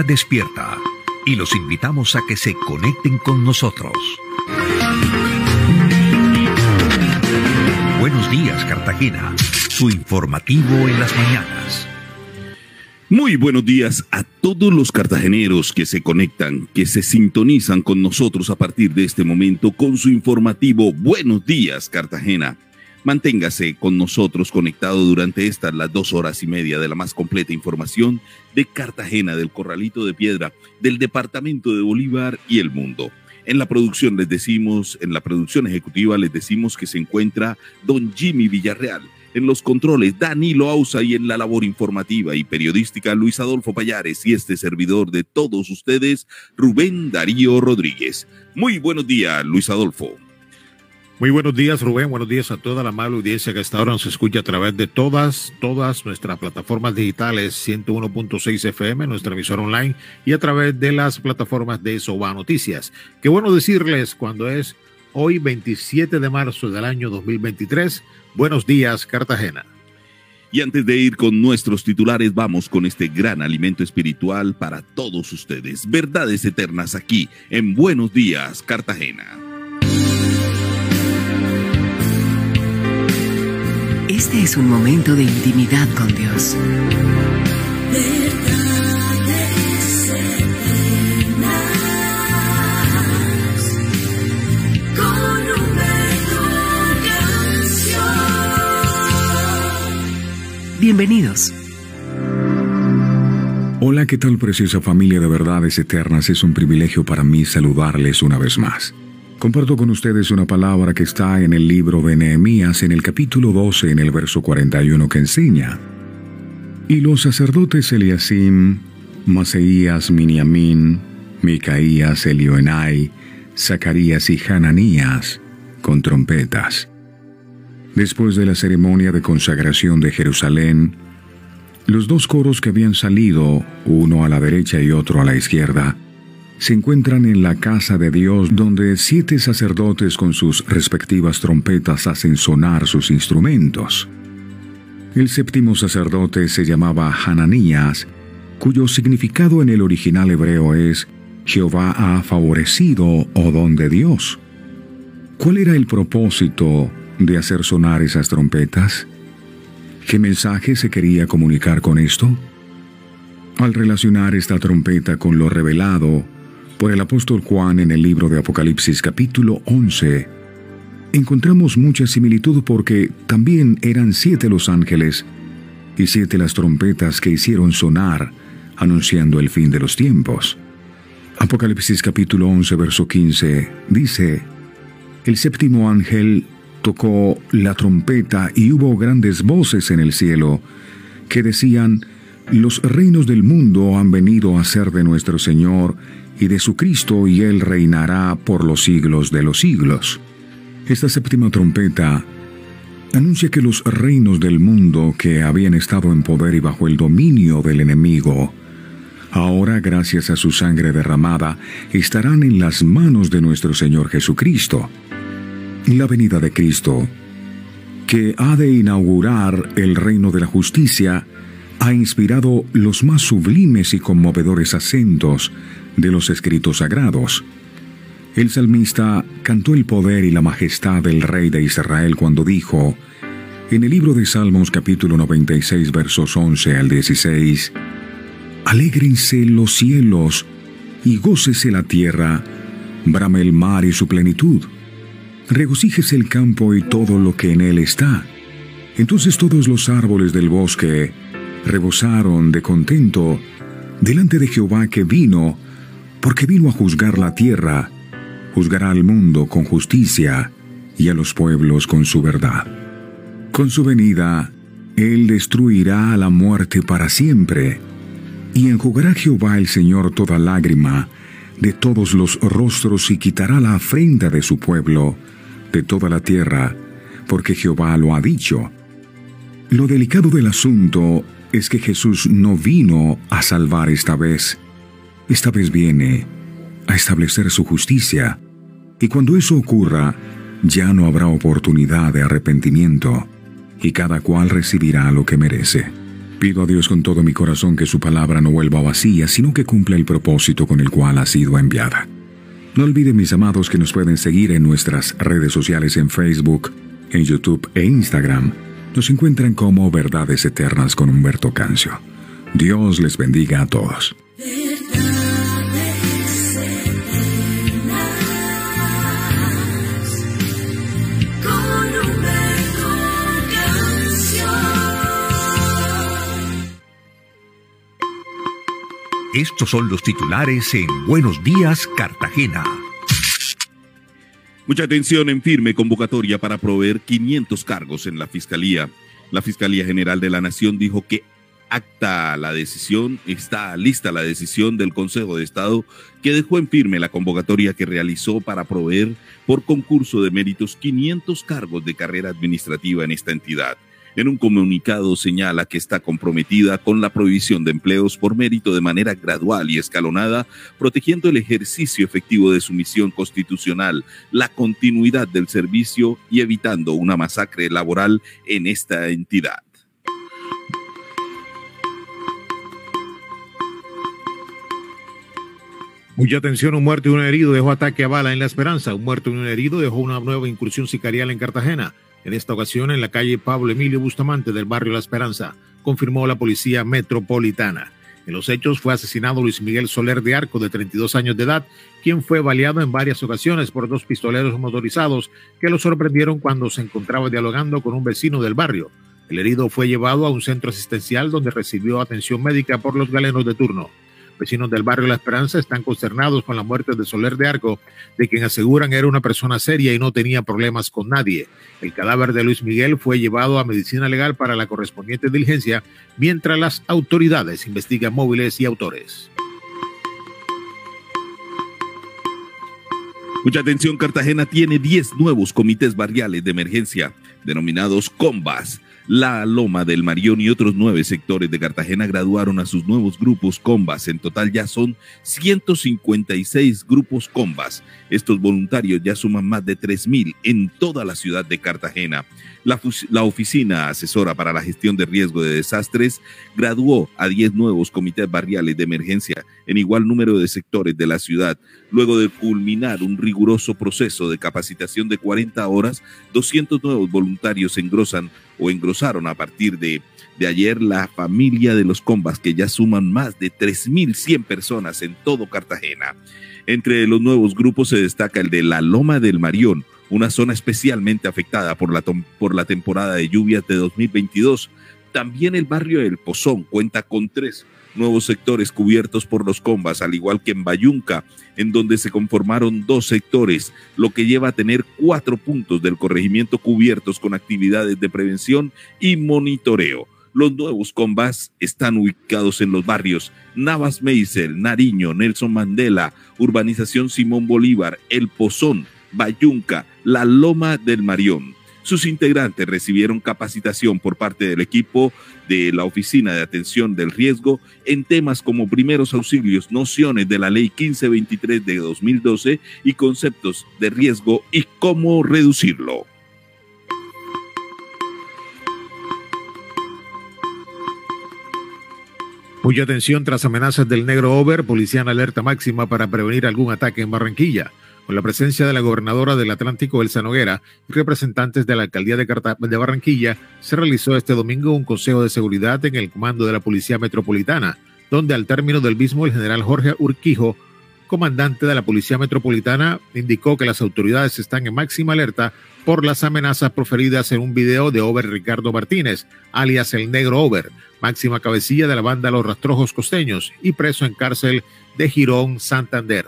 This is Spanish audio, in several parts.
Despierta y los invitamos a que se conecten con nosotros. Buenos días, Cartagena. Su informativo en las mañanas. Muy buenos días a todos los cartageneros que se conectan, que se sintonizan con nosotros a partir de este momento con su informativo Buenos días, Cartagena. Manténgase con nosotros conectado durante estas las dos horas y media de la más completa información de Cartagena, del Corralito de Piedra, del Departamento de Bolívar y el mundo. En la producción les decimos, en la producción ejecutiva les decimos que se encuentra don Jimmy Villarreal. En los controles, Danilo Ausa y en la labor informativa y periodística, Luis Adolfo Payares y este servidor de todos ustedes, Rubén Darío Rodríguez. Muy buenos días, Luis Adolfo. Muy buenos días, Rubén. Buenos días a toda la mala audiencia que hasta ahora nos escucha a través de todas, todas nuestras plataformas digitales, 101.6 FM, nuestra emisora online y a través de las plataformas de Soba Noticias. Qué bueno decirles cuando es hoy 27 de marzo del año 2023. Buenos días, Cartagena. Y antes de ir con nuestros titulares, vamos con este gran alimento espiritual para todos ustedes. Verdades eternas aquí en Buenos días, Cartagena. Este es un momento de intimidad con Dios. Bienvenidos. Hola, ¿qué tal preciosa familia de verdades eternas? Es un privilegio para mí saludarles una vez más. Comparto con ustedes una palabra que está en el libro de Nehemías en el capítulo 12 en el verso 41 que enseña. Y los sacerdotes Eliasim, Maseías, Miniamín, Micaías, Elioenai, Zacarías y Hananías, con trompetas. Después de la ceremonia de consagración de Jerusalén, los dos coros que habían salido, uno a la derecha y otro a la izquierda, se encuentran en la casa de Dios donde siete sacerdotes con sus respectivas trompetas hacen sonar sus instrumentos. El séptimo sacerdote se llamaba Hananías, cuyo significado en el original hebreo es Jehová ha favorecido, o don de Dios. ¿Cuál era el propósito de hacer sonar esas trompetas? ¿Qué mensaje se quería comunicar con esto? Al relacionar esta trompeta con lo revelado por el apóstol Juan en el libro de Apocalipsis capítulo 11, encontramos mucha similitud porque también eran siete los ángeles y siete las trompetas que hicieron sonar anunciando el fin de los tiempos. Apocalipsis capítulo 11 verso 15 dice, El séptimo ángel tocó la trompeta y hubo grandes voces en el cielo que decían, Los reinos del mundo han venido a ser de nuestro Señor y de su Cristo y Él reinará por los siglos de los siglos. Esta séptima trompeta anuncia que los reinos del mundo que habían estado en poder y bajo el dominio del enemigo, ahora gracias a su sangre derramada, estarán en las manos de nuestro Señor Jesucristo. La venida de Cristo, que ha de inaugurar el reino de la justicia, ha inspirado los más sublimes y conmovedores acentos de los escritos sagrados. El salmista cantó el poder y la majestad del rey de Israel cuando dijo, en el libro de Salmos capítulo 96 versos 11 al 16, Alégrense los cielos y gócese la tierra, brame el mar y su plenitud regocíjese el campo y todo lo que en él está. Entonces todos los árboles del bosque rebosaron de contento delante de Jehová que vino, porque vino a juzgar la tierra, juzgará al mundo con justicia y a los pueblos con su verdad. Con su venida, Él destruirá a la muerte para siempre, y enjugará Jehová el Señor toda lágrima de todos los rostros y quitará la afrenta de su pueblo, de toda la tierra, porque Jehová lo ha dicho. Lo delicado del asunto es que Jesús no vino a salvar esta vez. Esta vez viene a establecer su justicia. Y cuando eso ocurra, ya no habrá oportunidad de arrepentimiento, y cada cual recibirá lo que merece. Pido a Dios con todo mi corazón que su palabra no vuelva vacía, sino que cumpla el propósito con el cual ha sido enviada. No olviden, mis amados, que nos pueden seguir en nuestras redes sociales en Facebook, en YouTube e Instagram. Nos encuentran como Verdades Eternas con Humberto Cancio. Dios les bendiga a todos. Estos son los titulares en Buenos Días, Cartagena. Mucha atención en firme convocatoria para proveer 500 cargos en la Fiscalía. La Fiscalía General de la Nación dijo que acta la decisión, está lista la decisión del Consejo de Estado que dejó en firme la convocatoria que realizó para proveer por concurso de méritos 500 cargos de carrera administrativa en esta entidad. En un comunicado señala que está comprometida con la provisión de empleos por mérito de manera gradual y escalonada, protegiendo el ejercicio efectivo de su misión constitucional, la continuidad del servicio y evitando una masacre laboral en esta entidad. Mucha atención, un muerto y un herido dejó ataque a bala en La Esperanza. Un muerto y un herido dejó una nueva incursión sicarial en Cartagena en esta ocasión en la calle Pablo Emilio Bustamante del barrio La Esperanza, confirmó la policía metropolitana. En los hechos fue asesinado Luis Miguel Soler de Arco, de 32 años de edad, quien fue baleado en varias ocasiones por dos pistoleros motorizados que lo sorprendieron cuando se encontraba dialogando con un vecino del barrio. El herido fue llevado a un centro asistencial donde recibió atención médica por los galenos de turno. Vecinos del barrio La Esperanza están consternados con la muerte de Soler de Arco, de quien aseguran era una persona seria y no tenía problemas con nadie. El cadáver de Luis Miguel fue llevado a medicina legal para la correspondiente diligencia, mientras las autoridades investigan móviles y autores. Mucha atención, Cartagena tiene 10 nuevos comités barriales de emergencia, denominados COMBAS. La Loma del Marión y otros nueve sectores de Cartagena graduaron a sus nuevos grupos combas. En total ya son 156 grupos combas. Estos voluntarios ya suman más de 3.000 en toda la ciudad de Cartagena. La, la, Oficina Asesora para la Gestión de Riesgo de Desastres graduó a 10 nuevos comités barriales de emergencia en igual número de sectores de la ciudad. Luego de culminar un riguroso proceso de capacitación de 40 horas, 200 nuevos voluntarios engrosan o engrosaron a partir de, de ayer la familia de los combas que ya suman más de 3.100 personas en todo Cartagena. Entre los nuevos grupos se destaca el de la Loma del Marión, una zona especialmente afectada por la, por la temporada de lluvias de 2022. También el barrio del Pozón cuenta con tres nuevos sectores cubiertos por los combas, al igual que en Bayunca, en donde se conformaron dos sectores, lo que lleva a tener cuatro puntos del corregimiento cubiertos con actividades de prevención y monitoreo. Los nuevos combas están ubicados en los barrios Navas Meisel, Nariño, Nelson Mandela, Urbanización Simón Bolívar, El Pozón, Bayunca, La Loma del Marión. Sus integrantes recibieron capacitación por parte del equipo de la Oficina de Atención del Riesgo en temas como primeros auxilios, nociones de la Ley 1523 de 2012 y conceptos de riesgo y cómo reducirlo. Mucha atención tras amenazas del negro over, policía en alerta máxima para prevenir algún ataque en Barranquilla con la presencia de la gobernadora del Atlántico, Elsa Noguera, y representantes de la alcaldía de, de Barranquilla, se realizó este domingo un consejo de seguridad en el comando de la Policía Metropolitana, donde al término del mismo el general Jorge Urquijo, comandante de la Policía Metropolitana, indicó que las autoridades están en máxima alerta por las amenazas proferidas en un video de Over Ricardo Martínez, alias el Negro Over, máxima cabecilla de la banda Los Rastrojos Costeños y preso en cárcel de Girón, Santander.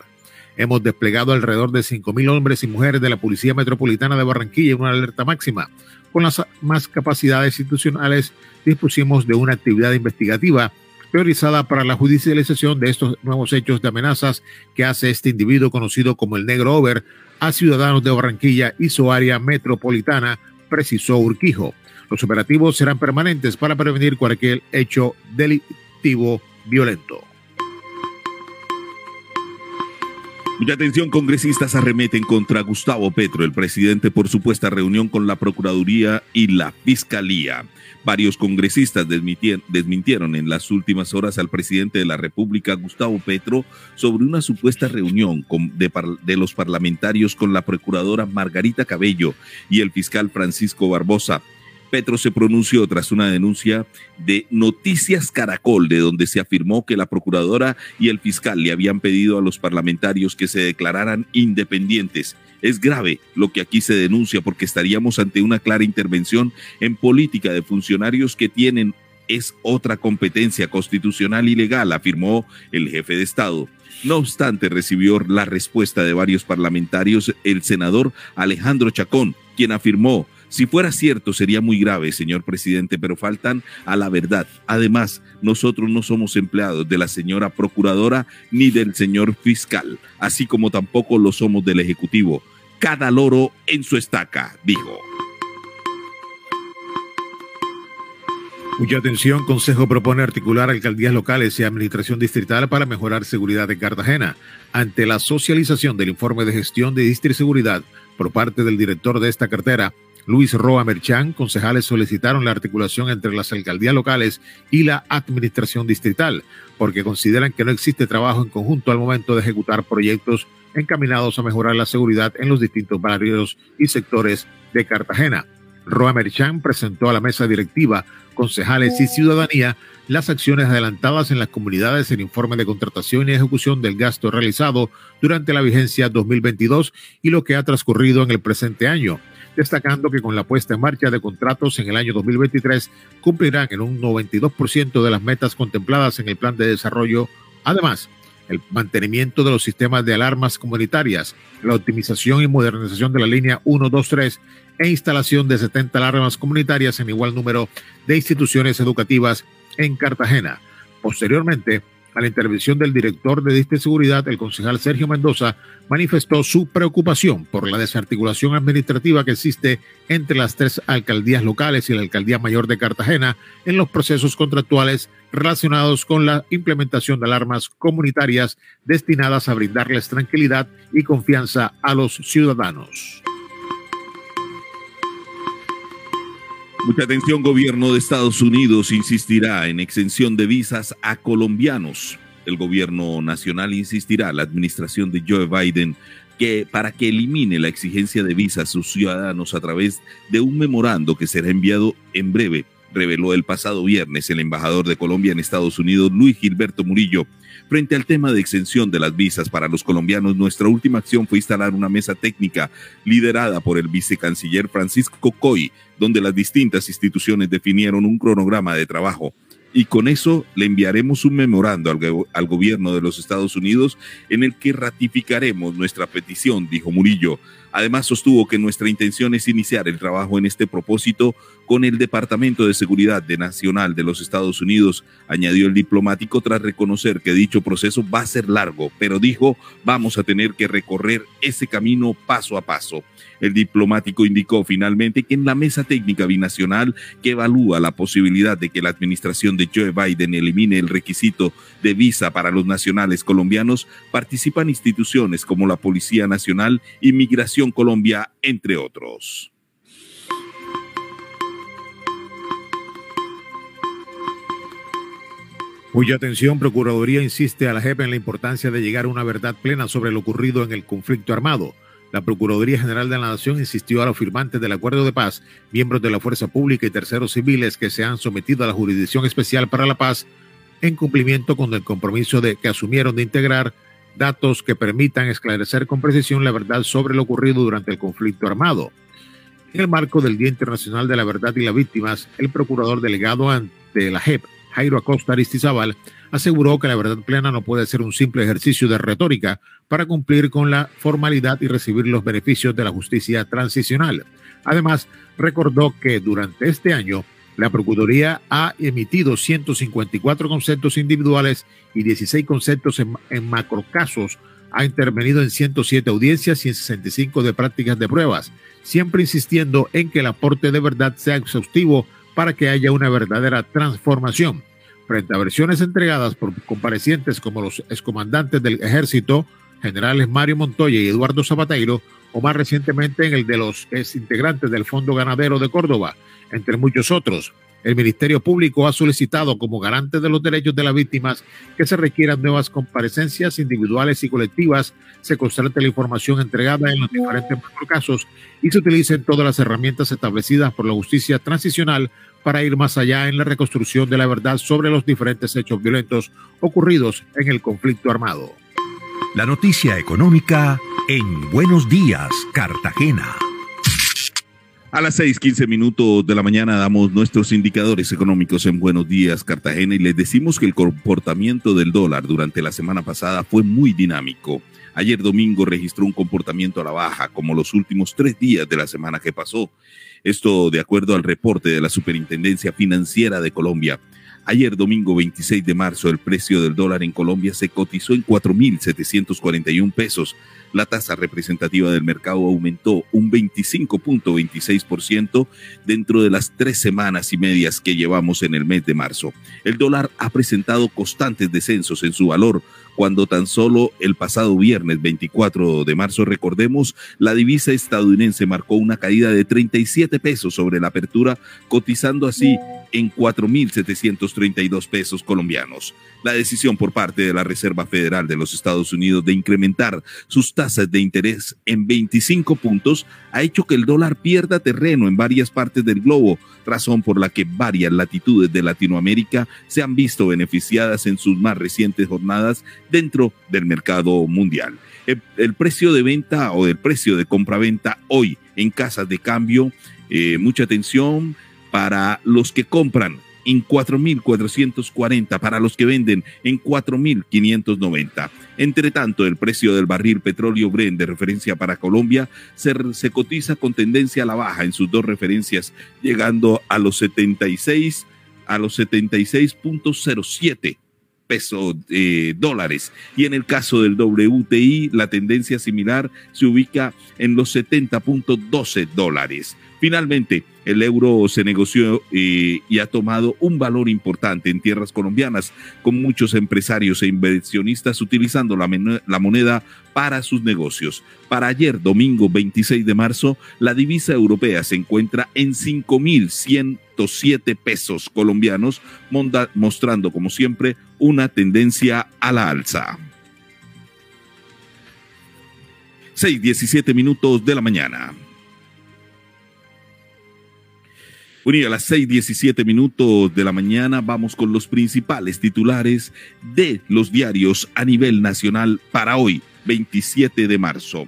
Hemos desplegado alrededor de 5.000 hombres y mujeres de la Policía Metropolitana de Barranquilla en una alerta máxima. Con las más capacidades institucionales dispusimos de una actividad investigativa priorizada para la judicialización de estos nuevos hechos de amenazas que hace este individuo conocido como el Negro Over a ciudadanos de Barranquilla y su área metropolitana, precisó Urquijo. Los operativos serán permanentes para prevenir cualquier hecho delictivo violento. Mucha atención, congresistas arremeten contra Gustavo Petro, el presidente, por supuesta reunión con la Procuraduría y la Fiscalía. Varios congresistas desmintieron en las últimas horas al presidente de la República, Gustavo Petro, sobre una supuesta reunión de, de los parlamentarios con la procuradora Margarita Cabello y el fiscal Francisco Barbosa Petro se pronunció tras una denuncia de Noticias Caracol, de donde se afirmó que la procuradora y el fiscal le habían pedido a los parlamentarios que se declararan independientes. Es grave lo que aquí se denuncia porque estaríamos ante una clara intervención en política de funcionarios que tienen es otra competencia constitucional y legal, afirmó el jefe de Estado. No obstante, recibió la respuesta de varios parlamentarios el senador Alejandro Chacón, quien afirmó si fuera cierto, sería muy grave, señor presidente, pero faltan a la verdad. Además, nosotros no somos empleados de la señora procuradora ni del señor fiscal, así como tampoco lo somos del Ejecutivo. Cada loro en su estaca, dijo. Mucha atención, Consejo propone articular alcaldías locales y administración distrital para mejorar seguridad en Cartagena. Ante la socialización del informe de gestión de distriseguridad por parte del director de esta cartera, Luis Roa Merchán, concejales solicitaron la articulación entre las alcaldías locales y la administración distrital, porque consideran que no existe trabajo en conjunto al momento de ejecutar proyectos encaminados a mejorar la seguridad en los distintos barrios y sectores de Cartagena. Roa Merchán presentó a la mesa directiva, concejales y ciudadanía las acciones adelantadas en las comunidades en informe de contratación y ejecución del gasto realizado durante la vigencia 2022 y lo que ha transcurrido en el presente año destacando que con la puesta en marcha de contratos en el año 2023 cumplirán en un 92% de las metas contempladas en el plan de desarrollo Además, el mantenimiento de los sistemas de alarmas comunitarias, la optimización y modernización de la línea 123 e instalación de 70 alarmas comunitarias en igual número de instituciones educativas en Cartagena. Posteriormente, a la intervención del director de Diste Seguridad, el concejal Sergio Mendoza manifestó su preocupación por la desarticulación administrativa que existe entre las tres alcaldías locales y la alcaldía mayor de Cartagena en los procesos contractuales relacionados con la implementación de alarmas comunitarias destinadas a brindarles tranquilidad y confianza a los ciudadanos. Mucha atención, gobierno de Estados Unidos insistirá en exención de visas a colombianos. El gobierno nacional insistirá, la administración de Joe Biden, que para que elimine la exigencia de visas a sus ciudadanos a través de un memorando que será enviado en breve, reveló el pasado viernes el embajador de Colombia en Estados Unidos, Luis Gilberto Murillo. Frente al tema de exención de las visas para los colombianos, nuestra última acción fue instalar una mesa técnica liderada por el vicecanciller Francisco Coy, donde las distintas instituciones definieron un cronograma de trabajo y con eso le enviaremos un memorando al, al, gobierno de los Estados Unidos en el que ratificaremos nuestra petición, dijo Murillo. Además, sostuvo que nuestra intención es iniciar el trabajo en este propósito con el Departamento de Seguridad Nacional de los Estados Unidos, añadió el diplomático tras reconocer que dicho proceso va a ser largo, pero dijo, vamos a tener que recorrer ese camino paso a paso. El diplomático indicó finalmente que en la mesa técnica binacional que evalúa la posibilidad de que la administración de Joe Biden elimine el requisito de visa para los nacionales colombianos, participan instituciones como la Policía Nacional, Inmigración Colombia, entre otros. Cuya atención, Procuraduría insiste a la JEP en la importancia de llegar a una verdad plena sobre lo ocurrido en el conflicto armado. La Procuraduría General de la Nación insistió a los firmantes del acuerdo de paz, miembros de la Fuerza Pública y terceros civiles que se han sometido a la Jurisdicción Especial para la Paz, en cumplimiento con el compromiso de que asumieron de integrar datos que permitan esclarecer con precisión la verdad sobre lo ocurrido durante el conflicto armado. En el marco del Día Internacional de la Verdad y las Víctimas, el procurador delegado ante la JEP, Jairo Acosta Aristizabal, aseguró que la verdad plena no puede ser un simple ejercicio de retórica para cumplir con la formalidad y recibir los beneficios de la justicia transicional. Además, recordó que durante este año la Procuraduría ha emitido 154 conceptos individuales y 16 conceptos en, macrocasos, ha intervenido en 107 audiencias y en 65 de prácticas de pruebas, siempre insistiendo en que el aporte de verdad sea exhaustivo para que haya una verdadera transformación. Frente a versiones entregadas por comparecientes como los excomandantes del ejército, generales Mario Montoya y Eduardo Zapateiro, o más recientemente en el de los integrantes del Fondo Ganadero de Córdoba, entre muchos otros. El Ministerio Público ha solicitado como garante de los derechos de las víctimas que se requieran nuevas comparecencias individuales y colectivas, se constante la información entregada en los diferentes casos y se utilicen todas las herramientas establecidas por la justicia transicional para ir más allá en la reconstrucción de la verdad sobre los diferentes hechos violentos ocurridos en el conflicto armado. La noticia económica en Buenos Días, Cartagena. A las 6:15 minutos de la mañana damos nuestros indicadores económicos en Buenos Días, Cartagena, y les decimos que el comportamiento del dólar durante la semana pasada fue muy dinámico. Ayer domingo registró un comportamiento a la baja, como los últimos tres días de la semana que pasó. Esto de acuerdo al reporte de la Superintendencia Financiera de Colombia. Ayer domingo 26 de marzo el precio del dólar en Colombia se cotizó en 4.741 pesos. La tasa representativa del mercado aumentó un 25.26% dentro de las tres semanas y medias que llevamos en el mes de marzo. El dólar ha presentado constantes descensos en su valor cuando tan solo el pasado viernes 24 de marzo, recordemos, la divisa estadounidense marcó una caída de 37 pesos sobre la apertura, cotizando así en 4.732 pesos colombianos. La decisión por parte de la Reserva Federal de los Estados Unidos de incrementar sus tasas de interés en 25 puntos ha hecho que el dólar pierda terreno en varias partes del globo, razón por la que varias latitudes de Latinoamérica se han visto beneficiadas en sus más recientes jornadas dentro del mercado mundial. El, precio de venta o el precio de compra-venta hoy en casas de cambio, eh, mucha atención para los que compran en 4.440 para los que venden en 4.590. Entre tanto, el precio del barril petróleo Brent de referencia para Colombia se, cotiza con tendencia a la baja en sus dos referencias, llegando a los 76 a los 76.07 pesos eh, dólares. Y en el caso del WTI, la tendencia similar se ubica en los 70.12 dólares. Finalmente, el euro se negoció eh, y ha tomado un valor importante en tierras colombianas, con muchos empresarios e inversionistas utilizando la, la, moneda para sus negocios. Para ayer, domingo 26 de marzo, la divisa europea se encuentra en 5.107 pesos colombianos, mostrando, como siempre, una tendencia a la alza. 6.17 minutos de la mañana. Bueno, y a las 6:17 minutos de la mañana vamos con los principales titulares de los diarios a nivel nacional para hoy, 27 de marzo.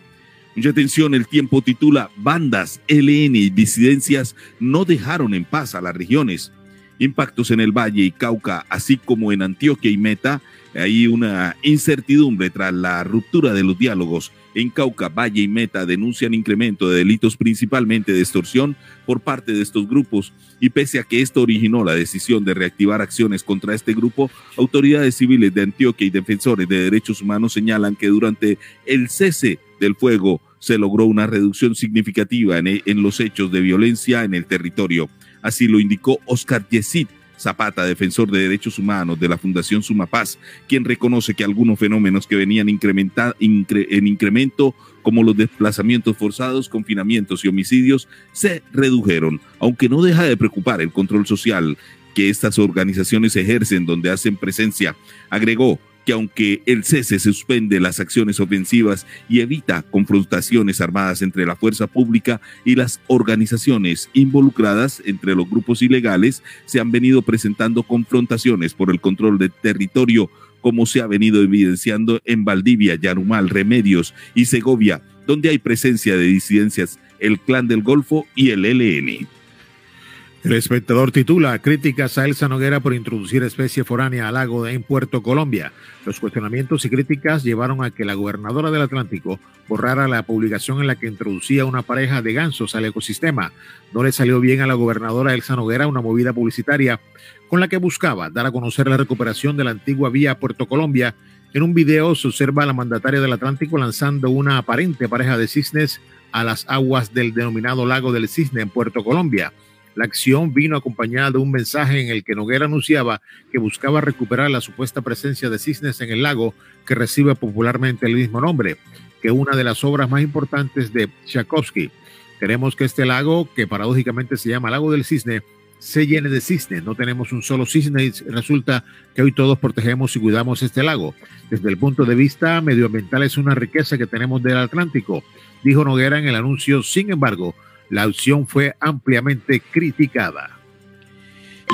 Mucha atención, el tiempo titula Bandas, LN y disidencias no dejaron en paz a las regiones. Impactos en el Valle y Cauca, así como en Antioquia y Meta, hay una incertidumbre tras la ruptura de los diálogos en Cauca, Valle y Meta denuncian incremento de delitos principalmente de extorsión por parte de estos grupos y pese a que esto originó la decisión de reactivar acciones contra este grupo, autoridades civiles de Antioquia y defensores de derechos humanos señalan que durante el cese del fuego se logró una reducción significativa en, los hechos de violencia en el territorio. Así lo indicó Oscar Yesid, Zapata, defensor de derechos humanos de la Fundación Sumapaz, quien reconoce que algunos fenómenos que venían en incremento, como los desplazamientos forzados, confinamientos y homicidios, se redujeron, aunque no deja de preocupar el control social que estas organizaciones ejercen donde hacen presencia. Agregó que aunque el cese suspende las acciones ofensivas y evita confrontaciones armadas entre la fuerza pública y las organizaciones involucradas entre los grupos ilegales, se han venido presentando confrontaciones por el control del territorio, como se ha venido evidenciando en Valdivia, Yarumal, Remedios y Segovia, donde hay presencia de disidencias, el Clan del Golfo y el LN. El espectador titula Críticas a Elsa Noguera por introducir especie foránea al lago en Puerto Colombia. Los cuestionamientos y críticas llevaron a que la gobernadora del Atlántico borrara la publicación en la que introducía una pareja de gansos al ecosistema. No le salió bien a la gobernadora Elsa Noguera una movida publicitaria con la que buscaba dar a conocer la recuperación de la antigua vía Puerto Colombia. En un video se observa a la mandataria del Atlántico lanzando una aparente pareja de cisnes a las aguas del denominado lago del cisne en Puerto Colombia. La acción vino acompañada de un mensaje en el que Noguera anunciaba que buscaba recuperar la supuesta presencia de cisnes en el lago que recibe popularmente el mismo nombre, que una de las obras más importantes de Tchaikovsky. Queremos que este lago, que paradójicamente se llama Lago del Cisne, se llene de cisnes. No tenemos un solo cisne y resulta que hoy todos protegemos y cuidamos este lago. Desde el punto de vista medioambiental es una riqueza que tenemos del Atlántico, dijo Noguera en el anuncio. Sin embargo, la opción fue ampliamente criticada.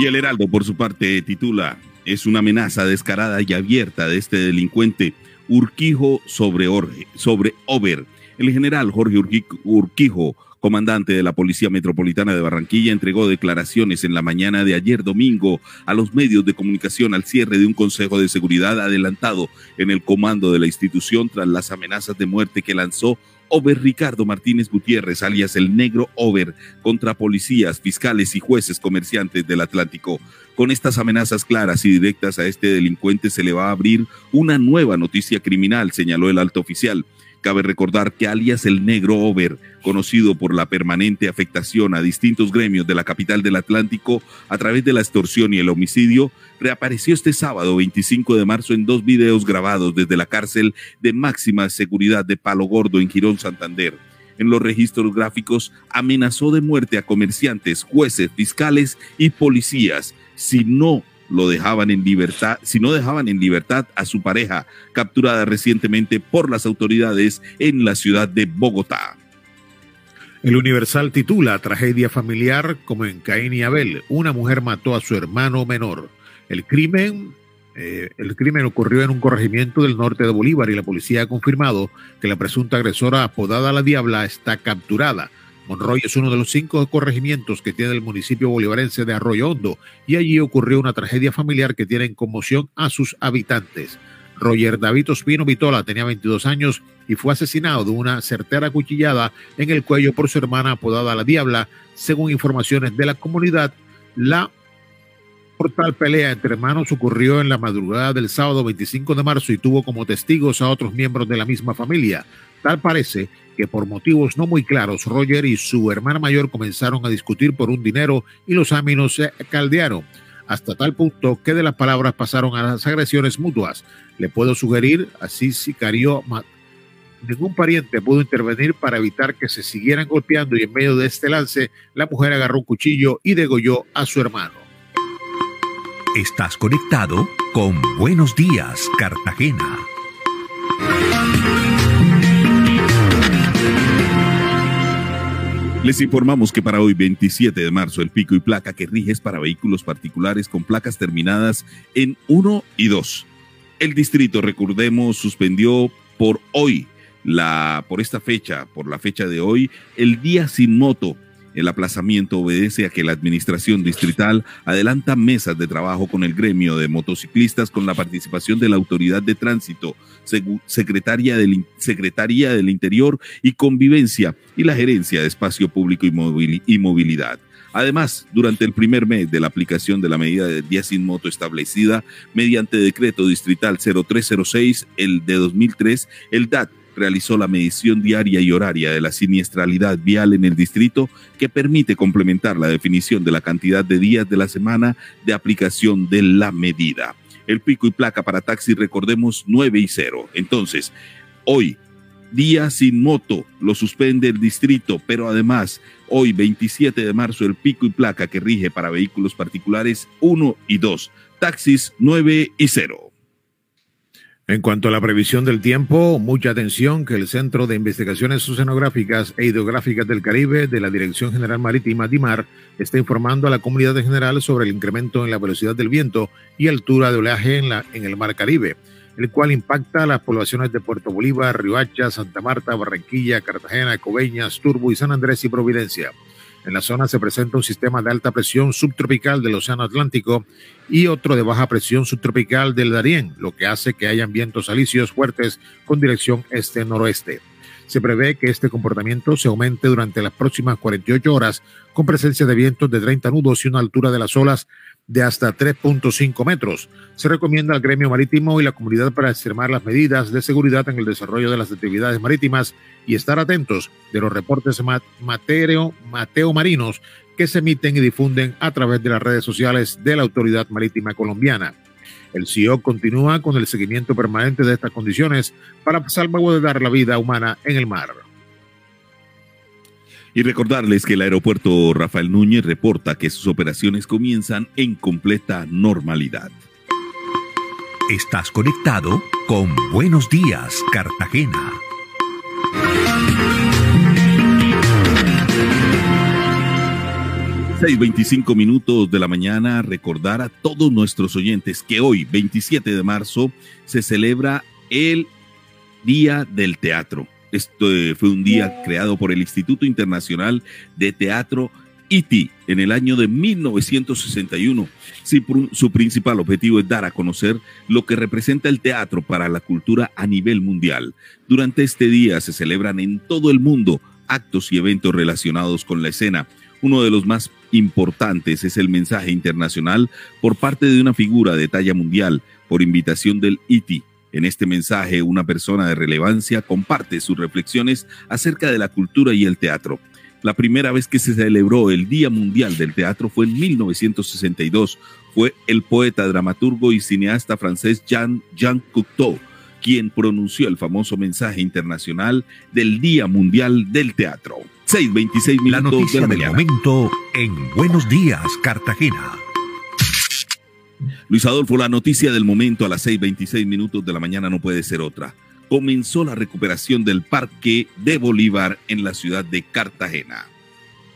Y el Heraldo, por su parte, titula, es una amenaza descarada y abierta de este delincuente Urquijo sobre, sobre Over. El general Jorge Urquijo, comandante de la Policía Metropolitana de Barranquilla, entregó declaraciones en la mañana de ayer domingo a los medios de comunicación al cierre de un Consejo de Seguridad adelantado en el comando de la institución tras las amenazas de muerte que lanzó Over Ricardo Martínez Gutiérrez, alias el negro Over, contra policías, fiscales y jueces comerciantes del Atlántico. Con estas amenazas claras y directas a este delincuente se le va a abrir una nueva noticia criminal, señaló el alto oficial. Cabe recordar que alias el negro Over, conocido por la permanente afectación a distintos gremios de la capital del Atlántico a través de la extorsión y el homicidio, reapareció este sábado 25 de marzo en dos videos grabados desde la cárcel de máxima seguridad de Palo Gordo en Girón, Santander. En los registros gráficos amenazó de muerte a comerciantes, jueces, fiscales y policías si no lo dejaban en libertad, si no dejaban en libertad a su pareja, capturada recientemente por las autoridades en la ciudad de Bogotá. El Universal titula Tragedia familiar como en Caín y Abel. Una mujer mató a su hermano menor. El crimen, eh, el crimen ocurrió en un corregimiento del norte de Bolívar y la policía ha confirmado que la presunta agresora apodada La Diabla está capturada. Monroy es uno de los cinco corregimientos que tiene el municipio bolivarense de Arroyo Hondo y allí ocurrió una tragedia familiar que tiene en conmoción a sus habitantes. Roger David Ospino Vitola tenía 22 años y fue asesinado de una certera cuchillada en el cuello por su hermana apodada La Diabla. Según informaciones de la comunidad, la mortal pelea entre hermanos ocurrió en la madrugada del sábado 25 de marzo y tuvo como testigos a otros miembros de la misma familia. Tal parece que por motivos no muy claros, Roger y su hermana mayor comenzaron a discutir por un dinero y los áminos se caldearon hasta tal punto que de las palabras pasaron a las agresiones mutuas. Le puedo sugerir, así sicario, ningún pariente pudo intervenir para evitar que se siguieran golpeando y en medio de este lance la mujer agarró un cuchillo y degolló a su hermano. Estás conectado con Buenos Días, Cartagena. Les informamos que para hoy, 27 de marzo, el pico y placa que rige es para vehículos particulares con placas terminadas en 1 y 2. El distrito, recordemos, suspendió por hoy, la, por esta fecha, por la fecha de hoy, el día sin moto el aplazamiento obedece a que la Administración Distrital adelanta mesas de trabajo con el gremio de motociclistas con la participación de la Autoridad de Tránsito, Secretaría del, Secretaría del Interior y Convivencia y la Gerencia de Espacio Público y Movilidad. Además, durante el primer mes de la aplicación de la medida de día sin moto establecida mediante decreto distrital 0306, el de 2003, el DAT realizó la medición diaria y horaria de la siniestralidad vial en el distrito que permite complementar la definición de la cantidad de días de la semana de aplicación de la medida. El pico y placa para taxi, recordemos, 9 y 0. Entonces, hoy, día sin moto, lo suspende el distrito, pero además, hoy, 27 de marzo, el pico y placa que rige para vehículos particulares 1 y 2, taxis 9 y 0. En cuanto a la previsión del tiempo, mucha atención que el Centro de Investigaciones Oceanográficas e Hidrográficas del Caribe de la Dirección General Marítima DIMAR está informando a la comunidad en general sobre el incremento en la velocidad del viento y altura de oleaje en, la, en el Mar Caribe, el cual impacta a las poblaciones de Puerto Bolívar, Riohacha, Santa Marta, Barranquilla, Cartagena, Coveñas, Turbo y San Andrés y Providencia. En la zona se presenta un sistema de alta presión subtropical del Océano Atlántico y otro de baja presión subtropical del Darién, lo que hace que hayan vientos alisios fuertes con dirección este-noroeste. Se prevé que este comportamiento se aumente durante las próximas 48 horas con presencia de vientos de 30 nudos y una altura de las olas de hasta 3.5 metros. Se recomienda al gremio marítimo y la comunidad para extremar las medidas de seguridad en el desarrollo de las actividades marítimas y estar atentos de los reportes mateo, mateo marinos que se emiten y difunden a través de las redes sociales de la Autoridad Marítima Colombiana. El CEO continúa con el seguimiento permanente de estas condiciones para salvaguardar la vida humana en el mar. Y recordarles que el aeropuerto Rafael Núñez reporta que sus operaciones comienzan en completa normalidad. Estás conectado con Buenos Días, Cartagena. Seis veinticinco minutos de la mañana, recordar a todos nuestros oyentes que hoy, 27 de marzo, se celebra el Día del Teatro. Esto fue un día creado por el Instituto Internacional de Teatro ITI en el año de 1961. Su principal objetivo es dar a conocer lo que representa el teatro para la cultura a nivel mundial. Durante este día se celebran en todo el mundo actos y eventos relacionados con la escena. Uno de los más importantes es el mensaje internacional por parte de una figura de talla mundial por invitación del ITI en este mensaje, una persona de relevancia comparte sus reflexiones acerca de la cultura y el teatro. La primera vez que se celebró el Día Mundial del Teatro fue en 1962. Fue el poeta, dramaturgo y cineasta francés Jean, Jean Cocteau quien pronunció el famoso mensaje internacional del Día Mundial del Teatro. 6.26 minutos la noticia de la del momento en Buenos Días, Cartagena. Luis Adolfo, la noticia del momento a las 6.26 minutos de la mañana no puede ser otra. Comenzó la recuperación del Parque de Bolívar en la ciudad de Cartagena.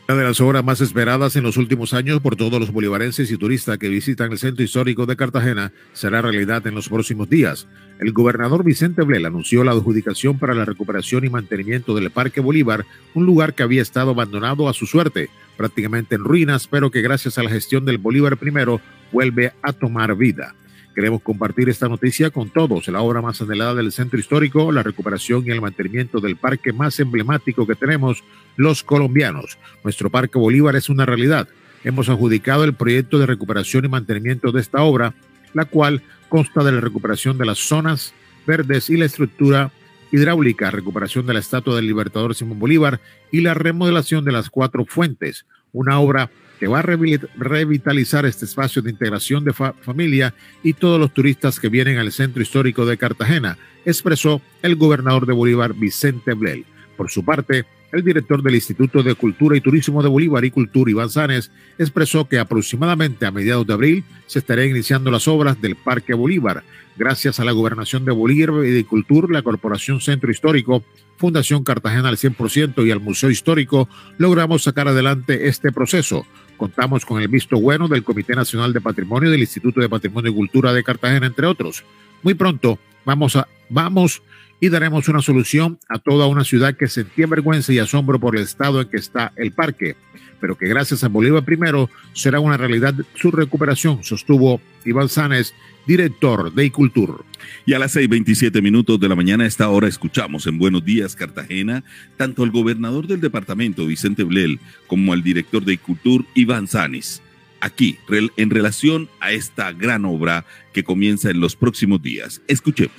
Una de las obras más esperadas en los últimos años por todos los bolivarenses y turistas que visitan el centro histórico de Cartagena será realidad en los próximos días. El gobernador Vicente Blel anunció la adjudicación para la recuperación y mantenimiento del Parque Bolívar, un lugar que había estado abandonado a su suerte, prácticamente en ruinas, pero que gracias a la gestión del Bolívar I vuelve a tomar vida. Queremos compartir esta noticia con todos. La obra más anhelada del centro histórico, la recuperación y el mantenimiento del parque más emblemático que tenemos los colombianos. Nuestro Parque Bolívar es una realidad. Hemos adjudicado el proyecto de recuperación y mantenimiento de esta obra, la cual consta de la recuperación de las zonas verdes y la estructura hidráulica, recuperación de la estatua del Libertador Simón Bolívar y la remodelación de las cuatro fuentes. Una obra que va a revitalizar este espacio de integración de familia y todos los turistas que vienen al centro histórico de Cartagena, expresó el gobernador de Bolívar, Vicente Blel. Por su parte, el director del Instituto de Cultura y Turismo de Bolívar y Cultura, Iván Sanes, expresó que aproximadamente a mediados de abril se estarían iniciando las obras del Parque Bolívar. Gracias a la Gobernación de Bolívar y de Cultura, la Corporación Centro Histórico, Fundación Cartagena al 100% y al Museo Histórico, logramos sacar adelante este proceso. Contamos con el visto bueno del Comité Nacional de Patrimonio del Instituto de Patrimonio y Cultura de Cartagena, entre otros. Muy pronto vamos a vamos y daremos una solución a toda una ciudad que sentía vergüenza y asombro por el estado en que está el parque, pero que gracias a Bolívar primero será una realidad su recuperación, sostuvo Iván Sánes, director de Icultur. Y a las 6:27 minutos de la mañana, a esta hora, escuchamos en Buenos Días Cartagena tanto al gobernador del departamento, Vicente Blel, como al director de Icultur, Iván Sánes. Aquí, en relación a esta gran obra que comienza en los próximos días. Escuchemos.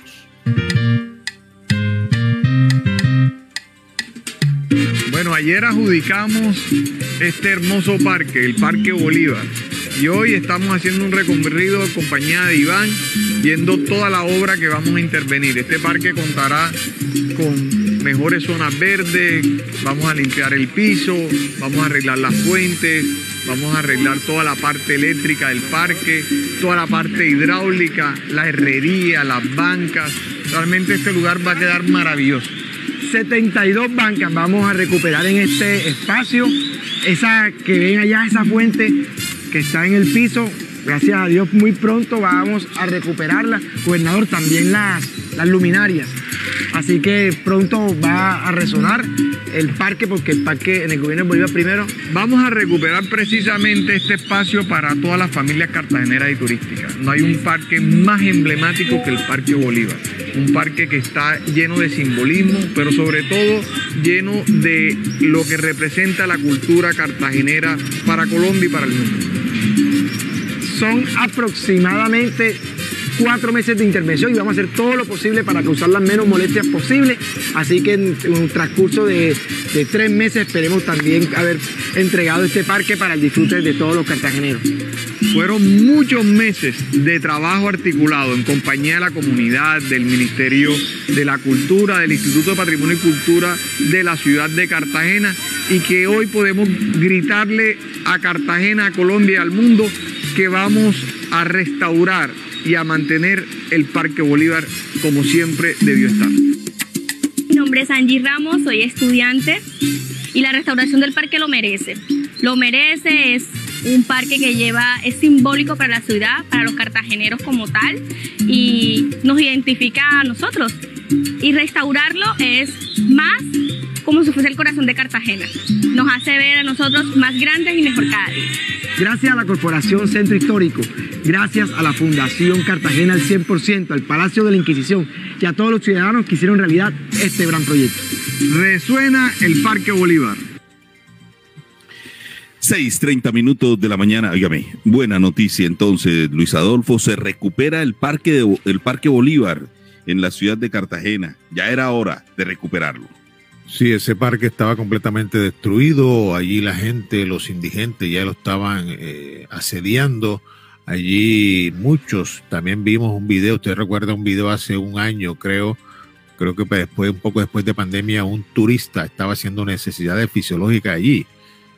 Bueno, ayer adjudicamos este hermoso parque, el Parque Bolívar. Y hoy estamos haciendo un recorrido en compañía de Iván, viendo toda la obra que vamos a intervenir. Este parque contará con mejores zonas verdes, vamos a limpiar el piso, vamos a arreglar las fuentes, vamos a arreglar toda la parte eléctrica del parque, toda la parte hidráulica, la herrería, las bancas. Realmente este lugar va a quedar maravilloso. 72 bancas vamos a recuperar en este espacio. Esa que ven allá, esa fuente que está en el piso, gracias a Dios muy pronto vamos a recuperarla. Gobernador, también las, las luminarias. Así que pronto va a resonar el parque, porque el parque en el gobierno de Bolívar primero. Vamos a recuperar precisamente este espacio para todas las familias cartageneras y turísticas. No hay un parque más emblemático que el Parque Bolívar. Un parque que está lleno de simbolismo, pero sobre todo lleno de lo que representa la cultura cartagenera para Colombia y para el mundo. Son aproximadamente cuatro meses de intervención y vamos a hacer todo lo posible para causar las menos molestias posible. Así que en, un transcurso de, tres meses esperemos también haber entregado este parque para el disfrute de todos los cartageneros. Fueron muchos meses de trabajo articulado en compañía de la comunidad, del Ministerio de la Cultura, del Instituto de Patrimonio y Cultura de la ciudad de Cartagena y que hoy podemos gritarle a Cartagena, a Colombia y al mundo que vamos a restaurar y a mantener el Parque Bolívar como siempre debió estar. Mi nombre es Angie Ramos, soy estudiante y la restauración del parque lo merece. Lo merece, es un parque que lleva, es simbólico para la ciudad, para los cartageneros como tal y nos identifica a nosotros. Y restaurarlo es más como si fuese el corazón de Cartagena. Nos hace ver a nosotros más grandes y mejor cada día. Gracias a la Corporación Centro Histórico, gracias a la Fundación Cartagena al 100%, al Palacio de la Inquisición y a todos los ciudadanos que hicieron realidad este gran proyecto. Resuena el Parque Bolívar. 6:30 minutos de la mañana. Óigame, buena noticia entonces, Luis Adolfo. Se recupera el Parque, de, el Parque Bolívar en la ciudad de Cartagena. Ya era hora de recuperarlo. Sí, ese parque estaba completamente destruido. Allí la gente, los indigentes ya lo estaban eh, asediando. Allí muchos, también vimos un video, usted recuerda un video hace un año, creo, creo que después, un poco después de pandemia, un turista estaba haciendo necesidades fisiológicas allí.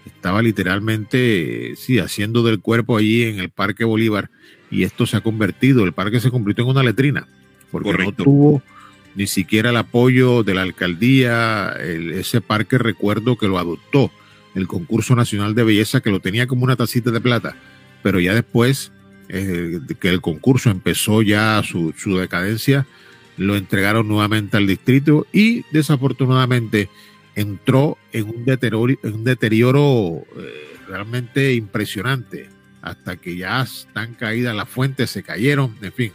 Estaba literalmente, sí, haciendo del cuerpo allí en el Parque Bolívar y esto se ha convertido, el parque se convirtió en una letrina, porque no tuvo ni siquiera el apoyo de la alcaldía, ese parque recuerdo que lo adoptó. el concurso nacional de belleza que lo tenía como una tacita de plata, pero ya después eh, que el concurso empezó ya su, su decadencia, lo entregaron nuevamente al distrito y desafortunadamente entró en un deterioro, en un deterioro eh, realmente impresionante hasta que ya están caídas las fuentes, se cayeron, en fin.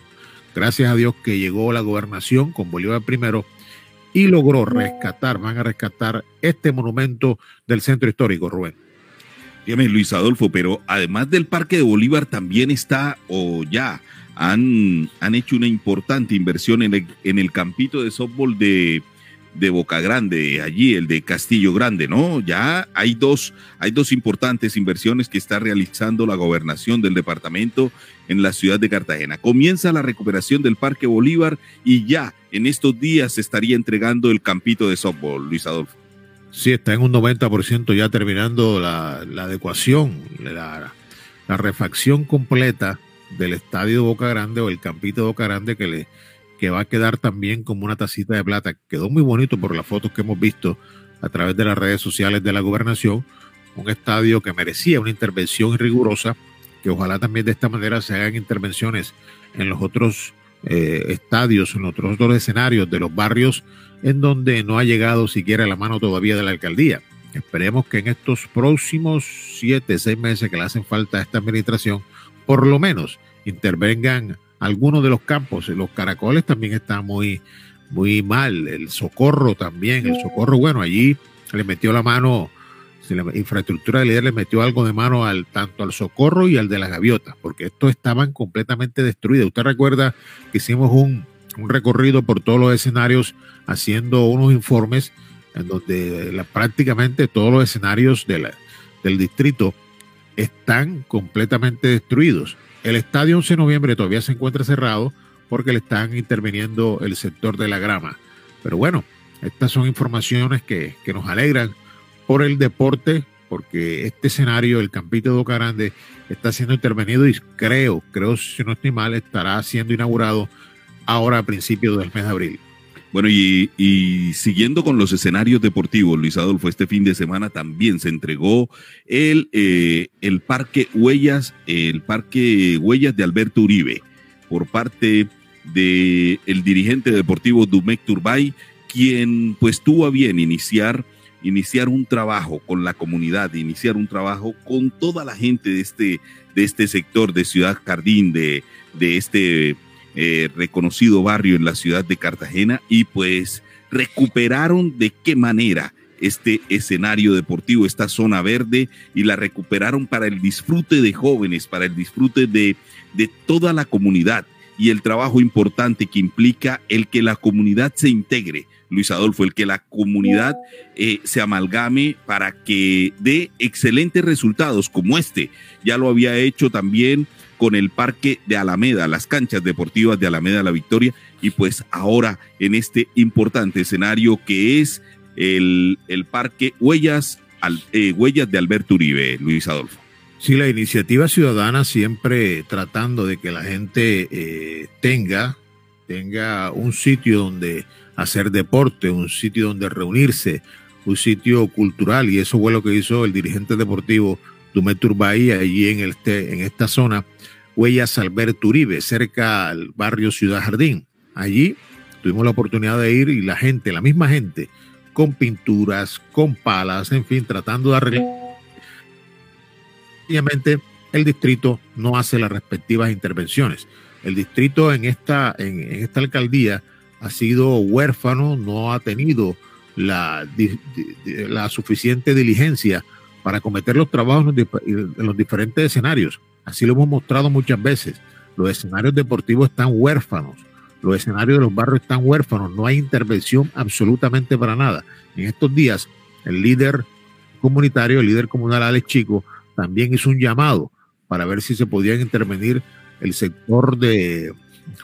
Gracias a Dios que llegó la gobernación con Bolívar primero y logró rescatar, van a rescatar este monumento del centro histórico, Rubén. Dígame, Luis Adolfo, pero además del Parque de Bolívar también está, o ya han, han hecho una importante inversión en el, en el campito de softball de, de Boca Grande, allí el de Castillo Grande, ¿no? Ya hay dos, hay dos importantes inversiones que está realizando la gobernación del departamento en la ciudad de Cartagena. Comienza la recuperación del Parque Bolívar y ya en estos días se estaría entregando el campito de softball, Luis Adolfo. Sí, está en un 90% ya terminando la, la adecuación, la, la refacción completa del estadio Boca Grande o el campito de Boca Grande que le que va a quedar también como una tacita de plata. Quedó muy bonito por las fotos que hemos visto a través de las redes sociales de la gobernación. Un estadio que merecía una intervención rigurosa, que ojalá también de esta manera se hagan intervenciones en los otros eh, estadios, en los otros escenarios de los barrios en donde no ha llegado siquiera la mano todavía de la alcaldía. Esperemos que en estos próximos siete, seis meses que le hacen falta a esta administración, por lo menos intervengan algunos de los campos. Los caracoles también están muy, muy mal. El socorro también. El socorro, bueno, allí le metió la mano, la infraestructura de líder le metió algo de mano al tanto al socorro y al de las gaviotas, porque estos estaban completamente destruidos. Usted recuerda que hicimos un, un recorrido por todos los escenarios haciendo unos informes en donde la, prácticamente todos los escenarios del distrito están completamente destruidos. El estadio 11 de noviembre todavía se encuentra cerrado porque le están interviniendo el sector de la grama. Pero bueno, estas son informaciones que, nos alegran por el deporte, porque este escenario, el Campito de Boca Grande, está siendo intervenido y creo, creo si no estoy mal, estará siendo inaugurado ahora a principios del mes de abril. Bueno, y, siguiendo con los escenarios deportivos, Luis Adolfo, este fin de semana también se entregó el, eh, el Parque Huellas, el Parque Huellas de Alberto Uribe, por parte del el dirigente deportivo Dumec Turbay, quien pues tuvo a bien iniciar, iniciar un trabajo con la comunidad, iniciar un trabajo con toda la gente de este, de este sector de Ciudad Jardín, de, de este eh, reconocido barrio en la ciudad de Cartagena y pues recuperaron de qué manera este escenario deportivo, esta zona verde y la recuperaron para el disfrute de jóvenes, para el disfrute de, de toda la comunidad y el trabajo importante que implica el que la comunidad se integre, Luis Adolfo, el que la comunidad eh, se amalgame para que dé excelentes resultados como este. Ya lo había hecho también con el Parque de Alameda, las canchas deportivas de Alameda La Victoria, y pues ahora en este importante escenario que es el, el Parque Huellas, eh, Huellas de Alberto Uribe, Luis Adolfo. Sí, la iniciativa ciudadana siempre tratando de que la gente eh, tenga, tenga un sitio donde hacer deporte, un sitio donde reunirse, un sitio cultural, y eso fue lo que hizo el dirigente deportivo Dumet Turbay allí en, este, en esta zona, Huellas Alberto Uribe, cerca al barrio Ciudad Jardín. Allí tuvimos la oportunidad de ir y la gente, la misma gente, con pinturas, con palas, en fin, tratando de arreglar. Obviamente, el distrito no hace las respectivas intervenciones. El distrito en esta, en, esta alcaldía ha sido huérfano, no ha tenido la suficiente diligencia para cometer los trabajos en los diferentes escenarios. Así lo hemos mostrado muchas veces. Los escenarios deportivos están huérfanos. Los escenarios de los barrios están huérfanos. No hay intervención absolutamente para nada. En estos días, el líder comunitario, el líder comunal Alex Chico, también hizo un llamado para ver si se podían intervenir el sector de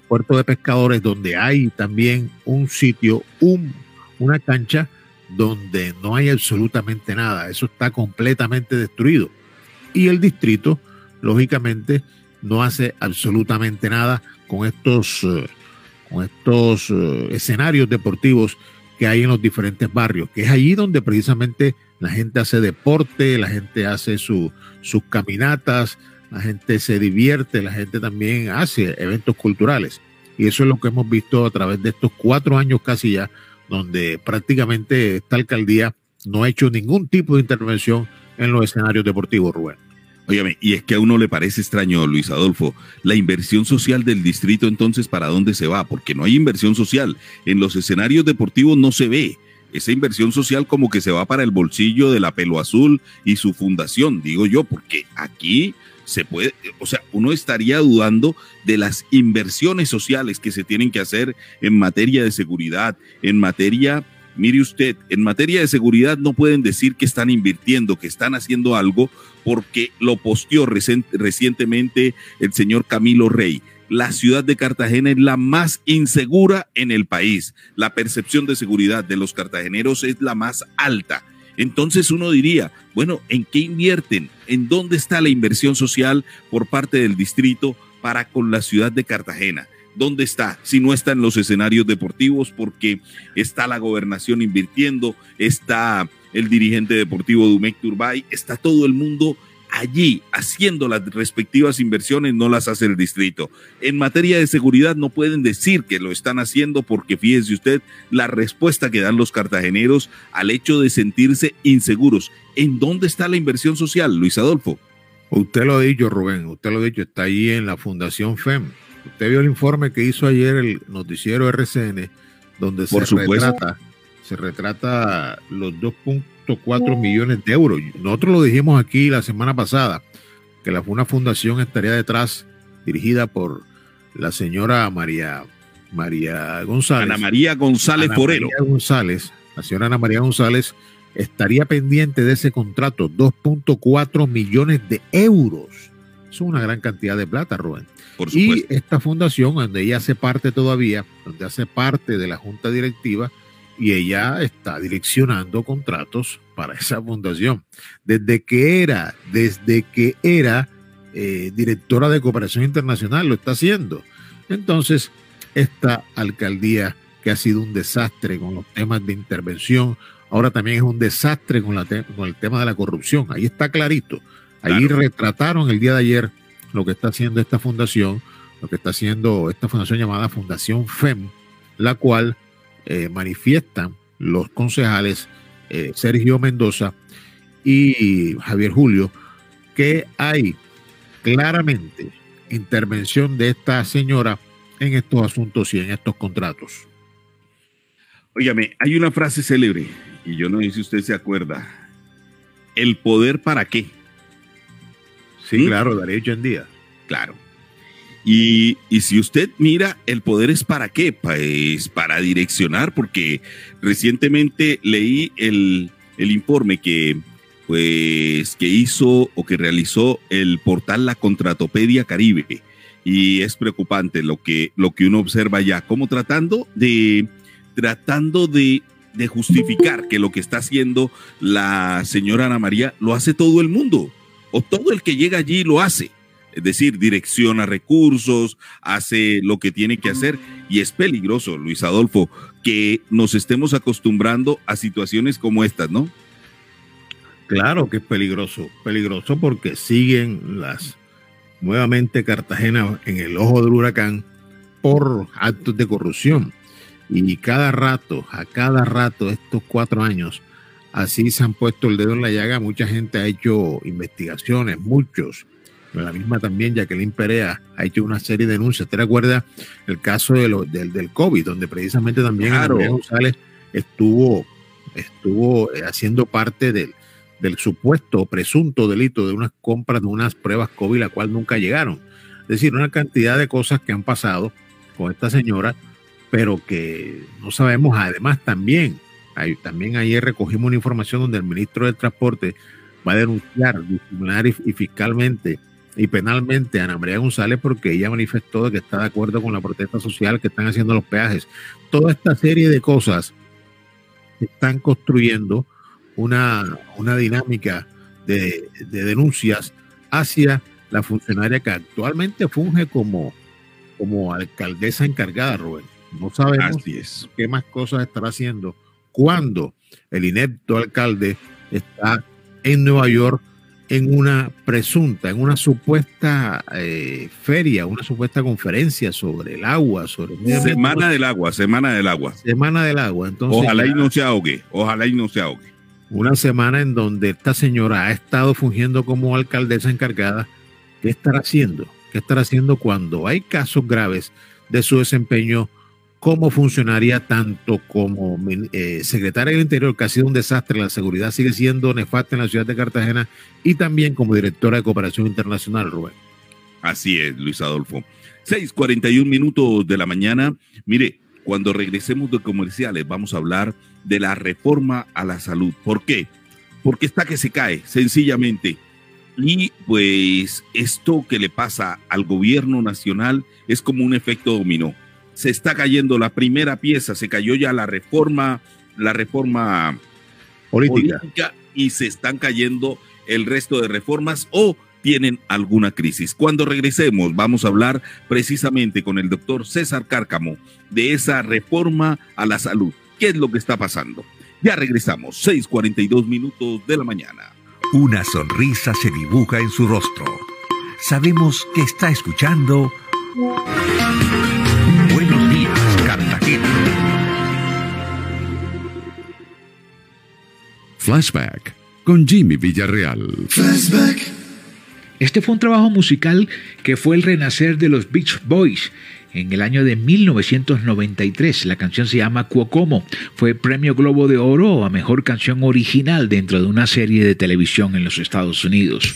puerto de pescadores, donde hay también un sitio, un, una cancha donde no hay absolutamente nada. Eso está completamente destruido. Y el distrito, lógicamente, no hace absolutamente nada con estos, eh, con estos eh, escenarios deportivos que hay en los diferentes barrios, que es allí donde precisamente la gente hace deporte, la gente hace su, sus caminatas, la gente se divierte, la gente también hace eventos culturales. Y eso es lo que hemos visto a través de estos cuatro años casi ya, donde prácticamente esta alcaldía no ha hecho ningún tipo de intervención en los escenarios deportivos, Rubén. Óyame, y es que a uno le parece extraño, Luis Adolfo, la inversión social del distrito entonces, ¿para dónde se va? Porque no hay inversión social. En los escenarios deportivos no se ve. Esa inversión social como que se va para el bolsillo de la Pelo Azul y su fundación, digo yo, porque aquí se puede, o sea, uno estaría dudando de las inversiones sociales que se tienen que hacer en materia de seguridad, en materia Mire usted, en materia de seguridad no pueden decir que están invirtiendo, que están haciendo algo, porque lo posteó recientemente el señor Camilo Rey. La ciudad de Cartagena es la más insegura en el país. La percepción de seguridad de los cartageneros es la más alta. Entonces uno diría, bueno, ¿en qué invierten? ¿En dónde está la inversión social por parte del distrito para con la ciudad de Cartagena? ¿Dónde está? Si no está en los escenarios deportivos, porque está la gobernación invirtiendo, está el dirigente deportivo Dumec Turbay, está todo el mundo allí haciendo las respectivas inversiones, no las hace el distrito. En materia de seguridad no pueden decir que lo están haciendo porque fíjese usted la respuesta que dan los cartageneros al hecho de sentirse inseguros. ¿En dónde está la inversión social, Luis Adolfo? Usted lo ha dicho, Rubén, usted lo ha dicho, está ahí en la Fundación FEM Usted vio el informe que hizo ayer el noticiero RCN, donde se retrata, se retrata los 2.4 millones de euros. Nosotros lo dijimos aquí la semana pasada, que la, una fundación estaría detrás, dirigida por la señora María, María González. Ana María González Ana María González, la señora Ana María González estaría pendiente de ese contrato, 2.4 millones de euros. Es una gran cantidad de plata, Rubén y esta fundación, donde ella hace parte todavía, donde hace parte de la junta directiva, y ella está direccionando contratos para esa fundación. Desde que era, desde que era eh, directora de cooperación internacional, lo está haciendo. Entonces, esta alcaldía que ha sido un desastre con los temas de intervención, ahora también es un desastre con, la con el tema de la corrupción. Ahí está clarito. Ahí retrataron el día de ayer lo que está haciendo esta fundación, lo que está haciendo esta fundación llamada Fundación FEM, la cual eh, manifiestan los concejales eh, Sergio Mendoza y Javier Julio que hay claramente intervención de esta señora en estos asuntos y en estos contratos. Óigame, hay una frase célebre, y yo no sé si usted se acuerda. ¿El poder para qué? Sí, ¿Mm? claro, en día. Claro. Y, si usted mira, el poder es para qué? Pues para direccionar, porque recientemente leí el, informe que, pues, que hizo o que realizó el portal La Contratopedia Caribe. Y es preocupante lo que, lo que uno observa ya, como tratando de, tratando de, de justificar que lo que está haciendo la señora Ana María lo hace todo el mundo, o todo el que llega allí lo hace es decir, direcciona recursos, hace lo que tiene que hacer y es peligroso, Luis Adolfo, que nos estemos acostumbrando a situaciones como estas, ¿no? Claro que es peligroso, peligroso porque siguen las nuevamente Cartagena en el ojo del huracán por actos de corrupción. Y cada rato, a cada rato, estos cuatro años, así se han puesto el dedo en la llaga. Mucha gente ha hecho investigaciones, muchos la misma también Jacqueline Perea ha hecho una serie de denuncias. ¿Te recuerda el caso de del, del COVID, donde precisamente también claro. González estuvo, estuvo eh, haciendo parte del, del supuesto presunto delito de unas compras de unas pruebas COVID, la cual nunca llegaron? Es decir, una cantidad de cosas que han pasado con esta señora, pero que no sabemos. Además, también, también ayer recogimos una información donde el ministro del Transporte va a denunciar disciplinar y fiscalmente y penalmente a Ana María González porque ella manifestó que está de acuerdo con la protesta social que están haciendo los peajes. Toda esta serie de cosas están construyendo una, una dinámica de, denuncias hacia la funcionaria que actualmente funge como, como alcaldesa encargada, Rubén. No sabemos qué más cosas estará haciendo cuando el inepto alcalde está en Nueva York en una presunta, en una supuesta eh, feria, una supuesta conferencia sobre el agua, sobre Semana del agua, semana del agua. Semana del agua. Entonces, ojalá y no se ahogue, ojalá y no se ahogue. Una semana en donde esta señora ha estado fungiendo como alcaldesa encargada. ¿Qué estará haciendo? ¿Qué estará haciendo cuando hay casos graves de su desempeño cómo funcionaría tanto como eh, secretaria del Interior, que ha sido un desastre, la seguridad sigue siendo nefasta en la ciudad de Cartagena, y también como directora de cooperación internacional, Rubén. Así es, Luis Adolfo. 6:41 minutos de la mañana. Mire, cuando regresemos de comerciales, vamos a hablar de la reforma a la salud. ¿Por qué? Porque está que se cae, sencillamente. Y pues esto que le pasa al gobierno nacional es como un efecto dominó se está cayendo la primera pieza, se cayó ya la reforma, la reforma política, y se están cayendo el resto de reformas o tienen alguna crisis. Cuando regresemos vamos a hablar precisamente con el doctor César Cárcamo de esa reforma a la salud. ¿Qué es lo que está pasando? Ya regresamos, 6:42 minutos de la mañana. Una sonrisa se dibuja en su rostro. Sabemos que está escuchando Flashback con Jimmy Villarreal. Flashback. Este fue un trabajo musical que fue el renacer de los Beach Boys en el año de 1993. La canción se llama Cuocomo. Fue premio Globo de Oro a mejor canción original dentro de una serie de televisión en los Estados Unidos.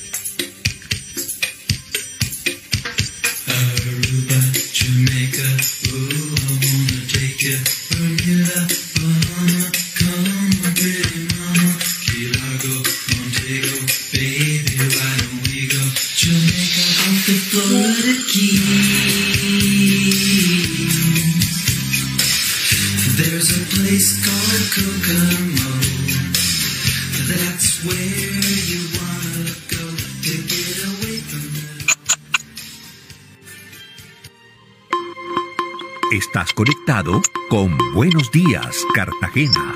Estás conectado con Buenos Días, Cartagena.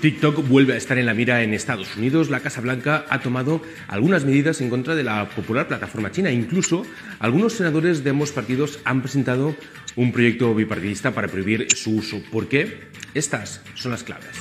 TikTok vuelve a estar en la mira en Estados Unidos. La Casa Blanca ha tomado algunas medidas en contra de la popular plataforma china. Incluso algunos senadores de ambos partidos han presentado un proyecto bipartidista para prohibir su uso. ¿Por qué? Estas son las claves.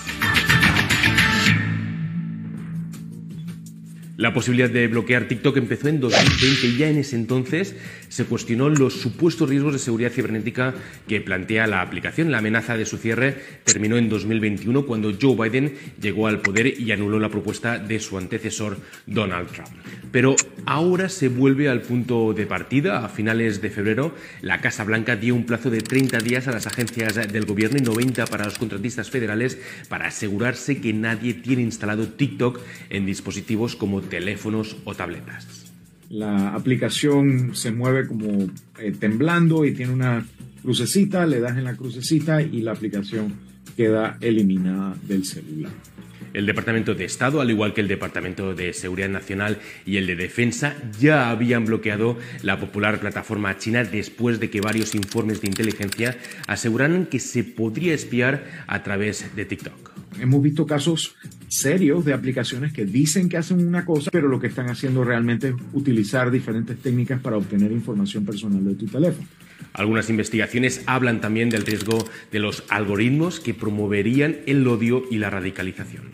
La posibilidad de bloquear TikTok empezó en 2020 y ya en ese entonces se cuestionó los supuestos riesgos de seguridad cibernética que plantea la aplicación. La amenaza de su cierre terminó en 2021 cuando Joe Biden llegó al poder y anuló la propuesta de su antecesor Donald Trump. Pero ahora se vuelve al punto de partida. A finales de febrero, la Casa Blanca dio un plazo de 30 días a las agencias del gobierno y 90 para los contratistas federales para asegurarse que nadie tiene instalado TikTok en dispositivos como teléfonos o tabletas. La aplicación se mueve como eh, temblando y tiene una crucecita, le das en la crucecita y la aplicación queda eliminada del celular. El Departamento de Estado, al igual que el Departamento de Seguridad Nacional y el de Defensa, ya habían bloqueado la popular plataforma china después de que varios informes de inteligencia aseguraran que se podría espiar a través de TikTok. Hemos visto casos serios de aplicaciones que dicen que hacen una cosa, pero lo que están haciendo realmente es utilizar diferentes técnicas para obtener información personal de tu teléfono. Algunas investigaciones hablan también del riesgo de los algoritmos que promoverían el odio y la radicalización.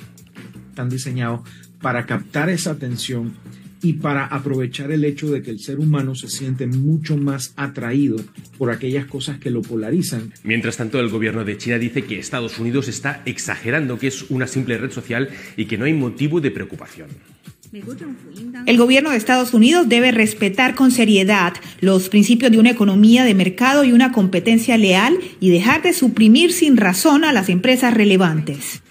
Están diseñados para captar esa atención y para aprovechar el hecho de que el ser humano se siente mucho más atraído por aquellas cosas que lo polarizan. Mientras tanto, el gobierno de China dice que Estados Unidos está exagerando que es una simple red social y que no hay motivo de preocupación. El gobierno de Estados Unidos debe respetar con seriedad los principios de una economía de mercado y una competencia leal y dejar de suprimir sin razón a las empresas relevantes.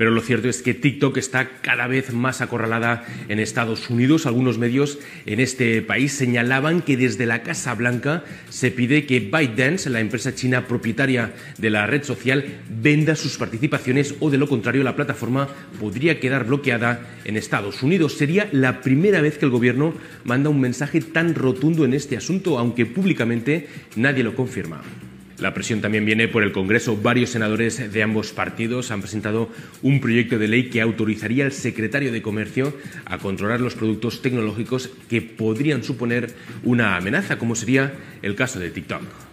Pero lo cierto es que TikTok está cada vez más acorralada en Estados Unidos. Algunos medios en este país señalaban que desde la Casa Blanca se pide que ByteDance, la empresa china propietaria de la red social, venda sus participaciones o de lo contrario la plataforma podría quedar bloqueada en Estados Unidos. Sería la primera vez que el gobierno manda un mensaje tan rotundo en este asunto, aunque públicamente nadie lo confirma. La presión también viene por el Congreso. Varios senadores de ambos partidos han presentado un proyecto de ley que autorizaría al secretario de Comercio a controlar los productos tecnológicos que podrían suponer una amenaza, como sería el caso de TikTok.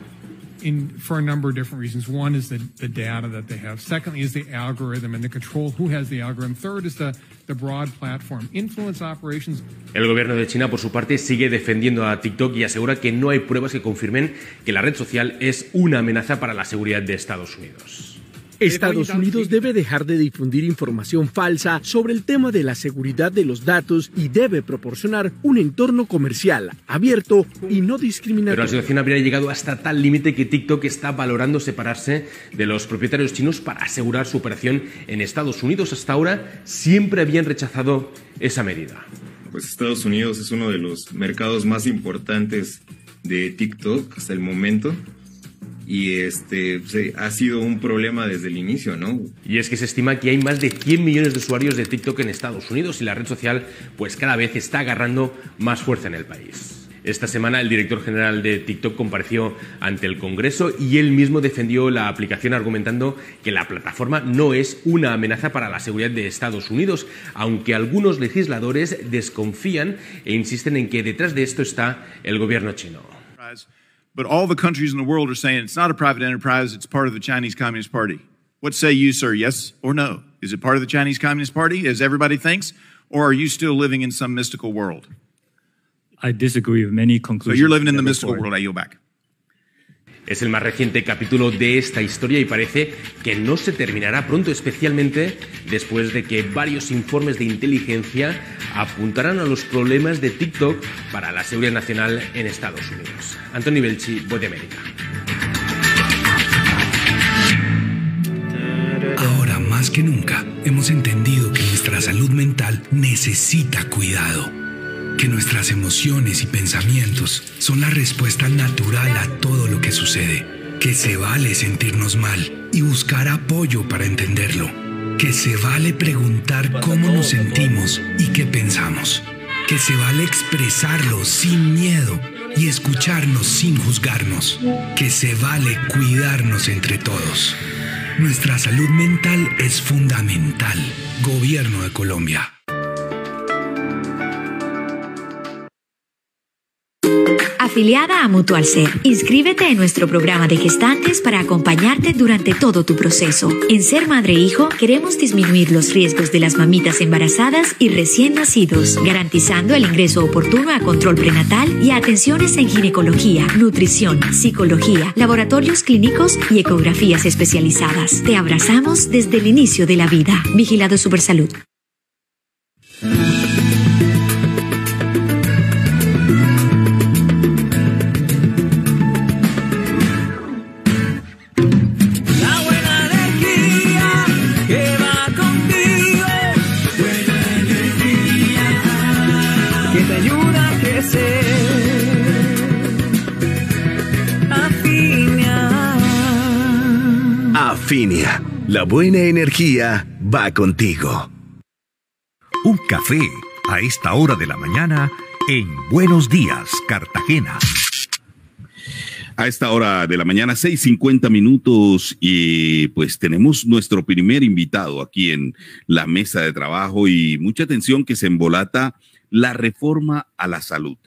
In for a number of different reasons. One is the, the data that they have. Secondly is the algorithm and the control who has the algorithm. Third is the, the broad platform. Influence operations. El gobierno de China, por su parte, sigue defendiendo a TikTok y asegura que no hay pruebas que confirmen que la red social es una amenaza para la seguridad de Estados Unidos. Estados Unidos debe dejar de difundir información falsa sobre el tema de la seguridad de los datos y debe proporcionar un entorno comercial abierto y no Pero la discriminatorio. situación habría llegado hasta tal límite que TikTok está valorando separarse de los propietarios chinos para asegurar su operación en Estados Unidos. Hasta ahora siempre habían rechazado esa medida. Pues Estados Unidos es uno de los mercados más importantes de TikTok hasta el momento y este ha sido un problema desde el inicio, ¿no? Y es que se estima que hay más de 100 millones de usuarios de TikTok en Estados Unidos y la red social pues cada vez está agarrando más fuerza en el país. Esta semana el director general de TikTok compareció ante el Congreso y él mismo defendió la aplicación argumentando que la plataforma no es una amenaza para la seguridad de Estados Unidos, aunque algunos legisladores desconfían e insisten en que detrás de esto está el gobierno chino. But all the countries in the world are saying it's not a private enterprise, it's part of the Chinese Communist Party. What say you, sir? Yes or no? Is it part of the Chinese Communist Party, as everybody thinks? Or are you still living in some mystical world? I disagree with many conclusions. So you're living in the mystical report. world. I yield back. Es el más reciente capítulo de esta historia y parece que no se terminará pronto, especialmente después de que varios informes de inteligencia apuntaran a los problemas de TikTok para la seguridad nacional en Estados Unidos. Anthony Belchi, Voz de América. Ahora más que nunca hemos entendido que nuestra salud mental necesita cuidado, que nuestras emociones y pensamientos son la respuesta natural a todo lo que sucede, que se vale sentirnos mal y buscar apoyo para entenderlo, que se vale preguntar cómo nos sentimos y qué pensamos, que se vale expresarlo sin miedo y escucharnos sin juzgarnos, que se vale cuidarnos entre todos. Nuestra salud mental es fundamental. Gobierno de Colombia. Afiliada a Mutual Ser, inscríbete en nuestro programa de gestantes para acompañarte durante todo tu proceso. En Ser Madre e Hijo queremos disminuir los riesgos de las mamitas embarazadas y recién nacidos, garantizando el ingreso oportuno a control prenatal y a atenciones en ginecología, nutrición, psicología, laboratorios clínicos y ecografías especializadas. Te abrazamos desde el inicio de la vida. Vigilado Supersalud. Afinia, la buena energía va contigo. Un café a esta hora de la mañana en Buenos Días, Cartagena. A esta hora de la mañana, 6:50 minutos, y pues tenemos nuestro primer invitado aquí en la mesa de trabajo y mucha atención que se embolata la reforma a la salud.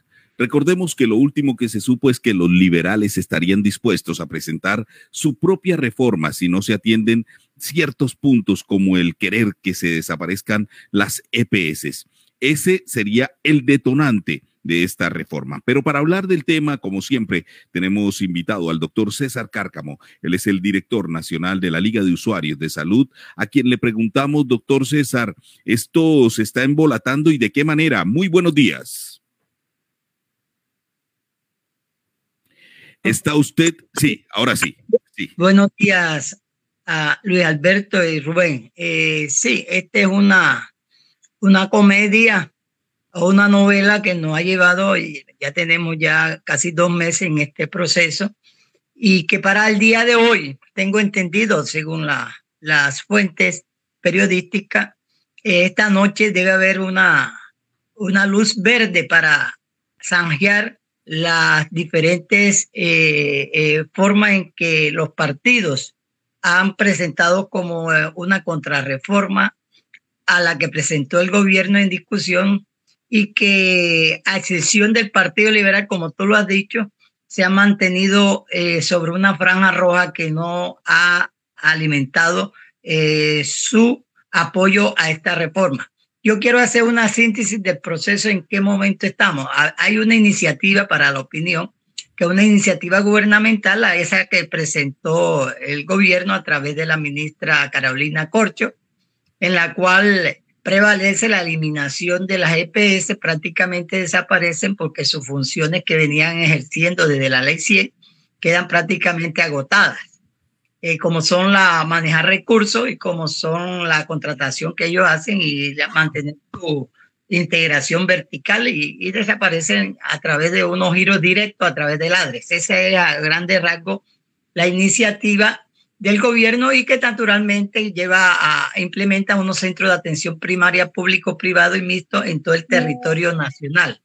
Recordemos que lo último que se supo es que los liberales estarían dispuestos a presentar su propia reforma si no se atienden ciertos puntos como el querer que se desaparezcan las EPS. Ese sería el detonante de esta reforma. Pero para hablar del tema, como siempre, tenemos invitado al doctor César Cárcamo. Él es el director nacional de la Liga de Usuarios de Salud, a quien le preguntamos, doctor César, ¿esto se está embolatando y de qué manera? Muy buenos días. ¿Está usted? Sí, ahora sí. Buenos días a Luis Alberto y Rubén. Eh, sí, esta es una, una comedia o una novela que nos ha llevado, y ya tenemos ya casi dos meses en este proceso, y que para el día de hoy, tengo entendido, según la, las fuentes periodísticas, esta noche debe haber una, una luz verde para zanjear las diferentes eh, eh, formas en que los partidos han presentado como eh, una contrarreforma a la que presentó el gobierno en discusión y que a excepción del Partido Liberal, como tú lo has dicho, se ha mantenido sobre una franja roja que no ha alimentado su apoyo a esta reforma. Yo quiero hacer una síntesis del proceso en qué momento estamos. Ha- Hay una iniciativa para la opinión, que es una iniciativa gubernamental, a esa que presentó el gobierno a través de la ministra Carolina Corcho, en la cual prevalece la eliminación de las EPS, prácticamente desaparecen porque sus funciones que venían ejerciendo desde la ley 100 quedan prácticamente agotadas eh, como son la manejar recursos y como son la contratación que ellos hacen y la- mantener su integración vertical y, y desaparecen a través de unos giros directos a través del ADRES. Esa es a grandes rasgos la iniciativa del gobierno y que naturalmente lleva a implementa unos centros de atención primaria público, privado y mixto en todo el territorio nacional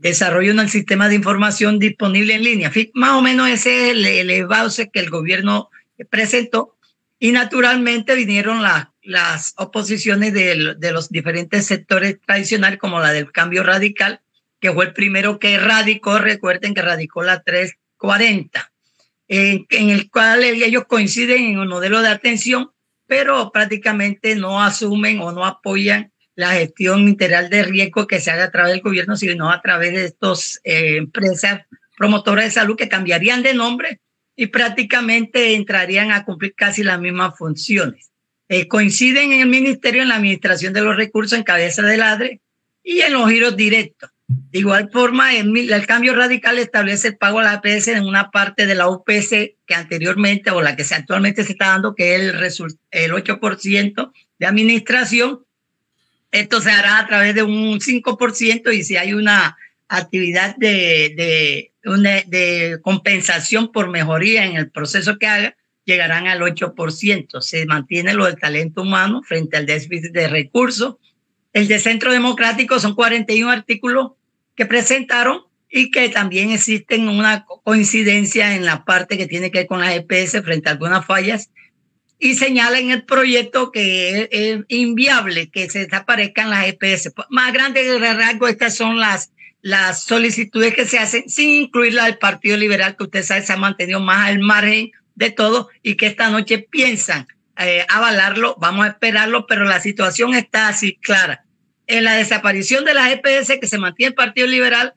desarrollo del sistema de información disponible en línea. Más o menos ese es el, el que el gobierno presentó y naturalmente vinieron la- las oposiciones de, de los diferentes sectores tradicionales como la del cambio radical, que fue el primero que radicó, recuerden que radicó la 340, en, en el cual ellos coinciden en un modelo de atención, pero prácticamente no asumen o no apoyan la gestión integral de riesgo que se haga a través del gobierno, sino a través de estas empresas promotoras de salud que cambiarían de nombre y prácticamente entrarían a cumplir casi las mismas funciones. Eh, coinciden en el ministerio en la administración de los recursos en cabeza del ADRE y en los giros directos. De igual forma, el, cambio radical establece el pago a la APS en una parte de la UPS que anteriormente o la que actualmente se está dando, que es el, el 8% de administración, esto se hará a través de un 5% y si hay una actividad de, de, una- de compensación por mejoría en el proceso que haga, llegarán al 8%. Se mantiene lo del talento humano frente al déficit de recursos. El de Centro Democrático son 41 artículos que presentaron y que también existen una co- coincidencia en la parte que tiene que ver con las EPS frente a algunas fallas y señala en el proyecto que es, inviable que se desaparezcan las EPS. Más grande de rasgo, estas son las, las solicitudes que se hacen sin incluir la del Partido Liberal, que usted sabe se ha mantenido más al margen de todo y que esta noche piensan eh, avalarlo. Vamos a esperarlo, pero la situación está así clara. En la desaparición de las EPS que se mantiene el Partido Liberal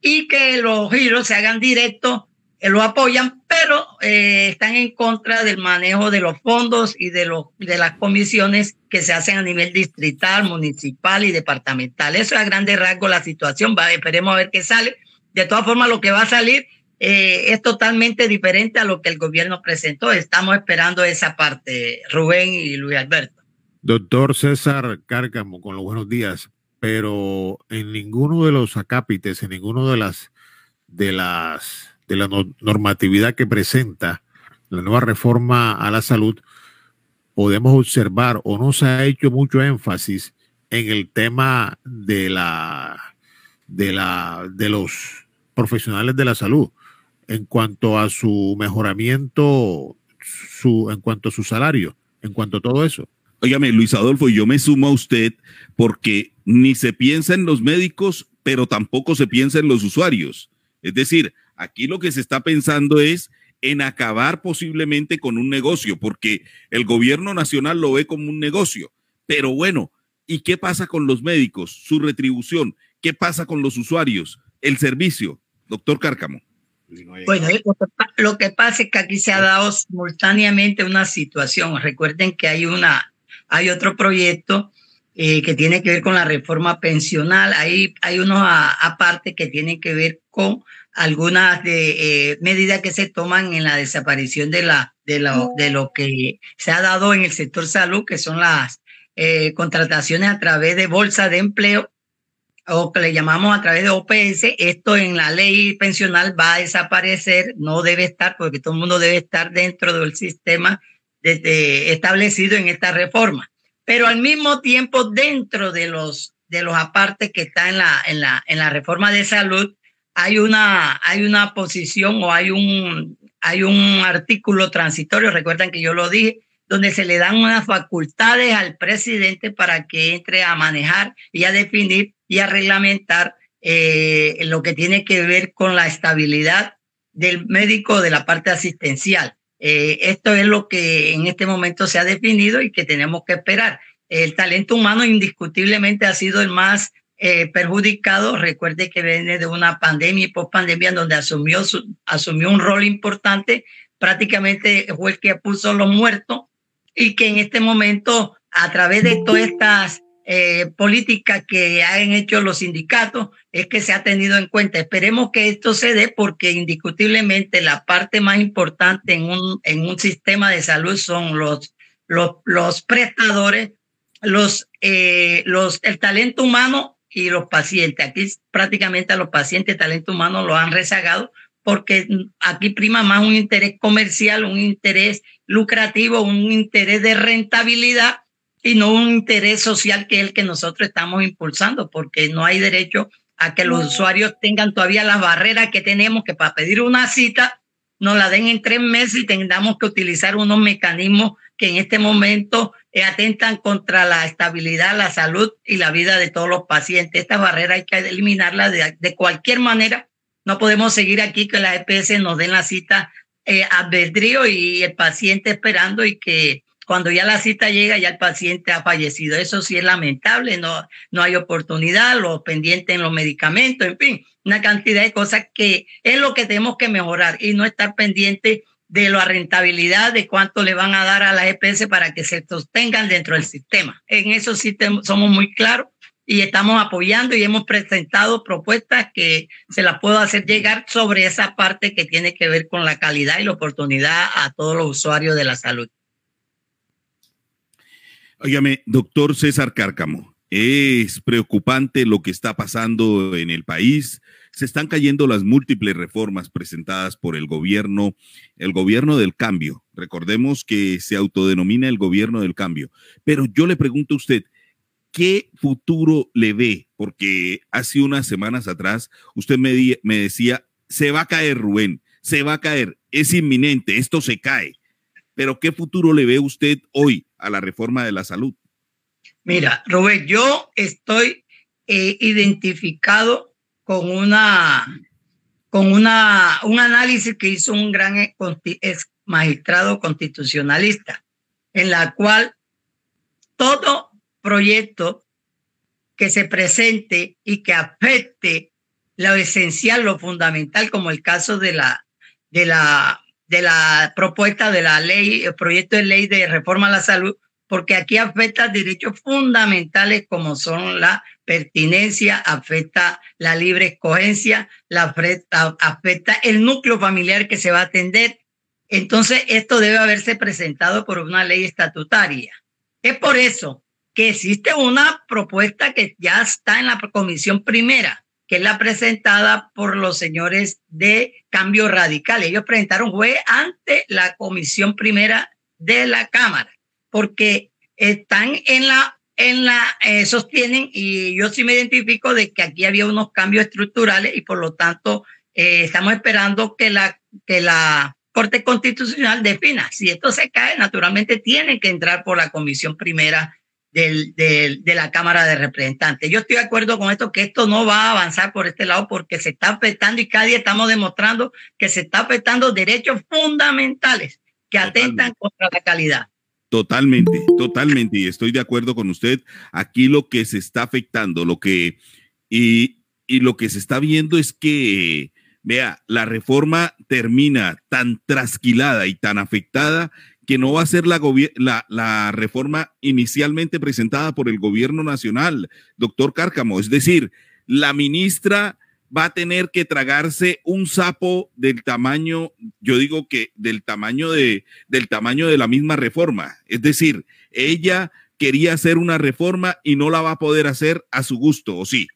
y que los giros se hagan directos eh, lo apoyan, pero eh, están en contra del manejo de los fondos y de, los, de las comisiones que se hacen a nivel distrital, municipal y departamental. Eso es a grandes rasgos la situación. Va, esperemos a ver qué sale. De todas formas, lo que va a salir eh, es totalmente diferente a lo que el gobierno presentó. Estamos esperando esa parte, Rubén y Luis Alberto. Doctor César Cárcamo, con los buenos días, pero en ninguno de los acápites, en ninguno de las de las de la no- normatividad que presenta la nueva reforma a la salud, podemos observar o no se ha hecho mucho énfasis en el tema de la de la de los profesionales de la salud en cuanto a su mejoramiento, su en cuanto a su salario, en cuanto a todo eso. Óigame, Luis Adolfo, yo me sumo a usted porque ni se piensa en los médicos, pero tampoco se piensa en los usuarios. Es decir, aquí lo que se está pensando es en acabar posiblemente con un negocio, porque el gobierno nacional lo ve como un negocio. Pero bueno, ¿y qué pasa con los médicos? Su retribución. ¿Qué pasa con los usuarios? El servicio. Doctor Cárcamo. Bueno, eh, lo que, pa- lo que pasa es que aquí se ha dado simultáneamente una situación. Recuerden que hay una, hay otro proyecto eh, que tiene que ver con la reforma pensional. Ahí hay unos aparte que tienen que ver con algunas de, eh, medidas que se toman en la desaparición de, la, de, lo, de lo que se ha dado en el sector salud, que son las eh, contrataciones a través de bolsa de empleo o que le llamamos a través de OPS. Esto en la ley pensional va a desaparecer, no debe estar porque todo el mundo debe estar dentro del sistema de- de- establecido en esta reforma. Pero al mismo tiempo, dentro de los, de los apartes que está en la, en, la, en la reforma de salud, hay una, hay una posición o hay un, hay un artículo transitorio, recuerdan que yo lo dije, donde se le dan unas facultades al presidente para que entre a manejar y a definir y a reglamentar eh, lo que tiene que ver con la estabilidad del médico de la parte asistencial. Eh, esto es lo que en este momento se ha definido y que tenemos que esperar. El talento humano indiscutiblemente ha sido el más eh, perjudicado. Recuerde que viene de una pandemia y post-pandemia donde asumió, su- asumió un rol importante. Prácticamente fue el que puso los muertos y que en este momento, a través de todas estas eh, políticas que han hecho los sindicatos, es que se ha tenido en cuenta. Esperemos que esto se dé porque indiscutiblemente la parte más importante en un, en un sistema de salud son los, los, los prestadores, los, eh, los, el talento humano y los pacientes. Aquí prácticamente a los pacientes el talento humano lo han rezagado porque aquí prima más un interés comercial, un interés lucrativo, un interés de rentabilidad y no un interés social que es el que nosotros estamos impulsando, porque no hay derecho a que los usuarios tengan todavía las barreras que tenemos, que para pedir una cita nos la den en tres meses y tengamos que utilizar unos mecanismos que en este momento eh, atentan contra la estabilidad, la salud y la vida de todos los pacientes. Esta barrera hay que eliminarla de, de cualquier manera. No podemos seguir aquí que la EPS nos den la cita eh, albedrío y el paciente esperando y que cuando ya la cita llega ya el paciente ha fallecido. Eso sí es lamentable, no, no hay oportunidad, los pendientes en los medicamentos, en fin, una cantidad de cosas que es lo que tenemos que mejorar y no estar pendiente de la rentabilidad, de cuánto le van a dar a la EPS para que se sostengan dentro del sistema. En eso sí somos muy claros y estamos apoyando y hemos presentado propuestas que se las puedo hacer llegar sobre esa parte que tiene que ver con la calidad y la oportunidad a todos los usuarios de la salud. Óigame, doctor César Cárcamo, es preocupante lo que está pasando en el país. Se están cayendo las múltiples reformas presentadas por el gobierno, el gobierno del cambio. Recordemos que se autodenomina el gobierno del cambio. Pero yo le pregunto a usted, ¿qué futuro le ve? Porque hace unas semanas atrás usted me, decía, se va a caer Rubén, se va a caer, es inminente, esto se cae. Pero ¿qué futuro le ve usted hoy a la reforma de la salud? Mira, Rubén, yo estoy eh, identificado con una con una un análisis que hizo un gran consti- ex magistrado constitucionalista, en la cual todo proyecto que se presente y que afecte lo esencial, lo fundamental, como el caso de la de la de la propuesta de la ley, el proyecto de ley de reforma a la salud, porque aquí afecta derechos fundamentales como son la pertinencia, afecta la libre escogencia, la afecta, afecta el núcleo familiar que se va a atender. Entonces, esto debe haberse presentado por una ley estatutaria. Es por eso que existe una propuesta que ya está en la comisión primera, que es la presentada por los señores de Cambio Radical. Ellos presentaron fue ante la comisión primera de la Cámara, porque están en la, en la, eh, sostienen, y yo sí me identifico de que aquí había unos cambios estructurales y por lo tanto eh, estamos esperando que la, que la Corte Constitucional defina. Si esto se cae, naturalmente tiene que entrar por la comisión primera del, del, de la Cámara de Representantes. Yo estoy de acuerdo con esto, que esto no va a avanzar por este lado porque se está afectando y cada día estamos demostrando que se está afectando derechos fundamentales que atentan contra la calidad. Totalmente, totalmente, y estoy de acuerdo con usted. Aquí lo que se está afectando, lo que y, y lo que se está viendo es que, vea, la reforma termina tan trasquilada y tan afectada que no va a ser la, la, la, reforma inicialmente presentada por el gobierno nacional, doctor Cárcamo. Es decir, la ministra va a tener que tragarse un sapo del tamaño, yo digo que del tamaño de, del tamaño de la misma reforma. Es decir, ella quería hacer una reforma y no la va a poder hacer a su gusto, ¿o sí?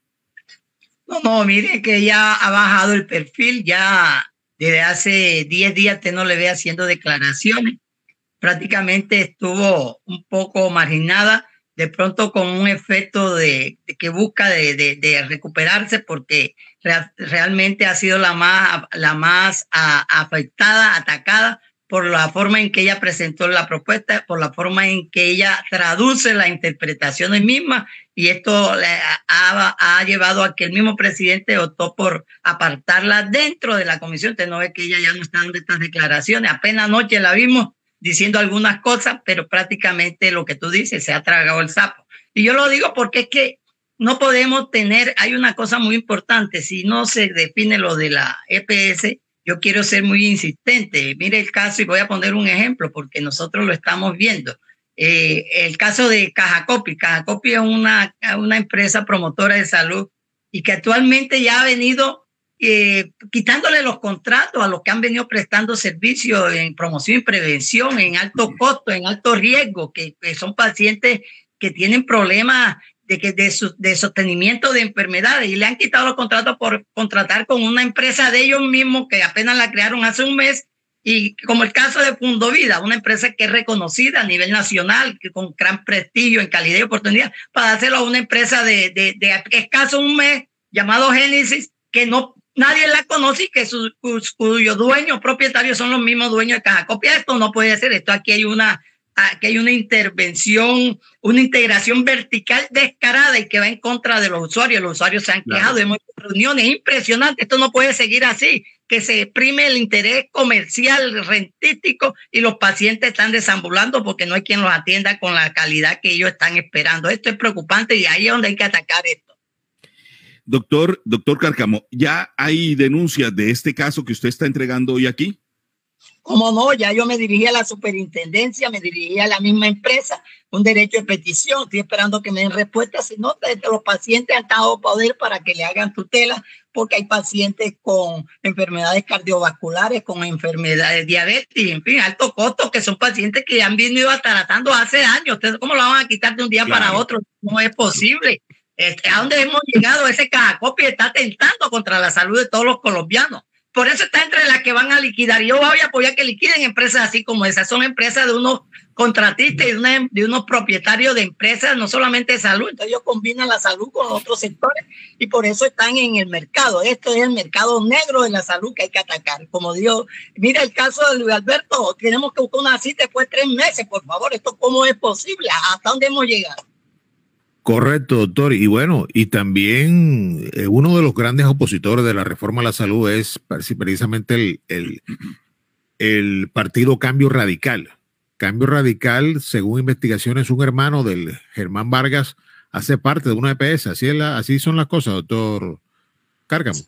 No, no, mire que ya ha bajado el perfil, ya desde hace 10 días usted no le ve haciendo declaraciones. Prácticamente estuvo un poco marginada, de pronto con un efecto de, de que busca de, de, de, recuperarse porque real, realmente ha sido la más, la más a, afectada, atacada por la forma en que ella presentó la propuesta, por la forma en que ella traduce la interpretación misma, y esto ha, ha, llevado a que el mismo presidente optó por apartarla dentro de la comisión. Usted no ve que ella ya no está dando estas declaraciones, apenas anoche la vimos diciendo algunas cosas, pero prácticamente lo que tú dices, se ha tragado el sapo. Y yo lo digo porque es que no podemos tener, hay una cosa muy importante, si no se define lo de la EPS, yo quiero ser muy insistente. Mire el caso y voy a poner un ejemplo porque nosotros lo estamos viendo. Eh, el caso de Cajacopi. Cajacopi es una, una empresa promotora de salud y que actualmente ya ha venido eh, quitándole los contratos a los que han venido prestando servicios en promoción y prevención, en alto costo, en alto riesgo, que, que son pacientes que tienen problemas de, que de, su, de sostenimiento de enfermedades y le han quitado los contratos por contratar con una empresa de ellos mismos que apenas la crearon hace un mes y como el caso de Fundovida, una empresa que es reconocida a nivel nacional, con gran prestigio en calidad y oportunidad, para hacerlo a una empresa de, de, de escaso un mes llamado Génesis, que no nadie la conoce y que su, cuyo dueño propietario son los mismos dueños de Caja Copia. Esto no puede ser, esto aquí hay una que hay una intervención, una integración vertical descarada y que va en contra de los usuarios. Los usuarios se han quejado, claro. hemos hecho reuniones impresionantes. Esto no puede seguir así, que se exprime el interés comercial, rentístico y los pacientes están desambulando porque no hay quien los atienda con la calidad que ellos están esperando. Esto es preocupante y ahí es donde hay que atacar esto. Doctor, doctor Carcamo, ¿ya hay denuncias de este caso que usted está entregando hoy aquí? ¿Cómo no? Ya yo me dirigí a la superintendencia, me dirigí a la misma empresa, un derecho de petición. Estoy esperando que me den respuesta. Si no, los pacientes han dado poder para que le hagan tutela, porque hay pacientes con enfermedades cardiovasculares, con enfermedades diabetes, en fin, alto costo, que son pacientes que han venido tratando hace años. ¿Ustedes cómo lo van a quitar de un día claro. para otro? No es posible. Este, ¿A dónde hemos llegado? Ese cajacopia está atentando contra la salud de todos los colombianos. Por eso está entre las que van a liquidar. Yo voy a apoyar que liquiden empresas así como esas. Son empresas de unos contratistas y de, de unos propietarios de empresas, no solamente de salud. Entonces ellos combinan la salud con otros sectores y por eso están en el mercado. Esto es el mercado negro de la salud que hay que atacar. Como digo, mira el caso de Luis Alberto, tenemos que buscar una cita después de tres meses, por favor. ¿Esto cómo es posible? ¿Hasta dónde hemos llegado? Correcto, doctor. Y bueno, y también eh, uno de los grandes opositores de la reforma a la salud es precisamente el, el, partido Cambio Radical. Cambio Radical, según investigaciones, un hermano del Germán Vargas hace parte de una EPS. Así, es la, así son las cosas, doctor Cárgamo.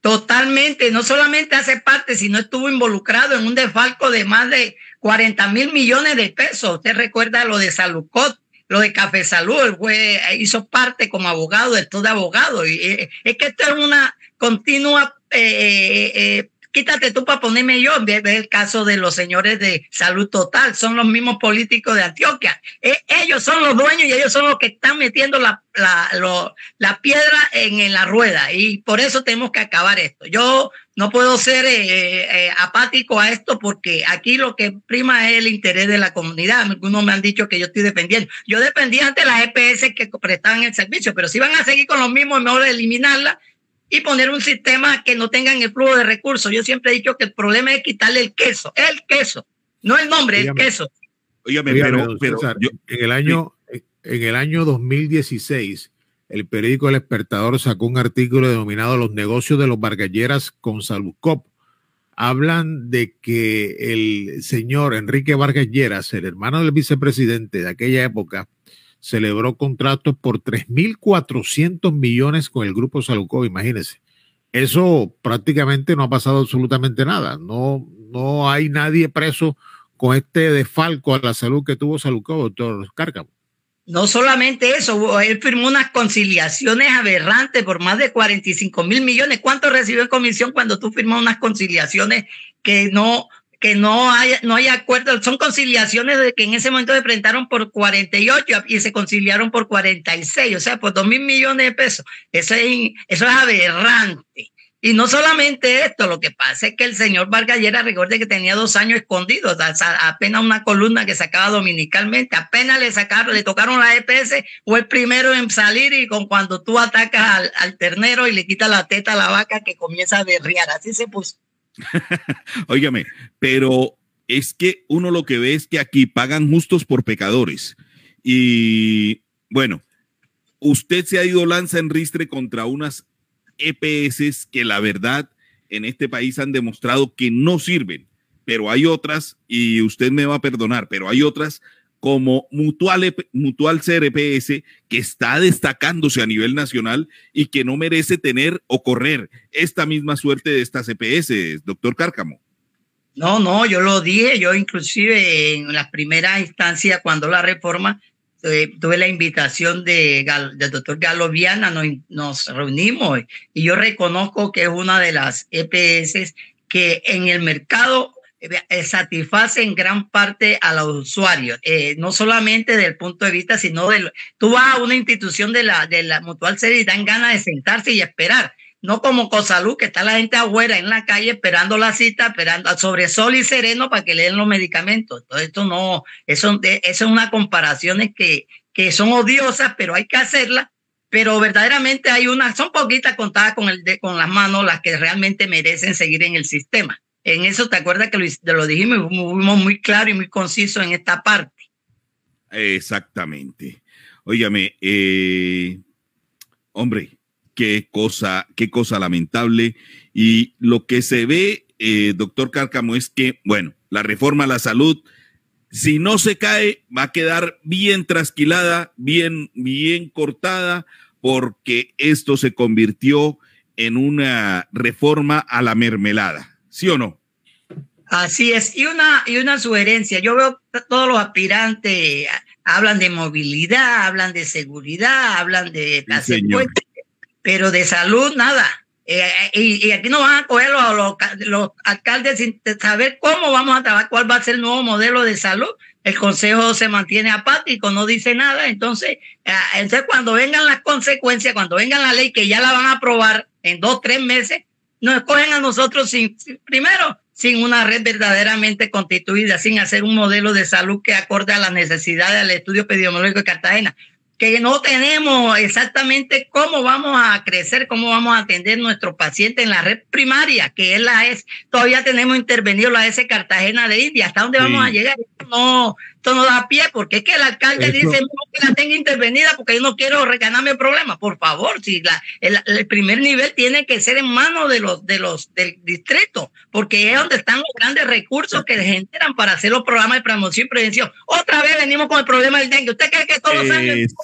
Totalmente, no solamente hace parte, sino estuvo involucrado en un desfalco de más de 40 mil millones de pesos. Usted recuerda lo de Salucot, lo de Café Salud, juez hizo parte como abogado de todo abogado. Y eh, es que esto es una continua, eh, eh, quítate tú para ponerme yo, ve, ve, el caso de los señores de Salud Total, son los mismos políticos de Antioquia. Eh, ellos son los dueños y ellos son los que están metiendo la, la, la piedra en, en, la rueda y por eso tenemos que acabar esto. Yo no puedo ser eh, eh, apático a esto porque aquí lo que prima es el interés de la comunidad. Algunos me han dicho que yo estoy defendiendo. Yo defendía ante las EPS que prestaban el servicio, pero si van a seguir con los mismos, es mejor eliminarla y poner un sistema que no tengan el flujo de recursos. Yo siempre he dicho que el problema es quitarle el queso, el queso, no el nombre, dígame, el queso. Dígame, pero, pero César, yo, en el año en el año 2016 el periódico El Despertador sacó un artículo denominado Los negocios de los Vargalleras con Salucop. Hablan de que el señor Enrique Vargas Lleras, el hermano del vicepresidente de aquella época, celebró contratos por 3.400 millones con el grupo Salucop, imagínense. Eso prácticamente no ha pasado absolutamente nada. No, no hay nadie preso con este desfalco a la salud que tuvo Salucó, doctor Cárcamo. No solamente eso, él firmó unas conciliaciones aberrantes por más de 45 mil millones. ¿Cuánto recibió en comisión cuando tú firmas unas conciliaciones que no, que no hay, no hay acuerdo? Son conciliaciones de que en ese momento se presentaron por 48 y se conciliaron por 46, o sea, por 2 mil millones de pesos. Eso es, eso es aberrante. Y no solamente esto, lo que pasa es que el señor Vargallera, recuerde que tenía dos años escondidos, apenas una columna que sacaba dominicalmente, apenas le sacaron, le tocaron la EPS, o el primero en salir y con cuando tú atacas al, al ternero y le quitas la teta a la vaca que comienza a berrear, así se puso. Óigame, pero es que uno lo que ve es que aquí pagan justos por pecadores. Y bueno, usted se ha ido lanza en ristre contra unas EPS que la verdad en este país han demostrado que no sirven, pero hay otras, y usted me va a perdonar, pero hay otras como Mutual, EP Mutual Ser EPS que está destacándose a nivel nacional y que no merece tener o correr esta misma suerte de estas EPS, doctor Cárcamo. No, no, yo lo dije, yo inclusive en las primeras instancias cuando la reforma eh, tuve la invitación de del doctor Galo Viana, nos, nos, reunimos y yo reconozco que es una de las EPS que en el mercado eh, satisface en gran parte a los usuarios, eh, no solamente desde el punto de vista, sino de tú vas a una institución de la, de la Mutual Serie y dan ganas de sentarse y esperar no como Cosalud, que está la gente afuera en la calle esperando la cita, esperando sobre sol y sereno para que le den los medicamentos. Todo esto no, eso, eso es una comparaciones que, que son odiosas, pero hay que hacerlas. Pero verdaderamente hay unas, son poquitas contadas con, el de, con las manos las que realmente merecen seguir en el sistema. En eso te acuerdas que lo, lo dijimos, fuimos muy claro y muy conciso en esta parte. Exactamente. Óigame, eh, hombre, qué cosa, qué cosa lamentable. Y lo que se ve, eh, doctor Cárcamo, es que, bueno, la reforma a la salud, si no se cae, va a quedar bien trasquilada, bien, bien cortada, porque esto se convirtió en una reforma a la mermelada, ¿sí o no? Así es, y una, y una sugerencia, yo veo todos los aspirantes hablan de movilidad, hablan de seguridad, hablan de sí, pero de salud nada. Eh, y, y, aquí no van a coger los, los, alcaldes sin saber cómo vamos a trabajar, cuál va a ser el nuevo modelo de salud. El consejo se mantiene apático, no dice nada. Entonces, eh, entonces cuando vengan las consecuencias, cuando vengan la ley que ya la van a aprobar en dos, tres meses, nos escogen a nosotros sin, primero, sin una red verdaderamente constituida, sin hacer un modelo de salud que acorde a las necesidades del estudio epidemiológico de Cartagena que no tenemos exactamente cómo vamos a crecer, cómo vamos a atender nuestros pacientes en la red primaria, que es la es, todavía tenemos intervenido la S Cartagena de India, ¿hasta dónde vamos a llegar? No, esto no da pie, porque es que el alcalde dice que la tenga intervenida porque yo no quiero reganarme problemas. Por favor, si la, el, el, primer nivel tiene que ser en manos de los, de los del distrito, porque es donde están los grandes recursos que generan para hacer los programas de promoción y prevención. Otra vez venimos con el problema del dengue. ¿Usted cree que todos los años?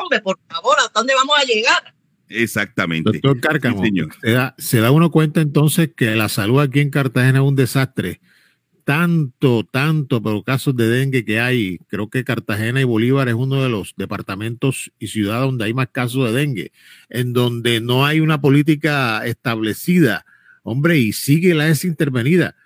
Hombre, por favor, ¿hasta dónde vamos a llegar? Exactamente. Doctor Cárcamo, sí, se, da, se da uno cuenta entonces que la salud aquí en Cartagena es un desastre tanto, tanto por casos de dengue que hay. Creo que Cartagena y Bolívar es uno de los departamentos y ciudades donde hay más casos de dengue, en donde no hay una política establecida. Hombre, y sigue la desintervenida.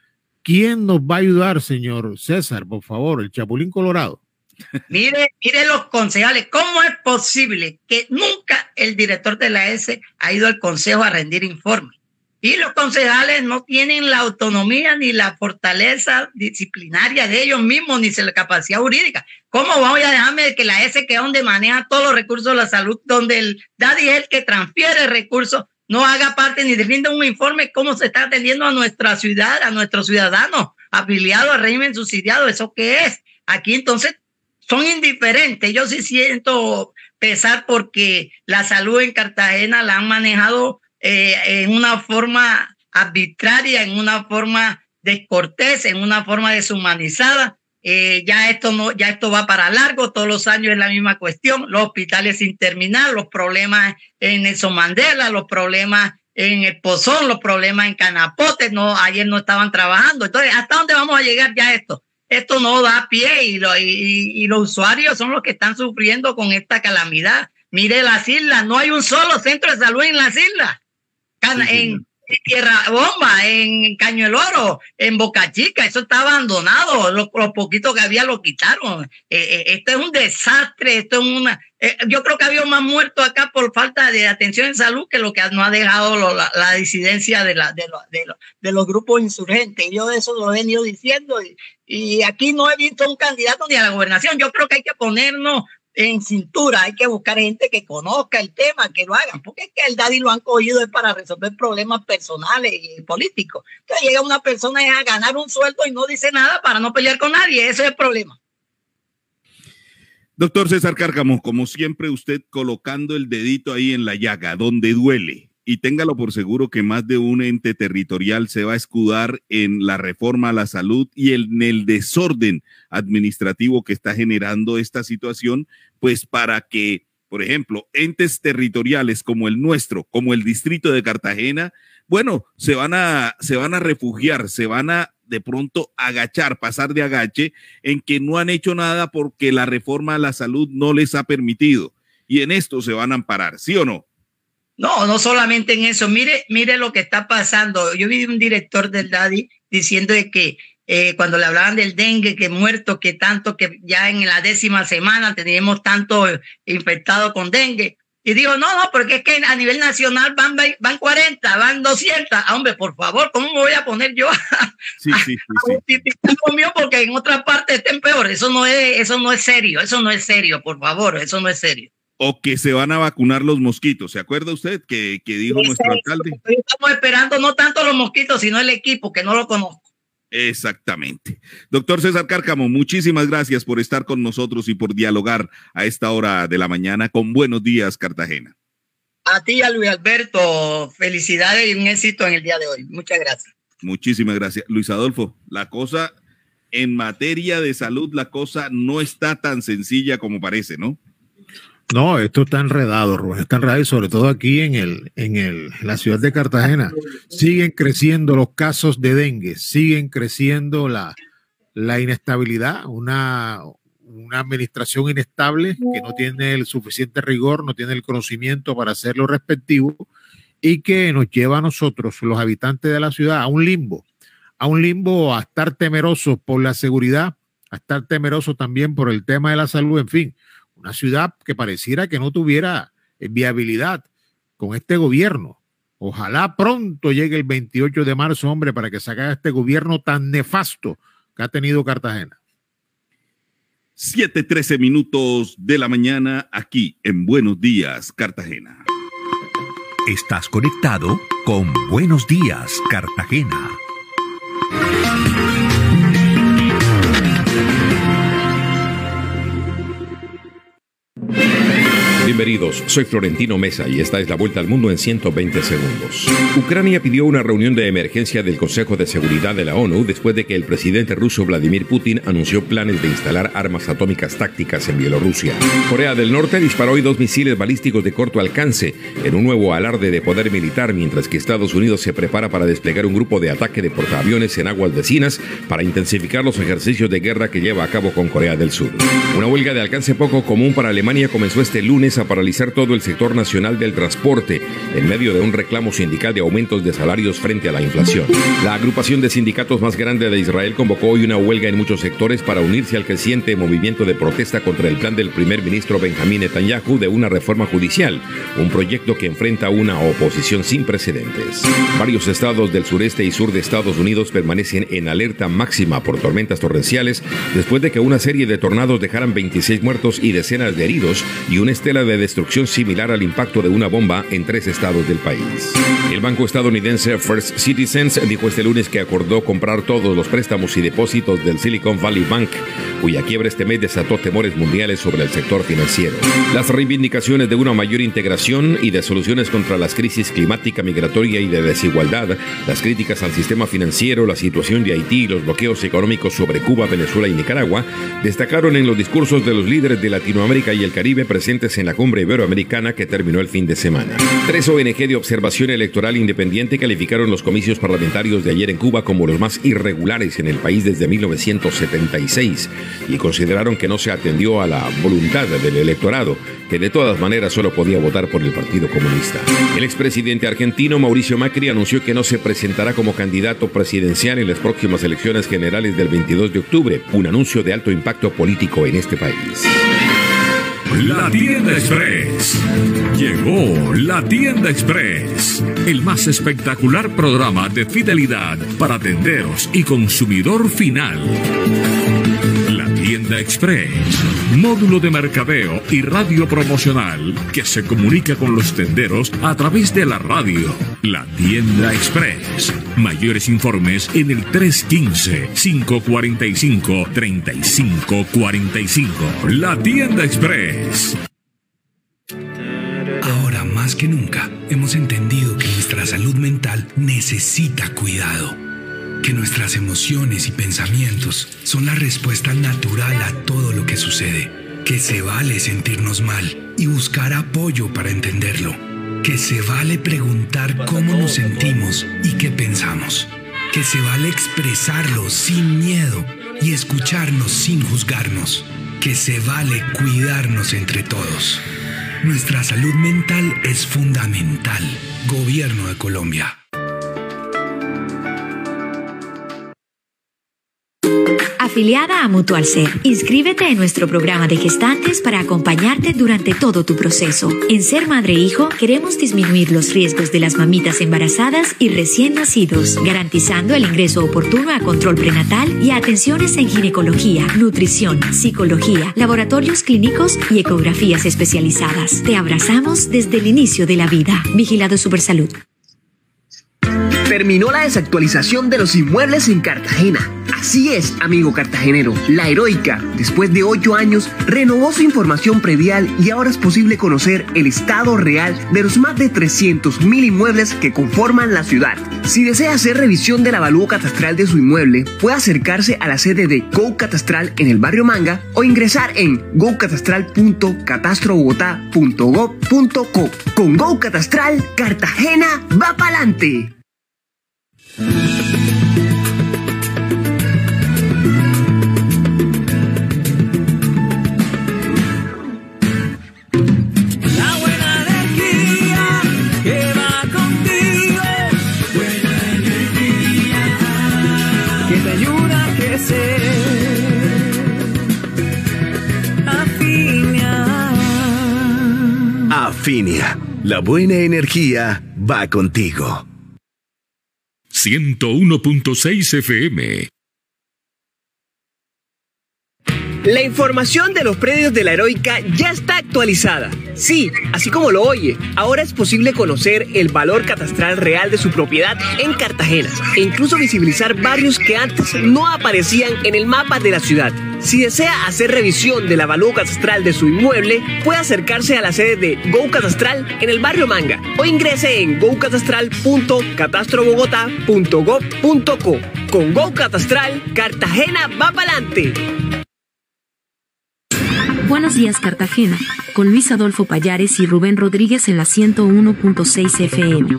¿Quién nos va a ayudar, señor César, por favor? El Chapulín Colorado. Mire, mire los concejales, ¿cómo es posible que nunca el director de la S ha ido al consejo a rendir informes? Y los concejales no tienen la autonomía ni la fortaleza disciplinaria de ellos mismos, ni la capacidad jurídica. ¿Cómo voy a dejarme que la S, que es donde maneja todos los recursos de la salud, donde el daddy es el que transfiere recursos, no haga parte ni defienda un informe cómo se está atendiendo a nuestra ciudad, a nuestros ciudadanos afiliados al régimen subsidiado? ¿Eso qué es? Aquí entonces son indiferentes. Yo sí siento pesar porque la salud en Cartagena la han manejado eh, en una forma arbitraria, en una forma descortés, en una forma deshumanizada. Eh, ya esto no, ya esto va para largo, todos los años es la misma cuestión, los hospitales sin terminar, los problemas en Nelson Mandela, los problemas en el Pozón, los problemas en Canapote, no, ayer no estaban trabajando. Entonces, ¿hasta dónde vamos a llegar ya esto? esto no da pie y, y los usuarios son los que están sufriendo con esta calamidad. Mire las islas, no hay un solo centro de salud en las islas. Cana- en, en Tierra Bomba, en Caño el Oro, en Boca Chica, eso está abandonado. Lo, lo poquito que había lo quitaron. Eh, eh, esto es un desastre, esto es una. eh, yo creo que había más muertos acá por falta de atención en salud que lo que no ha dejado lo- la, la disidencia de, la, de, lo- de, lo- de los grupos insurgentes. Yo eso lo he venido diciendo y, y aquí no he visto un candidato ni a la gobernación. Yo creo que hay que ponernos en cintura, hay que buscar gente que conozca el tema, que lo hagan, porque es que el daddy lo han cogido es para resolver problemas personales y políticos. Entonces llega una persona a ganar un sueldo y no dice nada para no pelear con nadie, ese es el problema. Doctor César Cárcamo, como siempre, usted colocando el dedito ahí en la llaga, donde duele. Y téngalo por seguro que más de un ente territorial se va a escudar en la reforma a la salud y en el desorden administrativo que está generando esta situación, pues para que, por ejemplo, entes territoriales como el nuestro, como el distrito de Cartagena, bueno, se van a, se van a refugiar, se van a de pronto agachar, pasar de agache en que no han hecho nada porque la reforma a la salud no les ha permitido. Y en esto se van a amparar, ¿sí o no? No, no solamente en eso. Mire, mire lo que está pasando. Yo vi un director del Daddy diciendo de que eh, cuando le hablaban del dengue, que muerto, que tanto, que ya en la décima semana teníamos tanto infectados con dengue. Y digo, no, no, porque es que a nivel nacional van, van 40, van 200. Ah, hombre, por favor, ¿cómo me voy a poner yo Sí, sí, sí, sí. mío porque en otras partes estén peor? Eso no es, eso no es serio, eso no es serio, por favor, eso no es serio. O que se van a vacunar los mosquitos. ¿Se acuerda usted que, que dijo nuestro alcalde? Estamos esperando no tanto los mosquitos, sino el equipo, que no lo conozco. Exactamente. Doctor César Cárcamo, muchísimas gracias por estar con nosotros y por dialogar a esta hora de la mañana con Buenos Días, Cartagena. A ti a Luis Alberto, felicidades y un éxito en el día de hoy. Muchas gracias. Muchísimas gracias. Luis Adolfo, la cosa en materia de salud, la cosa no está tan sencilla como parece, ¿no? No, esto está enredado, Rubén, está enredado y sobre todo aquí en, el, en, el, la ciudad de Cartagena. Siguen creciendo los casos de dengue, siguen creciendo la, la inestabilidad, una, una administración inestable que no tiene el suficiente rigor, no tiene el conocimiento para hacer lo respectivo y que nos lleva a nosotros, los habitantes de la ciudad, a un limbo, a un limbo, a estar temerosos por la seguridad, a estar temerosos también por el tema de la salud, en fin una ciudad que pareciera que no tuviera eh, viabilidad con este gobierno. Ojalá pronto llegue el 28 de marzo, hombre, para que se haga este gobierno tan nefasto que ha tenido Cartagena. 7:13 minutos de la mañana aquí en Buenos Días, Cartagena. Estás conectado con Buenos Días, Cartagena. Bienvenidos, soy Florentino Mesa y esta es la vuelta al mundo en 120 segundos. Ucrania pidió una reunión de emergencia del Consejo de Seguridad de la ONU después de que el presidente ruso Vladimir Putin anunció planes de instalar armas atómicas tácticas en Bielorrusia. Corea del Norte disparó hoy dos misiles balísticos de corto alcance en un nuevo alarde de poder militar mientras que Estados Unidos se prepara para desplegar un grupo de ataque de portaaviones en aguas vecinas para intensificar los ejercicios de guerra que lleva a cabo con Corea del Sur. Una huelga de alcance poco común para Alemania comenzó este lunes a paralizar todo el sector nacional del transporte en medio de un reclamo sindical de aumentos de salarios frente a la inflación. La agrupación de sindicatos más grande de Israel convocó hoy una huelga en muchos sectores para unirse al creciente movimiento de protesta contra el plan del primer ministro Benjamín Netanyahu de una reforma judicial, un proyecto que enfrenta una oposición sin precedentes. Varios estados del sureste y sur de Estados Unidos permanecen en alerta máxima por tormentas torrenciales después de que una serie de tornados dejaran 26 muertos y decenas de heridos y una estela de destrucción similar al impacto de una bomba en tres estados del país. El banco estadounidense First Citizens dijo este lunes que acordó comprar todos los préstamos y depósitos del Silicon Valley Bank, cuya quiebra este mes desató temores mundiales sobre el sector financiero. Las reivindicaciones de una mayor integración y de soluciones contra las crisis climática, migratoria y de desigualdad, las críticas al sistema financiero, la situación de Haití y los bloqueos económicos sobre Cuba, Venezuela y Nicaragua, destacaron en los discursos de los líderes de Latinoamérica y el Caribe presentes en la cumbre iberoamericana que terminó el fin de semana. Tres ONG de observación electoral independiente calificaron los comicios parlamentarios de ayer en Cuba como los más irregulares en el país desde 1976 y consideraron que no se atendió a la voluntad del electorado, que de todas maneras solo podía votar por el Partido Comunista. El expresidente argentino Mauricio Macri anunció que no se presentará como candidato presidencial en las próximas elecciones generales del 22 de octubre, un anuncio de alto impacto político en este país. La tienda express. Llegó la tienda express. El más espectacular programa de fidelidad para tenderos y consumidor final. Tienda express. Módulo de mercadeo y radio promocional que se comunica con los tenderos a través de la radio. La tienda express. Mayores informes en el 315-545-3545. La tienda express. Ahora más que nunca hemos entendido que nuestra salud mental necesita cuidado, que nuestras emociones y pensamientos son la respuesta natural a todo lo que sucede, que se vale sentirnos mal y buscar apoyo para entenderlo, que se vale preguntar cómo nos sentimos y qué pensamos, que se vale expresarlo sin miedo y escucharnos sin juzgarnos, que se vale cuidarnos entre todos. Nuestra salud mental es fundamental. Gobierno de Colombia. Afiliada a Mutual Ser, inscríbete en nuestro programa de gestantes para acompañarte durante todo tu proceso. En Ser Madre e Hijo queremos disminuir los riesgos de las mamitas embarazadas y recién nacidos, garantizando el ingreso oportuno a control prenatal y a atenciones en ginecología, nutrición, psicología, laboratorios clínicos y ecografías especializadas. Te abrazamos desde el inicio de la vida. Vigilado Supersalud. Terminó la desactualización de los inmuebles en Cartagena. Así es, amigo cartagenero. La Heroica, después de ocho años, renovó su información predial y ahora es posible conocer el estado real de los más de 300.000 inmuebles que conforman la ciudad. Si desea hacer revisión del avalúo catastral de su inmueble, puede acercarse a la sede de Go Catastral en el barrio Manga o ingresar en gocatastral.catastrobogotá.gov.co. Con Go Catastral, Cartagena va pa'lante. Afinia, la buena energía va contigo. 101.6 FM. La información de los predios de la Heroica ya está actualizada. Sí, así como lo oye, ahora es posible conocer el valor catastral real de su propiedad en Cartagena e incluso visibilizar barrios que antes no aparecían en el mapa de la ciudad. Si desea hacer revisión del avalúo catastral de su inmueble, puede acercarse a la sede de Go Catastral en el barrio Manga o ingrese en gocatastral.catastrobogotá.gov.co. Con Go Catastral, Cartagena va pa'lante. Buenos días Cartagena, con Luis Adolfo Payares y Rubén Rodríguez en la 101.6 FM.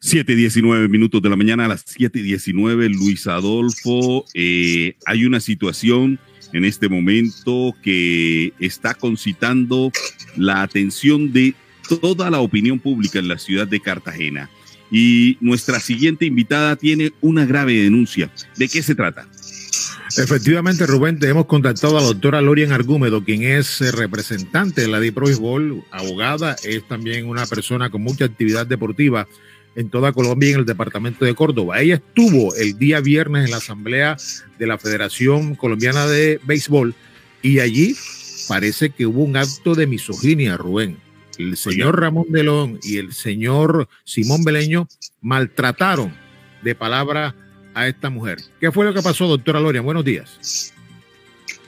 7.19 minutos de la mañana a las 7.19, Luis Adolfo. eh, hay una situación en este momento que está concitando la atención de toda la opinión pública en la ciudad de Cartagena. Y nuestra siguiente invitada tiene una grave denuncia. ¿De qué se trata? Efectivamente, Rubén, te hemos contactado a la doctora Lorian Argúmedo, quien es eh, representante de la DIPRO Béisbol, abogada, es también una persona con mucha actividad deportiva en toda Colombia y en el departamento de Córdoba. Ella estuvo el día viernes en la asamblea de la Federación Colombiana de Béisbol y allí parece que hubo un acto de misoginia, Rubén. El señor Ramón Delón y el señor Simón Beleño maltrataron de palabra a esta mujer. ¿Qué fue lo que pasó, doctora Lorian? Buenos días.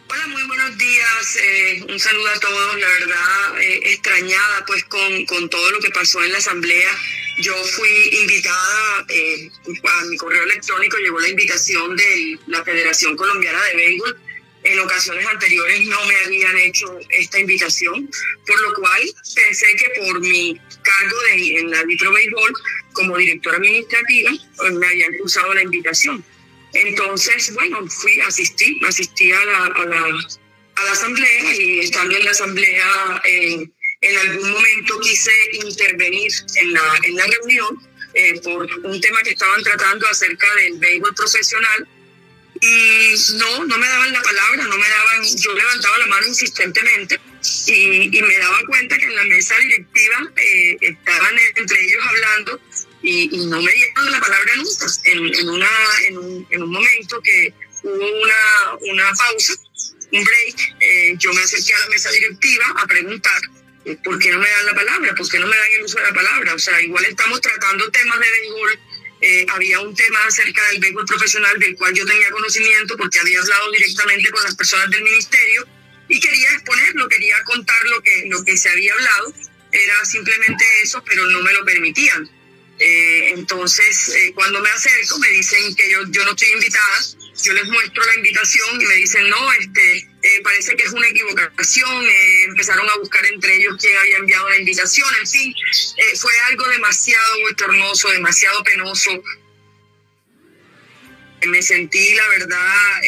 buenos días, eh, un saludo a todos, la verdad eh, extrañada pues con, con todo lo que pasó en la asamblea. Yo fui invitada, eh, a mi correo electrónico llegó la invitación de la Federación Colombiana de Béisbol En ocasiones anteriores no me habían hecho esta invitación, por lo cual pensé que por mi cargo de, en la Vitro Béisbol como directora administrativa pues, me habían usado la invitación. Entonces, bueno, fui, asistí, asistí a la, a la, a la asamblea y estando en la asamblea eh, en algún momento quise intervenir en la, en la reunión eh, por un tema que estaban tratando acerca del béisbol profesional y no, no me daban la palabra, no me daban, yo levantaba la mano insistentemente y, y me daba cuenta que en la mesa directiva eh, estaban entre ellos hablando y, y, no me dieron la palabra nunca. En, en, una, en, un, en un momento que hubo una, una pausa, un break, eh, yo me acerqué a la mesa directiva a preguntar eh, por qué no me dan la palabra, por qué no me dan el uso de la palabra. O sea, igual estamos tratando temas de béisbol eh, había un tema acerca del béisbol profesional del cual yo tenía conocimiento porque había hablado directamente con las personas del ministerio y quería exponerlo, quería contar lo que, lo que se había hablado. Era simplemente eso, pero no me lo permitían. Eh, entonces, eh, cuando me acerco, me dicen que yo, yo no estoy invitada. Yo les muestro la invitación y me dicen, no, este, eh, parece que es una equivocación. Eh, empezaron a buscar entre ellos quién había enviado la invitación. En fin, fue algo demasiado bochornoso, demasiado penoso. Me sentí, la verdad,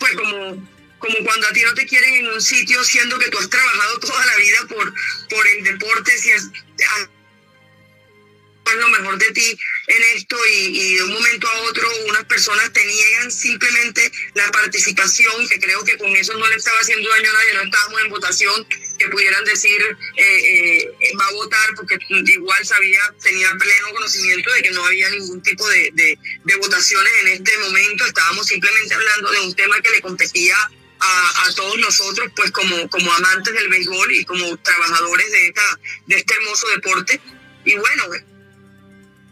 pues como como cuando a ti no te quieren en un sitio, siendo que tú has trabajado toda la vida por, por el deporte, si es, lo mejor de ti en esto y, y, de un momento a otro unas personas te niegan simplemente la participación, que creo que con eso no le estaba haciendo daño a nadie, no estábamos en votación, que pudieran decir eh, eh, va a votar porque igual sabía, tenía pleno conocimiento de que no había ningún tipo de, de, de votaciones en este momento, estábamos simplemente hablando de un tema que le competía a, a, todos nosotros, pues como, como amantes del béisbol y como trabajadores de, esta, de este hermoso deporte. Y bueno,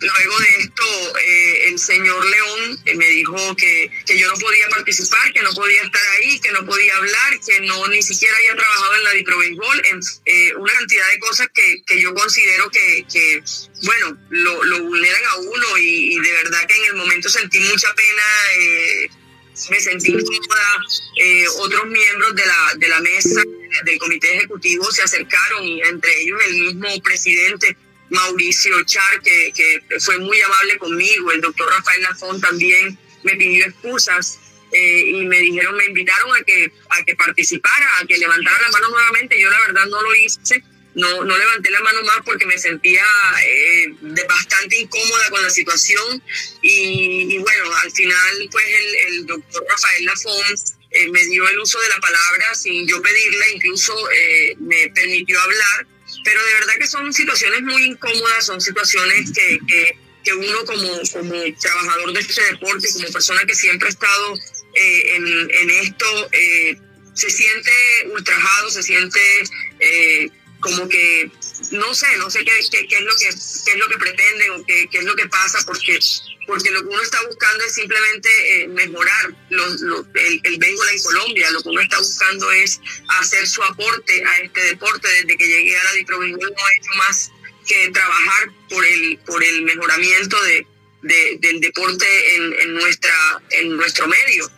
Luego de esto, eh, el señor León eh, me dijo que, que, yo no podía participar, que no podía estar ahí, que no podía hablar, que no ni siquiera había trabajado en la Dipro en eh, una cantidad de cosas que, que yo considero que, que bueno, lo, lo, vulneran a uno y, y, de verdad que en el momento sentí mucha pena. Me sentí incómoda, eh, otros miembros de la, de la mesa del comité ejecutivo se acercaron y entre ellos el mismo presidente Mauricio Char, que, que fue muy amable conmigo, el doctor Rafael Lafón también me pidió excusas eh, y me dijeron, me invitaron a que, a que participara, a que levantara la mano nuevamente. Yo la verdad no lo hice, no, no levanté la mano más porque me sentía eh, bastante incómoda con la situación. Y, bueno, al final pues el, doctor Rafael Lafón eh, me dio el uso de la palabra sin yo pedirle, incluso eh, me permitió hablar. Pero de verdad que son situaciones muy incómodas, son situaciones que, que, que uno como, como trabajador de este deporte, como persona que siempre ha estado eh, en, en, esto, se siente ultrajado, se siente como que no sé, no sé qué, qué, qué, es lo que qué es lo que pretenden o qué, qué es lo que pasa, porque porque lo que uno está buscando es simplemente eh, mejorar los, los, el, el béisbol en Colombia. Lo que uno está buscando es hacer su aporte a este deporte. Desde que llegué a la Diprobéisbol no he hecho más que trabajar por el, por el mejoramiento de, de del deporte en, nuestra, en nuestro medio.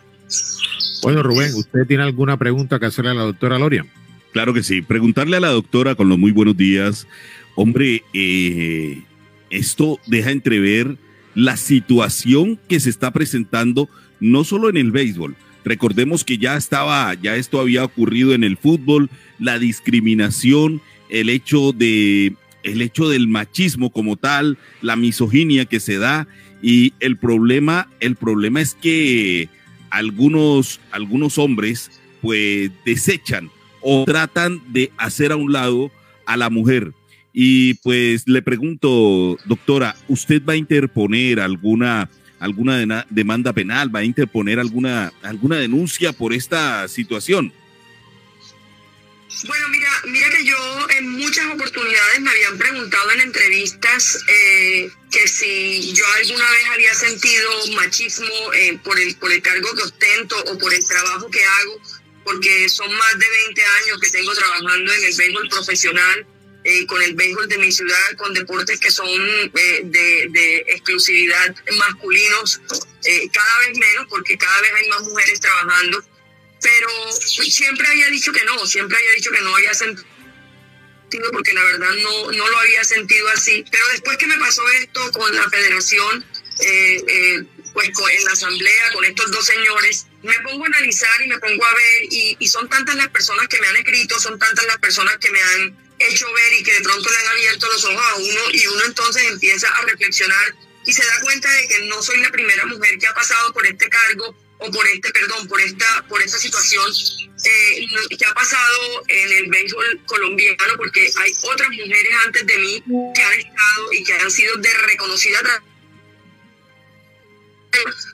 Bueno, Rubén, ¿usted tiene alguna pregunta que hacerle a la doctora Loria? Claro que sí. Preguntarle a la doctora con los muy buenos días. Hombre, eh, esto deja entrever la situación que se está presentando no solo en el béisbol. Recordemos que ya estaba, ya esto había ocurrido en el fútbol, la discriminación, el hecho de el hecho del machismo como tal, la misoginia que se da y el problema, el problema es que algunos algunos hombres pues desechan o tratan de hacer a un lado a la mujer y pues le pregunto, doctora, ¿usted va a interponer alguna, alguna de demanda penal? ¿Va a interponer alguna, alguna denuncia por esta situación? Bueno, mira, mira que yo en muchas oportunidades me habían preguntado en entrevistas eh, que si yo alguna vez había sentido machismo eh, por, el, por el cargo que ostento o por el trabajo que hago, porque son más de 20 años que tengo trabajando en el béisbol profesional eh, con el béisbol de mi ciudad, con deportes que son eh, de, de, exclusividad masculinos, eh, cada vez menos, porque cada vez hay más mujeres trabajando. pero siempre había dicho que no, siempre había dicho que no había sentido porque la verdad no, no lo había sentido así. Pero después que me pasó esto con la federación, eh, eh, pues en la asamblea, con estos dos señores, me pongo a analizar y me pongo a ver, y, y son tantas las personas que me han escrito, son tantas las personas que me han hecho ver y que de pronto le han abierto los ojos a uno y uno entonces empieza a reflexionar y se da cuenta de que no soy la primera mujer que ha pasado por este cargo o por este, perdón, por esta, por esta situación eh, que ha pasado en el béisbol colombiano, porque hay otras mujeres antes de mí que han estado y que han sido de reconocida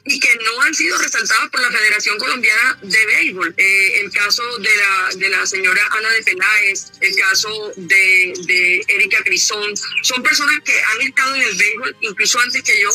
y que no han sido resaltadas por la Federación Colombiana de Béisbol. Eh, el caso de la, de la señora Ana de Peláez, el caso de, de Erika Crisón, son personas que han estado en el béisbol incluso antes que yo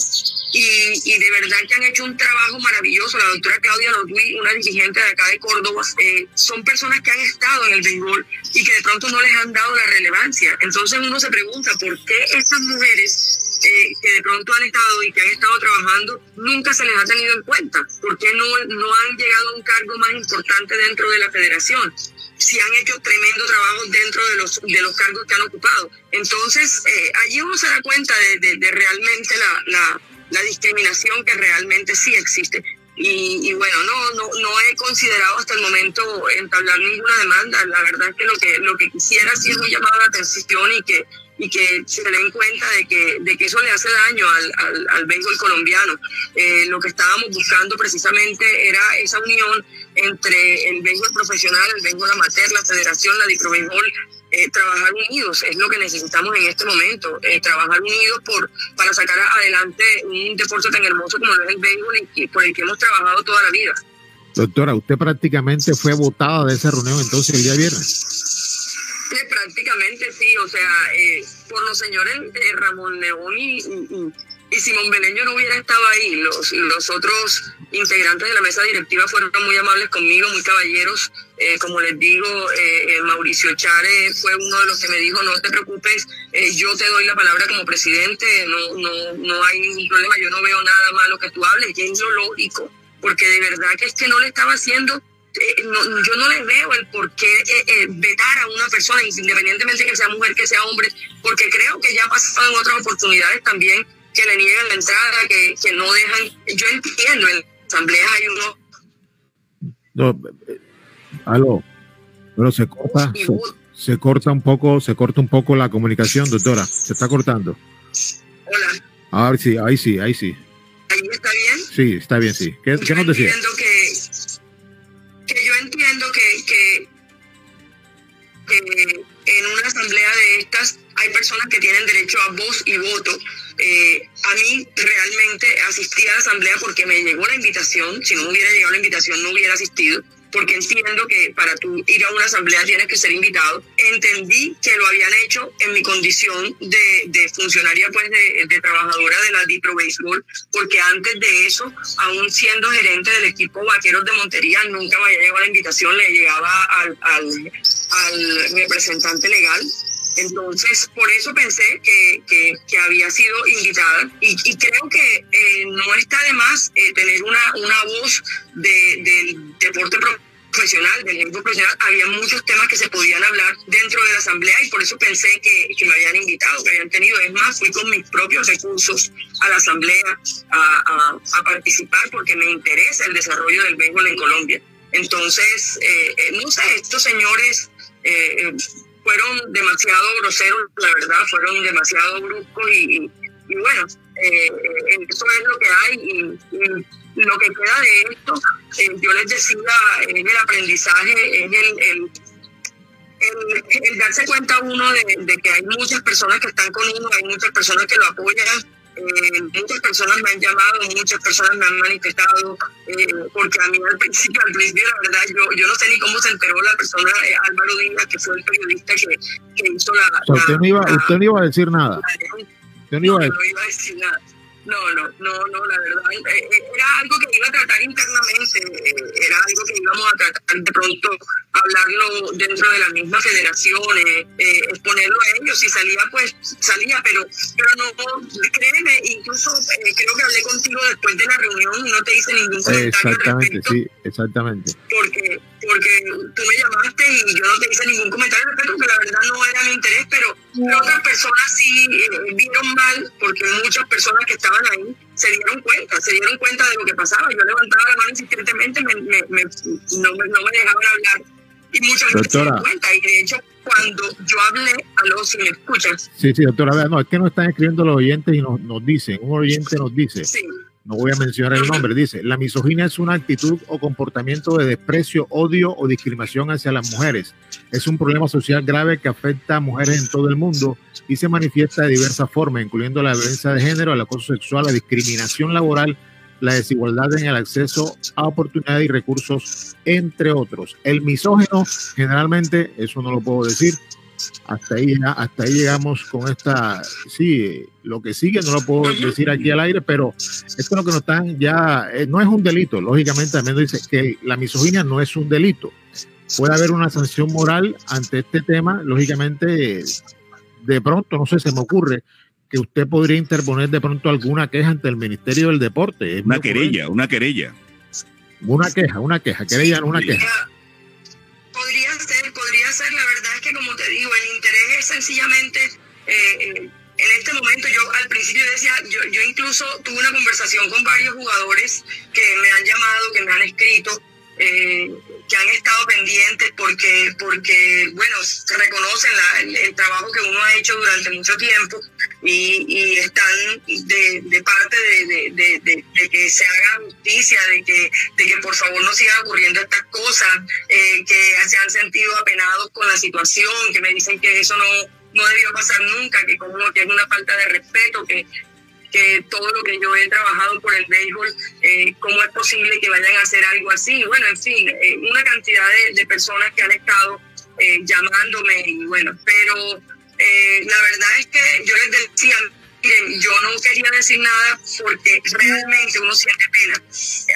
y, y, de verdad que han hecho un trabajo maravilloso. La doctora Claudia Lodui, una dirigente de acá de Córdoba, eh, son personas que han estado en el béisbol y que de pronto no les han dado la relevancia. Entonces uno se pregunta por qué estas mujeres eh, que de pronto han estado y que han estado trabajando, nunca se les ha tenido en cuenta. ¿Por qué no, no han llegado a un cargo más importante dentro de la federación? Si han hecho tremendo trabajo dentro de los, de los cargos que han ocupado. Entonces, eh, allí uno se da cuenta de, de, realmente la, la, la, discriminación que realmente sí existe. Y, bueno, no, no, no he considerado hasta el momento entablar ninguna demanda. La verdad es que lo que, lo que quisiera sí es un llamado de atención y que y que se den cuenta de que, de que eso le hace daño al, al, al béisbol colombiano. Eh, lo que estábamos buscando precisamente era esa unión entre el béisbol profesional, el béisbol amateur, la federación, la dicrobéisbol, eh, trabajar unidos, es lo que necesitamos en este momento, eh, trabajar unidos por, para sacar adelante un deporte tan hermoso como es el béisbol y por el que hemos trabajado toda la vida. Doctora, usted prácticamente fue votada de esa reunión entonces el día viernes. Sí, prácticamente sí, o sea, eh, por los señores eh, Ramón León y, Simón Beleño no hubiera estado ahí. Los, los otros integrantes de la mesa directiva fueron muy amables conmigo, muy caballeros. Eh, como les digo, eh, Mauricio Chare fue uno de los que me dijo, no te preocupes, eh, yo te doy la palabra como presidente, no, no, no hay ningún problema, yo no veo nada malo que tú hables, y es lo lógico, porque de verdad que es que no le estaba haciendo eh, no, yo no les veo el por qué eh, eh, vetar a una persona, independientemente que sea mujer, que sea hombre, porque creo que ya ha pasado en otras oportunidades también que le niegan la entrada, que, que no dejan. Yo entiendo, en asambleas hay uno. No, aló, pero se corta, se, se, corta un poco, se corta un poco la comunicación, doctora, se está cortando. Hola. Ahora sí, ahí sí, ahí sí. ¿Ahí está bien? Sí, está bien, sí. ¿Qué, ¿qué nos decía? Que que, en una asamblea de estas hay personas que tienen derecho a voz y voto. Eh, a mí realmente asistí a la asamblea porque me llegó la invitación. Si no me hubiera llegado la invitación, no hubiera asistido porque entiendo que para tú ir a una asamblea tienes que ser invitado. Entendí que lo habían hecho en mi condición de, de funcionaria, pues de, de, trabajadora de la Dipro Béisbol, porque antes de eso, aún siendo gerente del equipo Vaqueros de Montería, nunca me había llegado la invitación, le llegaba al, al, al representante legal entonces, por eso pensé que, que, que había sido invitada y, y creo que eh, no está de más eh, tener una, una voz de, del deporte profesional, del equipo profesional. Había muchos temas que se podían hablar dentro de la asamblea y por eso pensé que, que me habían invitado, que habían tenido. Es más, fui con mis propios recursos a la asamblea a, a, a participar porque me interesa el desarrollo del béisbol en Colombia. Entonces, eh, no sé, estos señores fueron demasiado groseros, la verdad, fueron demasiado bruscos y, y, y bueno, eh, eso es lo que hay y, y lo que queda de esto, eh, yo les decía, es el aprendizaje, es el, el, el, el darse cuenta uno de, de, que hay muchas personas que están con uno, hay muchas personas que lo apoyan, eh, muchas personas me han llamado, muchas personas me han manifestado, eh, porque a mí al principio, al principio, la verdad, yo, yo no sé ni cómo se enteró la persona, eh, Álvaro Díaz, que fue el periodista que, que hizo la... O sea, usted, no iba, la, usted no iba a decir nada. Usted no iba, no, a decir. no iba a decir nada. No, no, no, no, la verdad, eh, eh, era algo que iba a tratar internamente, eh, era algo que íbamos a tratar de pronto hablarlo dentro de la misma federación, eh, eh, exponerlo a ellos, si salía pues salía, pero, pero no, créeme, incluso eh, creo que hablé contigo después de la reunión y no te hice ningún comentario al Exactamente, respecto, sí, exactamente. porque, porque tú me llamaste y yo no te hice ningún comentario al respecto, porque la verdad no era mi interés, pero, pero otras personas sí eh, vieron mal, porque muchas personas que estaban ahí se dieron cuenta, se dieron cuenta de lo que pasaba. Yo levantaba la mano insistentemente, me, me, me- no, me, no me dejaban hablar. Y muchas gente se dio cuenta. Y de hecho, cuando yo hablé, a los si me escuchas, Sí, sí, doctora, vea, no, es que nos están escribiendo los oyentes y nos, nos dicen, un oyente nos dice, no voy a mencionar el nombre, dice, la misoginia es una actitud o comportamiento de desprecio, odio o discriminación hacia las mujeres. Es un problema social grave que afecta a mujeres en todo el mundo y se manifiesta de diversas formas, incluyendo la violencia de género, el acoso sexual, la discriminación laboral, la desigualdad en el acceso a oportunidades y recursos, entre otros. El misógeno, generalmente, eso no lo puedo decir, hasta ahí, hasta ahí llegamos con esta, sí, lo que sigue no lo puedo decir aquí al aire, pero esto es lo que nos están ya, eh, no es un delito, lógicamente también dice que la misoginia no es un delito. Puede haber una sanción moral ante este tema, lógicamente, de pronto, no sé, se me ocurre que usted podría interponer de pronto alguna queja ante el Ministerio del Deporte. Es Una querella, una querella. Una queja, una queja, querella, no una queja. Sencillamente. eh, en este momento, yo al principio decía, yo, yo incluso tuve una conversación con varios jugadores que me han llamado, que me han escrito, eh, que han estado pendientes porque, porque bueno, reconocen la- el, el trabajo que uno ha hecho durante mucho tiempo y, y están de, de parte de- de que se haga justicia, de que, de que por favor no sigan ocurriendo estas cosas, eh, que se han sentido apenados con la situación, que me dicen que eso no, no debió pasar nunca, que como que es una falta de respeto, que, que todo lo que yo he trabajado por el béisbol, eh, cómo es posible que vayan a hacer algo así. Bueno, en fin, eh, una cantidad de, personas que han estado eh, llamándome y bueno, pero eh, la verdad es que yo les decía, miren, yo no quería decir nada porque realmente uno siente pena.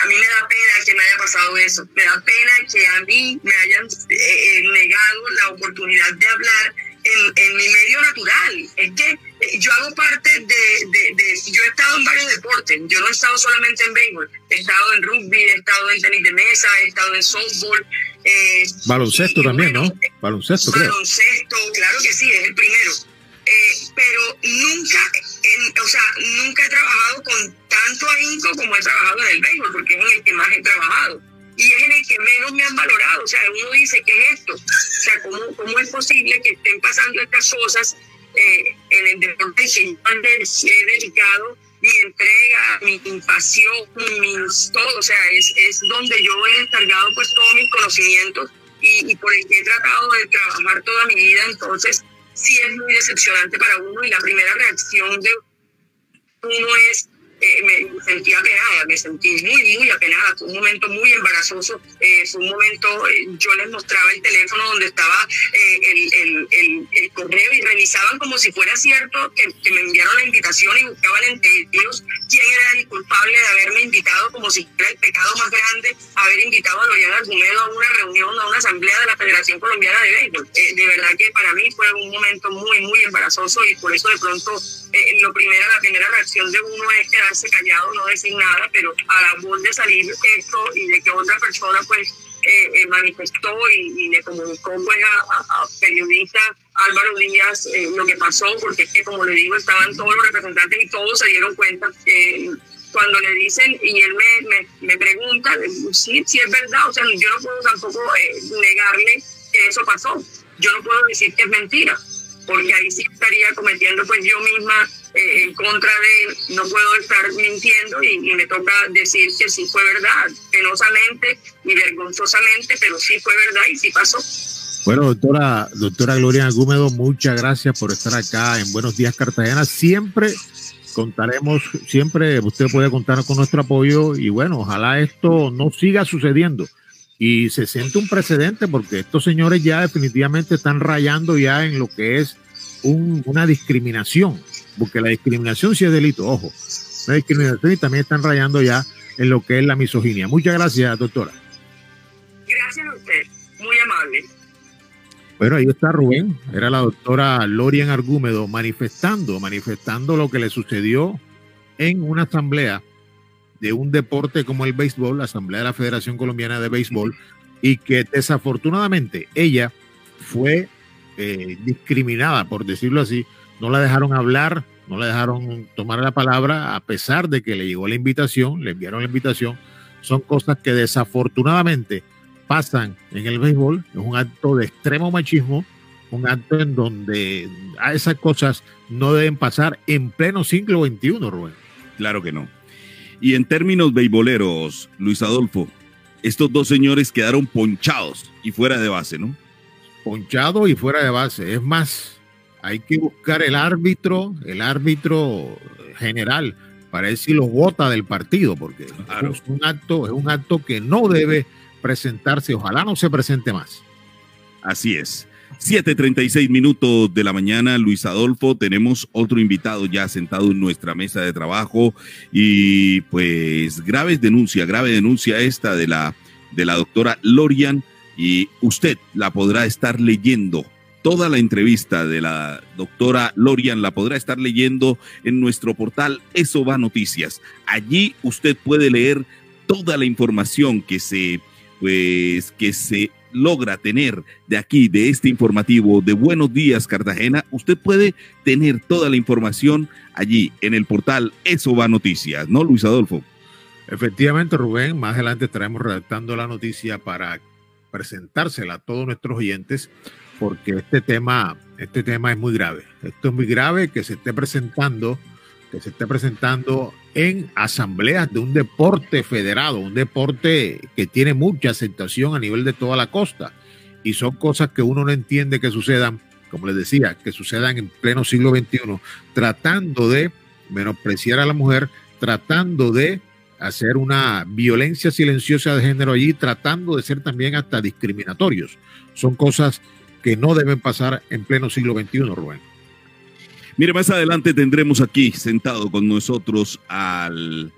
A mí me da pena que me haya pasado eso, me da pena que a mí me hayan eh, eh, negado la oportunidad de hablar en, en mi medio natural. Es que yo hago parte de, de- de- Yo he estado en varios deportes. Yo no he estado solamente en béisbol. He estado en rugby, he estado en tenis de mesa, he estado en softball. eh, Baloncesto también, ¿no? Baloncesto, creo. baloncesto, claro que sí, es el primero. Eh, pero nunca, en- o sea, nunca he trabajado con tanto ahínco como he trabajado en el béisbol, porque es en el que más he trabajado. Y es en el que menos me han valorado. O sea, uno dice, ¿qué es esto? O sea, ¿cómo, cómo es posible que estén pasando estas cosas eh, en el deporte que yo he dedicado mi entrega, mi pasión, mis todo? O sea, es, es donde yo he descargado pues todos mis conocimientos y, y por el que he tratado de trabajar toda mi vida. Entonces, sí es muy decepcionante para uno y la primera reacción de uno es, eh, me sentí apenada, me sentí muy, muy apenada, fue un momento muy embarazoso, eh, fue un momento, eh, yo les mostraba el teléfono donde estaba eh, el, el, el, correo y revisaban como si fuera cierto que, que me enviaron la invitación y buscaban entre ellos quién era el culpable de haberme invitado, como si fuera el pecado más grande, haber invitado a Loriana Argumedo a una reunión, a una asamblea de la Federación Colombiana de Béisbol. Eh, de verdad que para mí fue un momento muy, muy embarazoso y por eso de pronto eh, lo primero, la primera reacción de uno es quedarse callado, no decir nada, pero a la voz de salir esto y de que otra persona pues eh, eh, manifestó y, le comunicó pues a, a- periodista Álvaro Díaz eh, lo que pasó, porque es que como le digo, estaban todos los representantes y todos se dieron cuenta. eh, cuando le dicen y él me, me, me pregunta, sí, sí es verdad, o sea, yo no puedo tampoco negarle que eso pasó. Yo no puedo decir que es mentira, porque ahí sí estaría cometiendo pues yo misma eh, en contra de no puedo estar mintiendo y, y me toca decir que sí fue verdad, penosamente y vergonzosamente, pero sí fue verdad y sí pasó. Bueno, doctora, doctora Gloria Agúmedo, muchas gracias por estar acá en Buenos Días Cartagena. Siempre contaremos, siempre usted puede contar con nuestro apoyo y bueno, ojalá esto no siga sucediendo y se siente un precedente porque estos señores ya definitivamente están rayando ya en lo que es un- una discriminación, porque la discriminación sí es delito, ojo, la discriminación y también están rayando ya en lo que es la misoginia. Muchas gracias, doctora. Gracias a usted, muy amable. Bueno, ahí está Rubén, era la doctora Lorian Argúmedo manifestando, manifestando lo que le sucedió en una asamblea de un deporte como el béisbol, la asamblea de la Federación Colombiana de Béisbol, y que desafortunadamente ella fue eh, discriminada, por decirlo así, no la dejaron hablar, no la dejaron tomar la palabra, a pesar de que le llegó la invitación, le enviaron la invitación, son cosas que desafortunadamente pasan en el béisbol, es un acto de extremo machismo, un acto en donde a esas cosas no deben pasar en pleno siglo XXI, Rubén. Claro que no. Y en términos beisboleros, Luis Adolfo, estos dos señores quedaron ponchados y fuera de base, ¿no? Ponchado y fuera de base. Es más, hay que buscar el árbitro, el árbitro general, para ver si los vota del partido, porque es un acto, es un acto que no debe presentarse, ojalá no se presente más. Así es. 7:36 minutos de la mañana, Luis Adolfo, tenemos otro invitado ya sentado en nuestra mesa de trabajo y pues grave denuncia, grave denuncia esta de la de la doctora Lorian y usted la podrá estar leyendo. Toda la entrevista de la doctora Lorian la podrá estar leyendo en nuestro portal Eso va Noticias. Allí usted puede leer toda la información que se pues que se logra tener de aquí, de este informativo de Buenos Días Cartagena, usted puede tener toda la información allí en el portal Eso va Noticias, ¿no, Luis Adolfo? Efectivamente, Rubén, más adelante estaremos redactando la noticia para presentársela a todos nuestros oyentes, porque este tema, este tema es muy grave. Esto es muy grave que se esté presentando, que se esté presentando en asambleas de un deporte federado, un deporte que tiene mucha aceptación a nivel de toda la costa. Y son cosas que uno no entiende que sucedan, como les decía, que sucedan en pleno siglo XXI, tratando de menospreciar a la mujer, tratando de hacer una violencia silenciosa de género allí, tratando de ser también hasta discriminatorios. Son cosas que no deben pasar en pleno siglo XXI, Rubén. Mire, más adelante tendremos aquí sentado con nosotros al,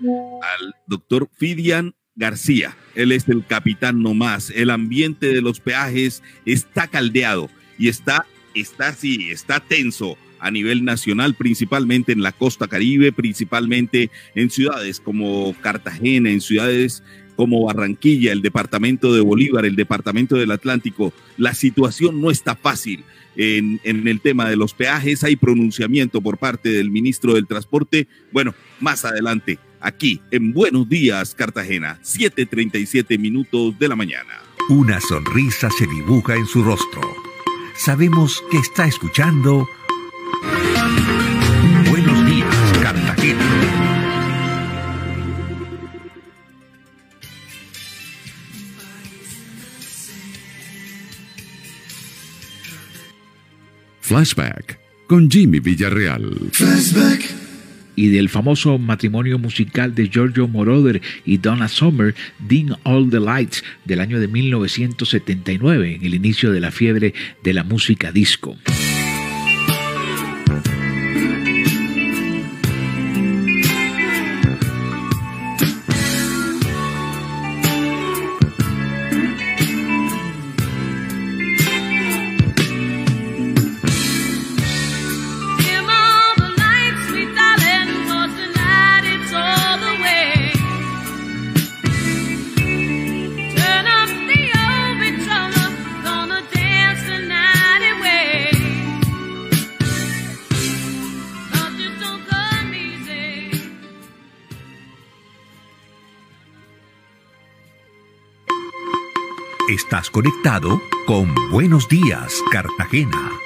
doctor Fidian García. Él es el capitán nomás. El ambiente de los peajes está caldeado y está, está así, está tenso a nivel nacional, principalmente en la costa caribe, principalmente en ciudades como Cartagena, en ciudades como Barranquilla, el departamento de Bolívar, el departamento del Atlántico. La situación no está fácil en, en, el tema de los peajes. Hay pronunciamiento por parte del ministro del Transporte. Bueno, más adelante, aquí en Buenos Días, Cartagena, 7:37 minutos de la mañana. Una sonrisa se dibuja en su rostro. Sabemos que está escuchando Flashback con Jimmy Villarreal. Flashback. Y del famoso matrimonio musical de Giorgio Moroder y Donna Summer, Ding All the Lights, del año de 1979, en el inicio de la fiebre de la música disco. Estás conectado con Buenos Días, Cartagena.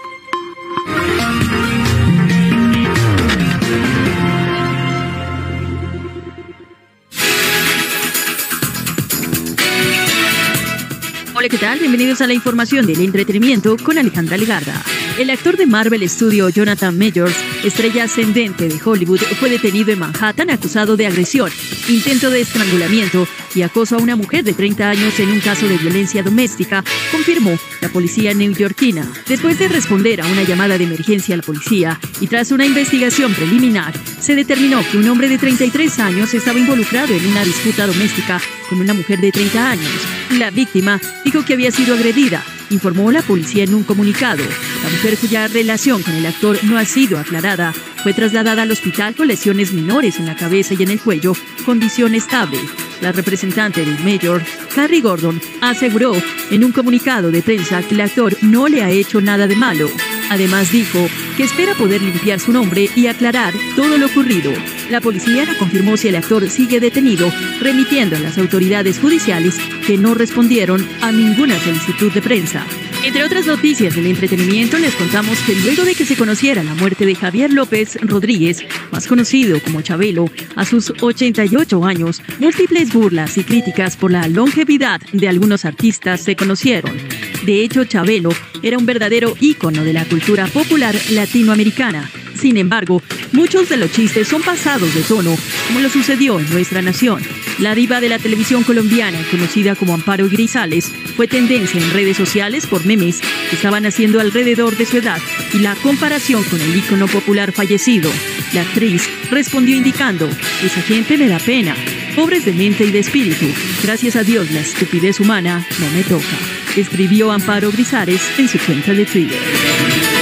Bienvenidos a la información del entretenimiento con Alejandra Legarda. El actor de Marvel Studio Jonathan Majors, estrella ascendente de Hollywood, fue detenido en Manhattan acusado de agresión, intento de estrangulamiento y acoso a una mujer de 30 años en un caso de violencia doméstica, confirmó la policía neoyorquina. Después de responder a una llamada de emergencia a la policía y tras una investigación preliminar, se determinó que un hombre de 33 años estaba involucrado en una disputa doméstica con una mujer de 30 años. La víctima dijo que había sido agredida informó la policía en un comunicado. La mujer cuya relación con el actor no ha sido aclarada fue trasladada al hospital con lesiones menores en la cabeza y en el cuello, condición estable. La representante del mayor, Harry Gordon, aseguró en un comunicado de prensa que el actor no le ha hecho nada de malo. Además dijo que espera poder limpiar su nombre y aclarar todo lo ocurrido. La policía no confirmó si el actor sigue detenido, remitiendo a las autoridades judiciales que no respondieron a ninguna solicitud de prensa. Entre otras noticias del entretenimiento, les contamos que luego de que se conociera la muerte de Javier López Rodríguez, más conocido como Chabelo, a sus 88 años, múltiples burlas y críticas por la longevidad de algunos artistas se conocieron. De hecho, Chabelo era un verdadero ícono de la cultura popular latinoamericana. Sin embargo, muchos de los chistes son pasados de tono, como lo sucedió en nuestra nación. La diva de la televisión colombiana, conocida como Amparo Grisales, fue tendencia en redes sociales por memes que estaban haciendo alrededor de su edad y la comparación con el ícono popular fallecido. La actriz respondió indicando, esa gente me da pena, pobres de mente y de espíritu, gracias a Dios la estupidez humana no me toca, escribió Amparo Grisales en su cuenta de Twitter.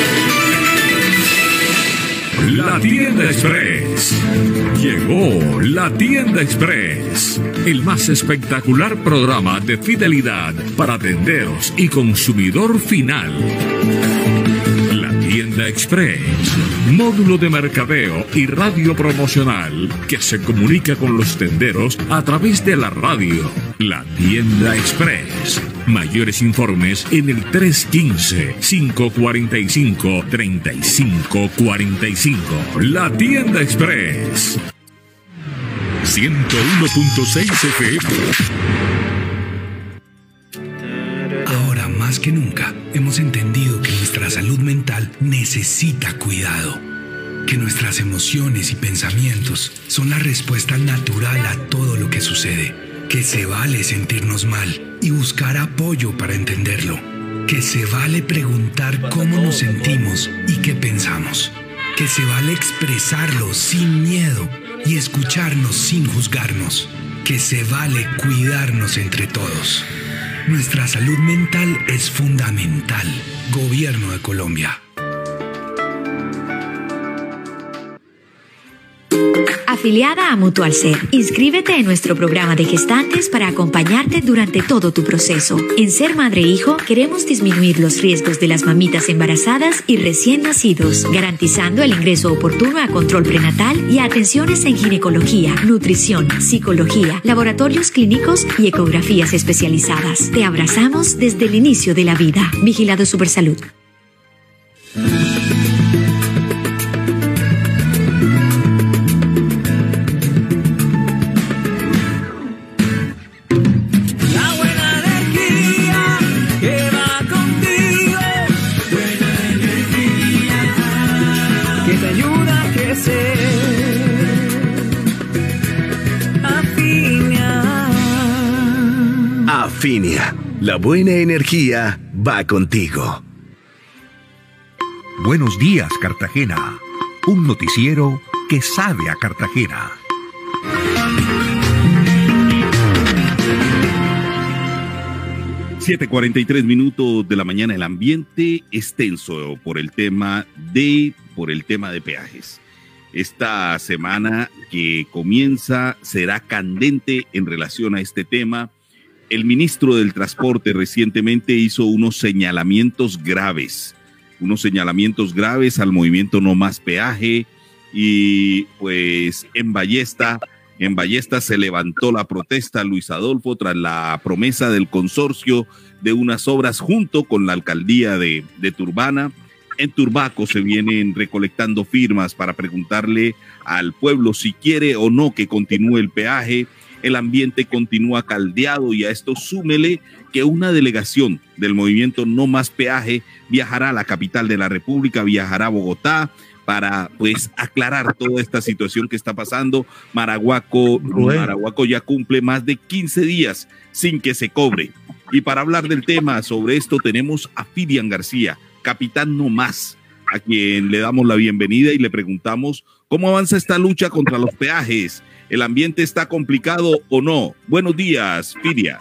La tienda express. Llegó la tienda express. El más espectacular programa de fidelidad para tenderos y consumidor final. La tienda express. Módulo de mercadeo y radio promocional que se comunica con los tenderos a través de la radio. La tienda express. Mayores informes en el 315-545-3545. La tienda express. 101.6 FM. Ahora más que nunca hemos entendido que nuestra salud mental necesita cuidado, que nuestras emociones y pensamientos son la respuesta natural a todo lo que sucede, que se vale sentirnos mal y buscar apoyo para entenderlo, que se vale preguntar cómo nos sentimos y qué pensamos, que se vale expresarlo sin miedo y escucharnos sin juzgarnos, que se vale cuidarnos entre todos. Nuestra salud mental es fundamental. Gobierno de Colombia. Afiliada a Mutual Ser, inscríbete en nuestro programa de gestantes para acompañarte durante todo tu proceso. En Ser Madre e Hijo queremos disminuir los riesgos de las mamitas embarazadas y recién nacidos, garantizando el ingreso oportuno a control prenatal y a atenciones en ginecología, nutrición, psicología, laboratorios clínicos y ecografías especializadas. Te abrazamos desde el inicio de la vida. Vigilado Supersalud. La buena energía va contigo. Buenos días, Cartagena. Un noticiero que sabe a Cartagena. Siete cuarenta y tres minutos de la mañana. El ambiente es tenso por el tema de por el tema de peajes. Esta semana que comienza será candente en relación a este tema. El ministro del Transporte recientemente hizo unos señalamientos graves, unos señalamientos graves al movimiento No Más Peaje y pues en Ballesta, en Ballesta se levantó la protesta Luis Adolfo tras la promesa del consorcio de unas obras junto con la alcaldía de, Turbana. En Turbaco se vienen recolectando firmas para preguntarle al pueblo si quiere o no que continúe el peaje. El ambiente continúa caldeado y a esto súmele que una delegación del movimiento No Más Peaje viajará a la capital de la República, viajará a Bogotá para pues aclarar toda esta situación que está pasando. Maraguaco, Maraguaco ya cumple más de 15 días sin que se cobre. Y para hablar del tema sobre esto tenemos a Fidian García, capitán No Más, a quien le damos la bienvenida y le preguntamos cómo avanza esta lucha contra los peajes. ¿El ambiente está complicado o no? Buenos días, Fidia.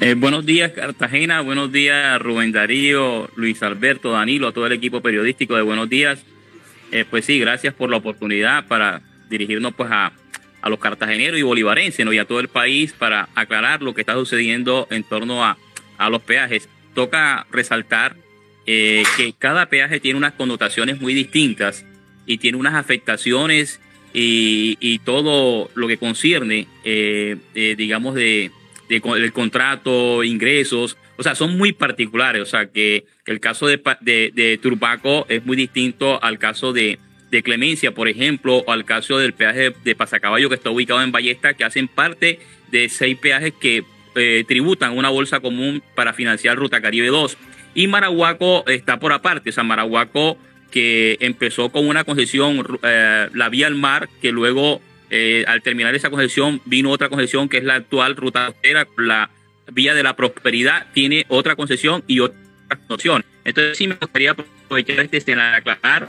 Eh, buenos días, Cartagena. Buenos días, Rubén Darío, Luis Alberto, Danilo, a todo el equipo periodístico de Buenos Días. Eh, pues sí, gracias por la oportunidad para dirigirnos pues a, a los cartageneros y bolivarenses ¿no? y a todo el país para aclarar lo que está sucediendo en torno a, a los peajes. Toca resaltar eh, que cada peaje tiene unas connotaciones muy distintas y tiene unas afectaciones y, y todo lo que concierne, digamos, de, de, el contrato, ingresos, o sea, son muy particulares. O sea, que el caso de, de, de Turbaco es muy distinto al caso de, de Clemencia, por ejemplo, o al caso del peaje de Pasacaballo que está ubicado en Ballesta, que hacen parte de seis peajes que eh, tributan una bolsa común para financiar Ruta Caribe 2. Y Marahuaco está por aparte, o sea, Marahuaco que empezó con una concesión, eh, la vía al mar, que luego eh, al terminar esa concesión vino otra concesión que es la actual ruta costera, la vía de la prosperidad tiene otra concesión y otra concesión. Entonces sí me gustaría aprovechar este escenario aclarar,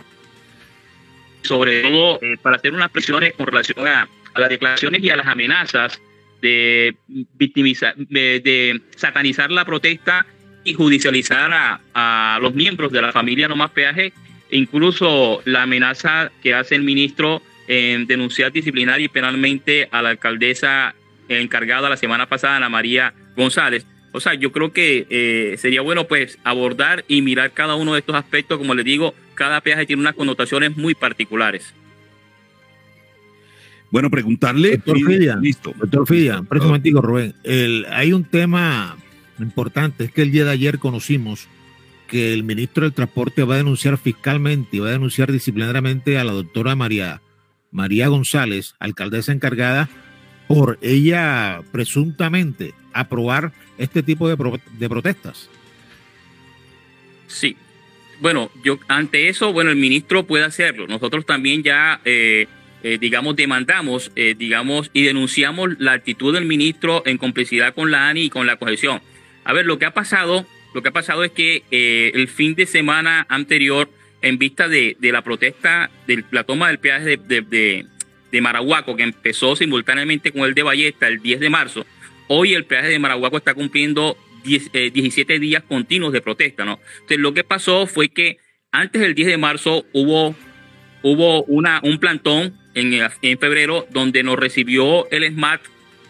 sobre todo eh, para hacer unas presiones con relación a, las declaraciones y a las amenazas de victimizar, de, satanizar la protesta y judicializar a, a, los miembros de la familia No Más Peaje, incluso la amenaza que hace el ministro en denunciar disciplinar y penalmente a la alcaldesa encargada la semana pasada, Ana María González. O sea, yo creo que eh, sería bueno pues abordar y mirar cada uno de estos aspectos. Como les digo, cada peaje tiene unas connotaciones muy particulares. Bueno, preguntarle. Doctor Fidia, listo. Doctor Fidia, un momentico, Rubén. El, hay un tema importante, es que el día de ayer conocimos que el ministro del Transporte va a denunciar fiscalmente y va a denunciar disciplinariamente a la doctora María María González, alcaldesa encargada, por ella presuntamente aprobar este tipo de, protestas. Sí. Bueno, yo ante eso, bueno, el ministro puede hacerlo. Nosotros también ya, eh, eh, digamos, demandamos, eh, digamos, y denunciamos la actitud del ministro en complicidad con la ANI y con la cohesión. A ver, lo que ha pasado, lo que ha pasado es que el fin de semana anterior en vista de, la protesta, de la toma del peaje de, de, Marahuaco, que empezó simultáneamente con el de Ballesta el 10 de marzo, hoy el peaje de Marahuaco está cumpliendo 17 eh, días continuos de protesta, ¿no? Entonces, lo que pasó fue que antes del 10 de marzo hubo, hubo una, un plantón en, en febrero donde nos recibió el SMART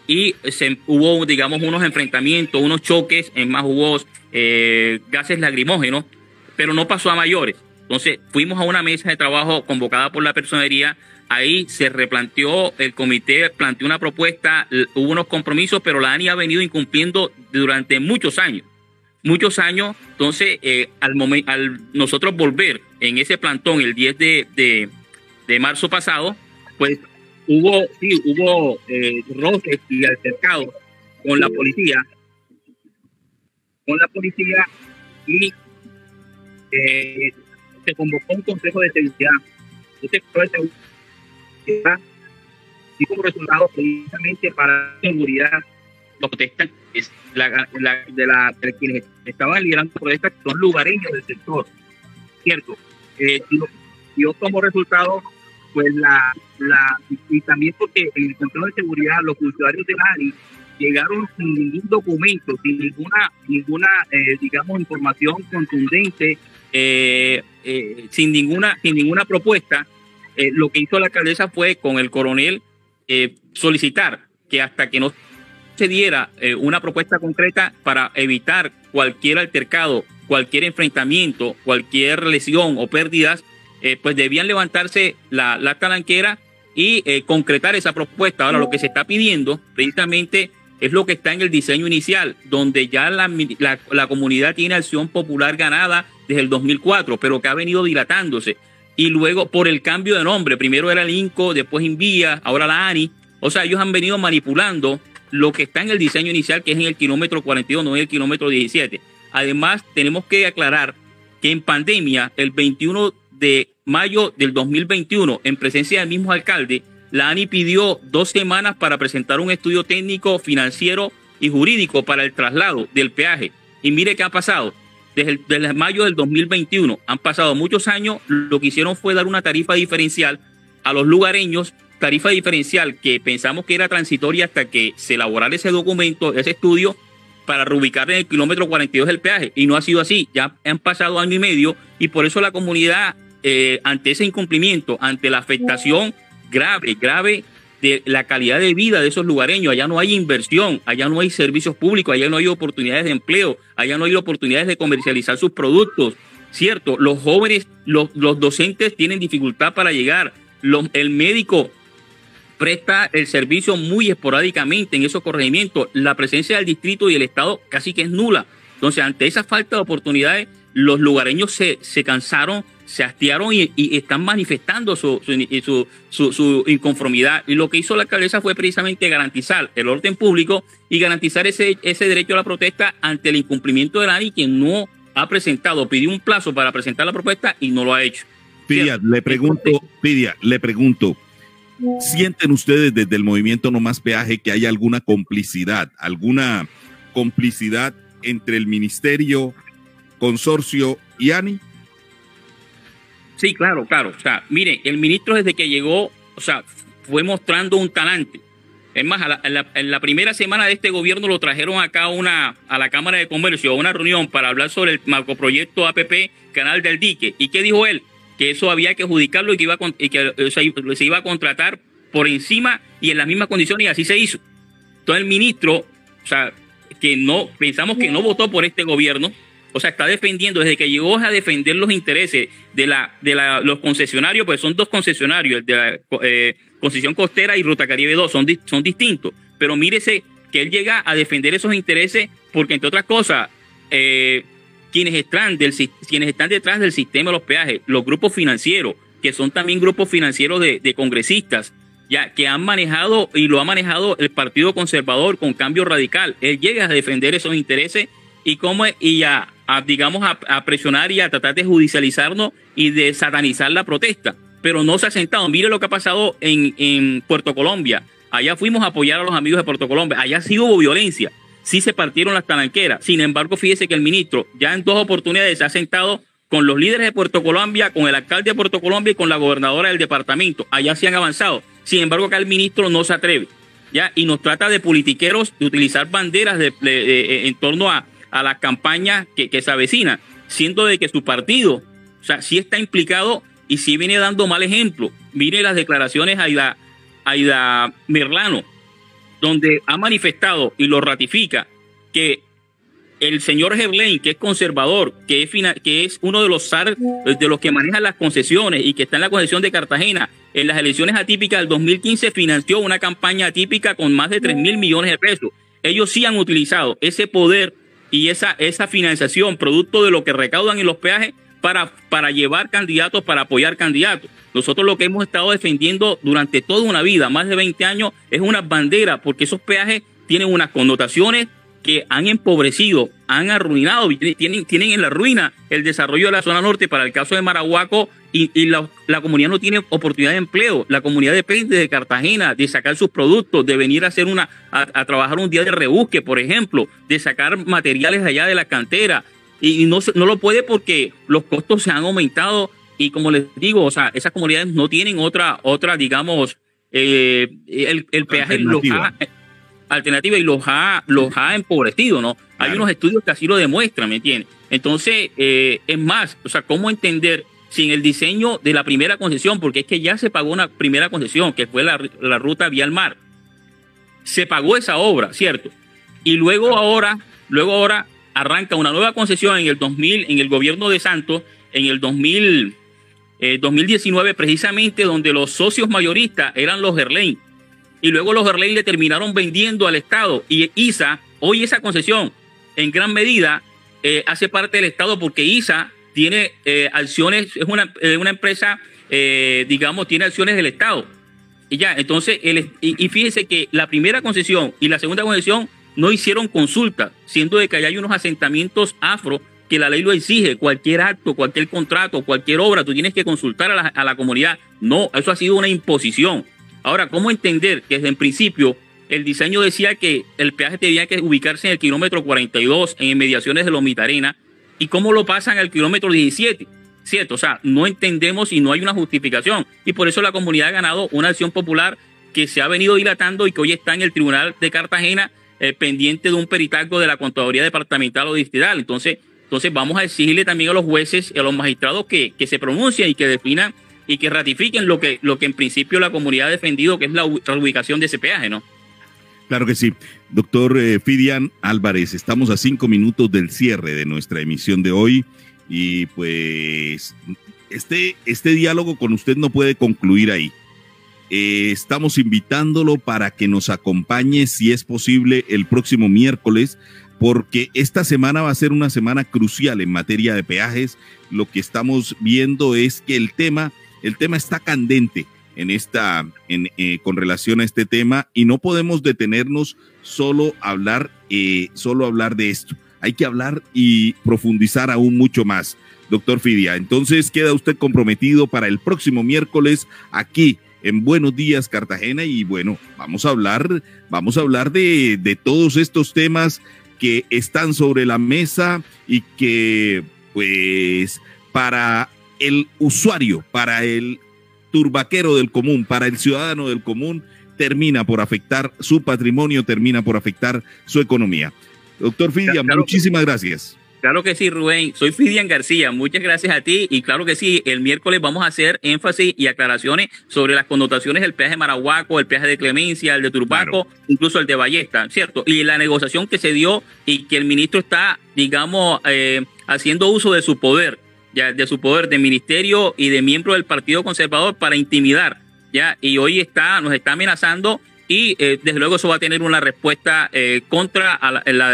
y se, hubo, digamos, unos enfrentamientos, unos choques, en más hubo eh, gases lagrimógenos, pero no pasó a mayores. Entonces fuimos a una mesa de trabajo convocada por la personería, ahí se replanteó, el comité planteó una propuesta, hubo unos compromisos, pero la ANI ha venido incumpliendo durante muchos años, muchos años, entonces eh, al, al nosotros volver en ese plantón el 10 de, de, marzo pasado, pues hubo, sí, hubo eh, roces y altercados con la policía, con la policía y eh, se convocó un consejo de seguridad. Este consejo de seguridad y como resultado precisamente para seguridad los protestan es la, la, de, la, de quienes estaban liderando protestas son lugareños del sector, ¿cierto? Eh, y, como resultado, pues la, la y, también porque en el control de seguridad los funcionarios de ANI llegaron sin ningún documento, sin ninguna, ninguna eh, digamos, información contundente eh, eh, sin, ninguna, sin ninguna propuesta, eh, lo que hizo la alcaldesa fue con el coronel solicitar que hasta que no se diera una propuesta concreta para evitar cualquier altercado, cualquier enfrentamiento, cualquier lesión o pérdidas, pues debían levantarse la, la talanquera y concretar esa propuesta. Ahora, lo que se está pidiendo precisamente es lo que está en el diseño inicial, donde ya la, la, comunidad tiene acción popular ganada desde el 2004, pero que ha venido dilatándose. Y luego por el cambio de nombre, primero era el INCO, después Invía, ahora la ANI, O sea, ellos han venido manipulando lo que está en el diseño inicial, que es en el kilómetro 42, no en el kilómetro 17. Además, tenemos que aclarar que en pandemia, el 21 de mayo del 2021, en presencia del mismo alcalde, la ANI pidió dos semanas para presentar un estudio técnico, financiero y jurídico para el traslado del peaje. Y mire qué ha pasado. Desde, el, mayo del 2021 han pasado muchos años. Lo que hicieron fue dar una tarifa diferencial a los lugareños, tarifa diferencial que pensamos que era transitoria hasta que se elaborara ese documento, ese estudio, para reubicar en el kilómetro 42 del peaje. Y no ha sido así. Ya han pasado año y medio y por eso la comunidad, eh, ante ese incumplimiento, ante la afectación grave, grave de la calidad de vida de esos lugareños. Allá no hay inversión, allá no hay servicios públicos, allá no hay oportunidades de empleo, allá no hay oportunidades de comercializar sus productos. Cierto, los jóvenes, los, los docentes tienen dificultad para llegar. Los- el médico presta el servicio muy esporádicamente en esos corregimientos. La presencia del distrito y el Estado casi que es nula. Entonces, ante esa falta de oportunidades, los lugareños se, se cansaron, se hastiaron y, y están manifestando su, su, su- su- inconformidad. Y lo que hizo la alcaldesa fue precisamente garantizar el orden público y garantizar ese, ese derecho a la protesta ante el incumplimiento de la ANI, que no ha presentado, pidió un plazo para presentar la propuesta y no lo ha hecho. Pidia, le pregunto, Pidia, le pregunto, ¿sienten ustedes desde el movimiento No Más Peaje que hay alguna complicidad, alguna complicidad entre el ministerio, consorcio y ANI? Sí, claro, claro. O sea, mire, el ministro desde que llegó, o sea, fue mostrando un talante. Es más, a la- en, la, primera semana de este gobierno lo trajeron acá una, a la Cámara de Comercio, a una reunión para hablar sobre el macroproyecto APP Canal del Dique. ¿Y qué dijo él? Que eso había que adjudicarlo y que, iba y que se iba a contratar por encima y en las mismas condiciones y así se hizo. Entonces el ministro, o sea, que no, pensamos que no votó por este gobierno, o sea, está defendiendo, desde que llegó a defender los intereses de, la, de la, los concesionarios, pues son dos concesionarios, el de la eh, concesión costera y Ruta Caribe 2, son, son distintos. Pero mírese que él llega a defender esos intereses porque, entre otras cosas, eh, quienes, están del, quienes están detrás del sistema de los peajes, los grupos financieros, que son también grupos financieros de, de congresistas, ya que han manejado y lo ha manejado el Partido Conservador con cambio radical. Él llega a defender esos intereses y cómo y a, digamos a, presionar y a tratar de judicializarnos y de satanizar la protesta. Pero no se ha sentado. Mire lo que ha pasado en, en Puerto Colombia. Allá fuimos a apoyar a los amigos de Puerto Colombia. Allá sí hubo violencia. Sí se partieron las talanqueras. Sin embargo, fíjese que el ministro ya en dos oportunidades se ha sentado con los líderes de Puerto Colombia, con el alcalde de Puerto Colombia y con la gobernadora del departamento. Allá sí han avanzado. Sin embargo, acá el ministro no se atreve. ¿ya? Y nos trata de politiqueros, de utilizar banderas de- de- de- en torno a, a la campaña que, se avecina, siendo de que su partido, o sea, sí está implicado y sí viene dando mal ejemplo. Mire las declaraciones a Aida, Merlano, donde ha manifestado y lo ratifica que el señor Gerlain, que es conservador, que es, fina- que es uno de los SAR, de los que manejan las concesiones y que está en la concesión de Cartagena, en las elecciones atípicas del 2015 financió una campaña atípica con más de 3 mil millones de pesos. Ellos sí han utilizado ese poder y esa, esa financiación producto de lo que recaudan en los peajes para, para llevar candidatos, para apoyar candidatos. Nosotros lo que hemos estado defendiendo durante toda una vida, más de 20 años, es una bandera, porque esos peajes tienen unas connotaciones que han empobrecido, han arruinado, tienen, tienen en la ruina el desarrollo de la zona norte para el caso de Marahuaco y, y la, la comunidad no tiene oportunidad de empleo. La comunidad depende de Cartagena, de sacar sus productos, de venir a hacer una, a, a trabajar un día de rebusque, por ejemplo, de sacar materiales de allá de la cantera. Y, y no, no lo puede porque los costos se han aumentado y como les digo, o sea, esas comunidades no tienen otra, otra, digamos, eh, el, el peaje los ha, alternativa y los ha, los ha empobrecido, ¿no? Hay unos estudios que así lo demuestran, ¿me entiendes? Entonces, eh, es más, o sea, ¿cómo entender si en el diseño de la primera concesión, porque es que ya se pagó una primera concesión, que fue la, la ruta vía al mar, se pagó esa obra, ¿cierto? Y luego ahora, luego ahora arranca una nueva concesión en el 2000, en el gobierno de Santos, en el 2000, eh, 2019, precisamente donde los socios mayoristas eran los Gerlain. Y luego los Gerlain le terminaron vendiendo al Estado. Y ISA, hoy esa concesión, en gran medida, eh, hace parte del Estado porque ISA tiene eh, acciones, es una, eh, una empresa, eh, digamos, tiene acciones del Estado. Y ya, entonces, el, y, y fíjese que la primera concesión y la segunda concesión no hicieron consulta, siendo de que hay unos asentamientos afro que la ley lo exige, cualquier acto, cualquier contrato, cualquier obra, tú tienes que consultar a la, a la comunidad. No, eso ha sido una imposición. Ahora, ¿cómo entender que desde el principio el diseño decía que el peaje tenía que ubicarse en el kilómetro 42, en inmediaciones de Lomitarena, y cómo lo pasan al kilómetro 17? ¿Cierto? O sea, no entendemos y no hay una justificación. Y por eso la comunidad ha ganado una acción popular que se ha venido dilatando y que hoy está en el Tribunal de Cartagena eh, pendiente de un peritaco de la Contaduría Departamental o Distrital. Entonces, entonces vamos a exigirle también a los jueces y a los magistrados que, que se pronuncien y que definan y que ratifiquen lo que, lo que en principio la comunidad ha defendido, que es la ubicación de ese peaje, ¿no? Claro que sí. Doctor eh, Fidian Álvarez, estamos a cinco minutos del cierre de nuestra emisión de hoy y pues este, este diálogo con usted no puede concluir ahí. Eh, estamos invitándolo para que nos acompañe, si es posible, el próximo miércoles, porque esta semana va a ser una semana crucial en materia de peajes. Lo que estamos viendo es que el tema, el tema está candente en esta, en, eh, con relación a este tema y no podemos detenernos solo a hablar, eh, solo hablar de esto. Hay que hablar y profundizar aún mucho más, doctor Fidia. Entonces queda usted comprometido para el próximo miércoles aquí en Buenos Días Cartagena y bueno, vamos a hablar, vamos a hablar de todos estos temas que están sobre la mesa y que pues para el usuario, para el turbaquero del común, para el ciudadano del común, termina por afectar su patrimonio, termina por afectar su economía. Doctor Fidia, Claro. muchísimas gracias. Claro que sí, Rubén. Soy Fidian García. Muchas gracias a ti. Y claro que sí, el miércoles vamos a hacer énfasis y aclaraciones sobre las connotaciones del peaje de Marahuaco, el peaje de Clemencia, el de Turbaco, incluso el de Ballesta, ¿cierto? Y la negociación que se dio y que el ministro está, digamos, eh, haciendo uso de su poder, de su poder de ministerio y de miembro del Partido Conservador para intimidar, ya. Y hoy está, nos está amenazando y eh, desde luego eso va a tener una respuesta eh, contra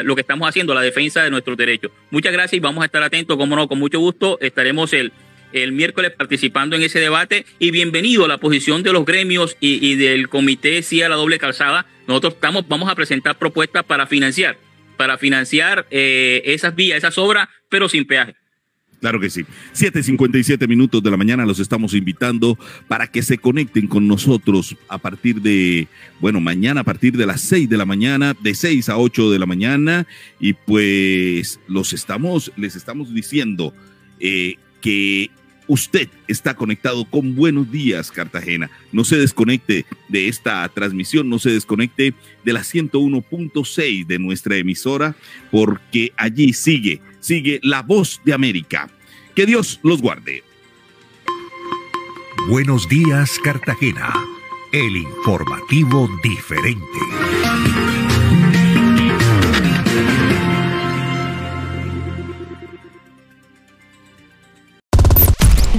lo que estamos haciendo, la defensa de nuestros derechos. Muchas gracias y vamos a estar atentos, como no, con mucho gusto estaremos el, el miércoles participando en ese debate y bienvenido a la posición de los gremios y, del comité sí a la doble calzada. Nosotros estamos, vamos a presentar propuestas para financiar, para financiar eh, esas vías, esas obras, pero sin peaje. Claro que sí. 7:57 minutos de la mañana los estamos invitando para que se conecten con nosotros a partir de, bueno, mañana a partir de las 6 de la mañana, de 6 a 8 de la mañana. Y pues los estamos, les estamos diciendo eh, que usted está conectado con Buenos Días, Cartagena. No se desconecte de esta transmisión, no se desconecte de la 101.6 de nuestra emisora, porque allí sigue, sigue la voz de América. Que Dios los guarde. Buenos días, Cartagena. El informativo diferente.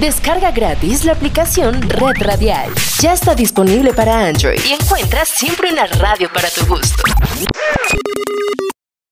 Descarga gratis la aplicación Red Radial. Ya está disponible para Android y encuentras siempre una radio para tu gusto.